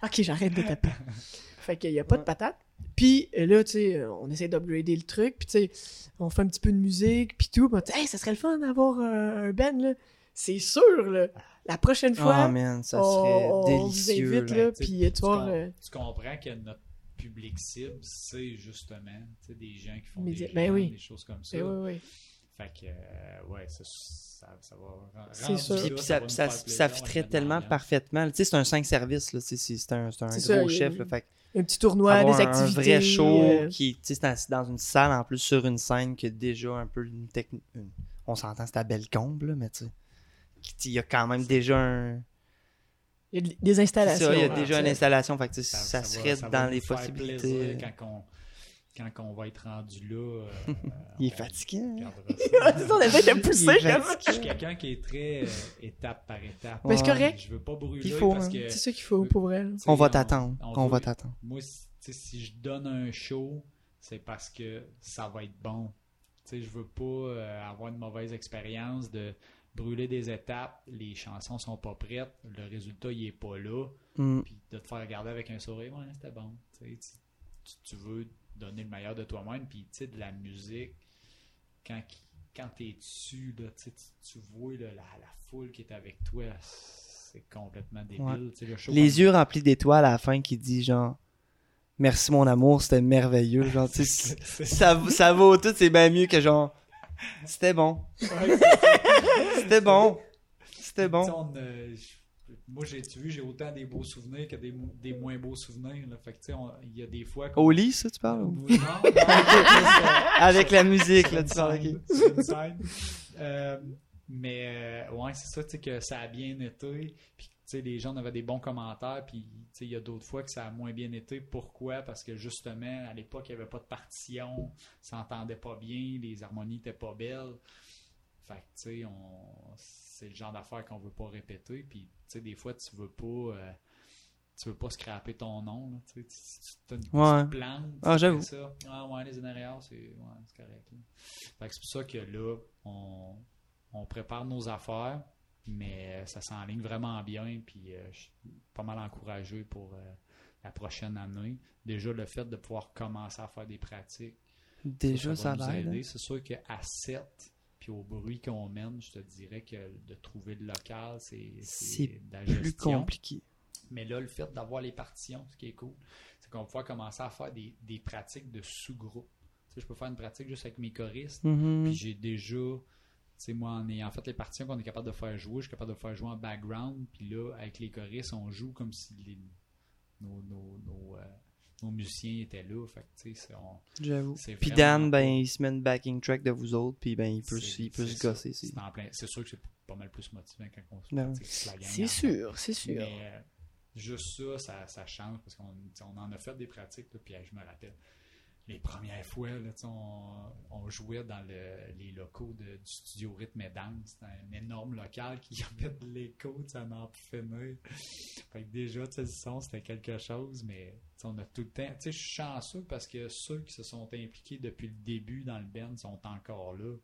[laughs] Ok, j'arrête de taper. [laughs] fait qu'il y a pas de Ouais. patates. Puis euh, là, tu sais, euh, on essaie d'upgrader le truc. Puis tu sais, on fait un petit peu de musique, puis tout. Puis on dit, hey, ça serait le fun d'avoir un, un band, là. C'est sûr, là. La prochaine fois, Oh man, ça on, serait on vous délicieux. invite, là. là. Puis euh, tu com- euh, comprends que notre public cible, c'est justement des gens qui font Média- des, ben gens, oui. des choses comme ça. ben oui, oui. Fait que, euh, ouais, ça, ça, ça va. rendre C'est sûr. là, Puis, puis ça, fitterait tellement parfaitement. Tu sais, c'est un 5 services, là. C'est c'est un, c'est un gros ça, chef. Là, fait Un petit tournoi, avoir des un- activités. Un vrai show euh, qui, tu sais, c'est dans, une salle en plus sur une scène qui a déjà un peu une technique. On s'entend, c'est à Bellecombe, là, mais tu sais. Il y a quand même déjà un. Il y a de- des installations. ça, il y a hein, déjà tu une installation. Fait que, Ça- ça, serait dans les faire possibilités. plaisir Quand on, quand on va être rendu là. euh, [laughs] Il est ça. [laughs] C'est ça, on essaie de Il pousser. est Je suis quelqu'un qui est très euh, étape par étape. Mais c'est correct. Je veux pas brûler Il faut, parce hein. que C'est ça qu'il faut pour elle. On va t'attendre. On va t'attendre. Moi, si- je donne un show, c'est parce que ça va être bon. Tu sais, je veux pas euh, avoir une mauvaise expérience de brûler des étapes, les chansons sont pas prêtes, le résultat il est pas là, Mm. puis de te faire regarder avec un sourire, ouais, c'était bon. Tu veux donner le meilleur de toi-même, puis tu sais, de la musique, quand, quand t'es dessus, là, tu, tu, vois là, la, la foule qui est avec toi, c'est complètement débile. Ouais. Tu sais, le show Les comme- yeux remplis d'étoiles à la fin qui dit genre Merci mon amour, c'était merveilleux. Genre, tu sais, [laughs] ça, ça vaut tout, c'est bien mieux que genre C'était bon. Ouais, C'était bon. C'était bon. on, euh, moi, j'ai tu vu, j'ai autant des beaux souvenirs que des, des moins beaux souvenirs. Là. Fait que, tu sais, on- il y a des fois. Au lit, ça, tu parles? Non, ou- non, non, Avec la musique, là, tu parles. Euh, Mais euh, ouais, c'est ça, tu sais, que ça a bien été. Puis, tu sais, les gens avaient des bons commentaires. Puis, tu sais, il y a d'autres fois que ça a moins bien été. Pourquoi? Parce que justement, à l'époque, il n'y avait pas de partition. Ça s'entendait pas bien. Les harmonies n'étaient pas belles. Fait que, tu sais, on... c'est le genre d'affaires qu'on veut pas répéter. Puis, tu sais, des fois, tu veux pas. euh, tu veux pas scraper ton nom, là, tu t'as une Ouais. petite plante, Ah, j'avoue. ça. Ah ouais, les NRR, c'est ouais, c'est correct. là. Fait que c'est pour ça que là, on, on prépare nos affaires, mais ça s'enligne vraiment bien, puis euh, je suis pas mal encouragé pour euh, la prochaine année. Déjà, le fait de pouvoir commencer à faire des pratiques, Déjà, ça, va nous aider. hein. C'est sûr qu'à 7, puis au bruit qu'on mène, je te dirais que de trouver le local, c'est Plus compliqué. Mais là, le fait d'avoir les partitions, ce qui est cool, c'est qu'on va pouvoir commencer à faire des, des pratiques de sous-groupe. Tu sais, je peux faire une pratique juste avec mes choristes, Mhm. puis j'ai déjà, tu sais, moi, en ayant fait les partitions qu'on est capable de faire jouer, je suis capable de faire jouer en background, puis là, avec les choristes, on joue comme si les, nos, nos, nos, euh, nos musiciens étaient là. Fait que, tu sais, J'avoue. Puis Dan, ben, il se met une backing track de vous autres, puis ben, il peut, il peut se gosser. c'est- plein- sûr que c'est pas mal plus motivant quand on se Ben pratique sur la gang C'est sûr, c'est sûr. Mais euh, juste ça, ça, ça change parce qu'on on en a fait des pratiques, là, puis je me rappelle. Les premières fois, on, jouait dans le- les locaux du studio Rythme et Danse. C'était un énorme local qui [laughs] avait de l'écho, à n'en plus finir. Fait que déjà, le son, c'était quelque chose, mais on a tout le temps. Je suis chanceux parce que ceux qui se sont impliqués depuis le début dans le band sont encore là.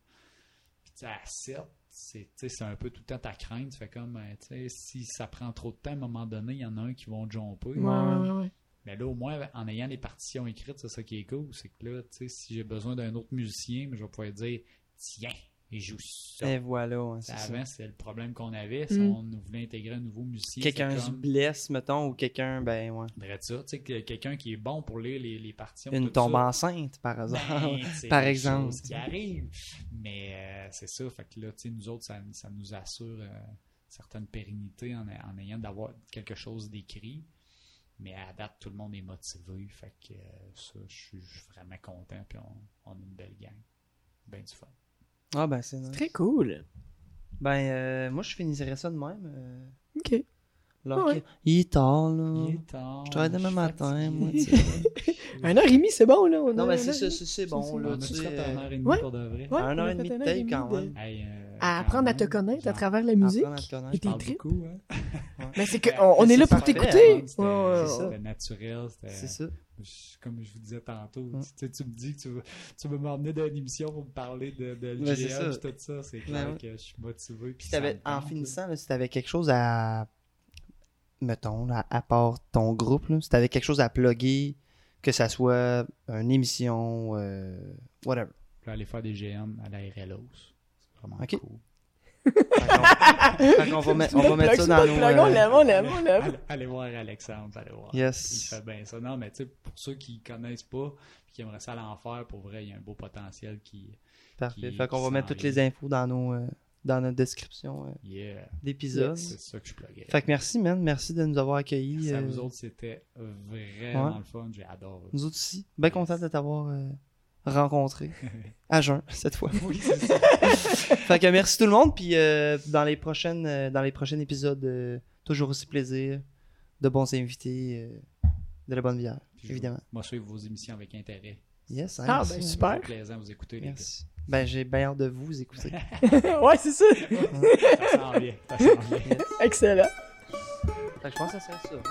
Puis, à 7, c'est un peu tout le temps ta crainte. Tu fais comme, euh, si ça prend trop de temps, à un moment donné, il y en a un qui vont jumper. Ouais, ouais, ouais. Mais là, au moins, en ayant les partitions écrites, c'est ça qui est cool. C'est que là, tu sais, si j'ai besoin d'un autre musicien, je vais pouvoir dire, tiens, il joue ça. Et voilà, ouais. Avant, c'est le problème qu'on avait. Si Mm. on voulait intégrer un nouveau musicien, Quelqu'un se comme... blesse, mettons, ou quelqu'un, ben, ouais. Dirais ça, tu sais, que quelqu'un qui est bon pour lire les, les partitions. Une tombe ça, enceinte, par hasard. ben, c'est [laughs] Par exemple. qui arrivent. Mais euh, c'est ça, fait que là, tu sais, nous autres, ça, ça nous assure euh, certaine pérennité en, en ayant d'avoir quelque chose d'écrit. Mais à date, tout le monde est motivé. Fait que euh, ça, je suis vraiment content. Puis on, on a une belle gang. Ben du fun. Ah, ben, c'est nice. Très cool. Ben, euh, moi, je finirais ça de même. euh, Ok. là, Ouais. Il est tard, là. Il est tard, Je travaille demain matin, fatigué. moi, tu sais. [laughs] Un heure et demie, c'est bon, là. on Non, un mais c'est bon, là, tu fait euh, un heure et demie Ouais. pour de vrai? Ouais, Un heure et demie de tape, quand même. Hey, euh, À quand apprendre à te connaître à travers la musique. Apprendre à te connaître. Et tes tripes. hein? [laughs] Mais c'est que on, on mais est là pour t'écouter. C'était naturel. C'est ça. Comme je vous disais tantôt, Mm. tu, sais, tu me dis que tu veux, tu veux m'emmener dans une émission pour me parler de, de LGL et tout ça. C'est clair Ben ouais. que je suis motivé. Puis en finissant, là, si t'avais quelque chose à. Mettons, là, à part ton groupe, là, si t'avais quelque chose à plugger, que ça soit une émission, euh, whatever. Puis aller faire des GM à la RLOS. Cool. Qu'on va, [laughs] on va mettre ça dans nos. On euh, l'aime, on l'aime, on l'aime. Allez, allez voir Alexandre, allez voir. Yes. Il fait bien ça. Non, mais tu sais, pour ceux qui connaissent pas et qui aimeraient ça à l'enfer, pour vrai, il y a un beau potentiel qui. Parfait. qui- Fait qu'on va mettre toutes les infos dans nos euh, dans notre description euh, Yeah. d'épisode. C'est ça que je pluguais. Fait que merci, man. Merci de nous avoir accueillis. Ça, euh, vous autres, c'était vraiment Ouais. le fun. J'ai adoré. Nous autres aussi. Bien content de t'avoir euh, rencontré. [laughs] à jeun, cette fois. oui, c'est ça. [laughs] fait que merci tout le monde. Puis euh, dans, les prochaines, euh, dans les prochains épisodes, euh, toujours aussi plaisir. De bons invités. euh, de la bonne bière, Puis évidemment. Moi, je suis vos émissions avec intérêt. Yes, hein, Ah, merci, ben, super. C'est plaisant de vous écouter, les. Ben, j'ai bien hâte de vous écouter. [laughs] ouais, c'est ça. Ça sent bien. Ça sent bien. Excellent. Fait que je pense que ça serait ça.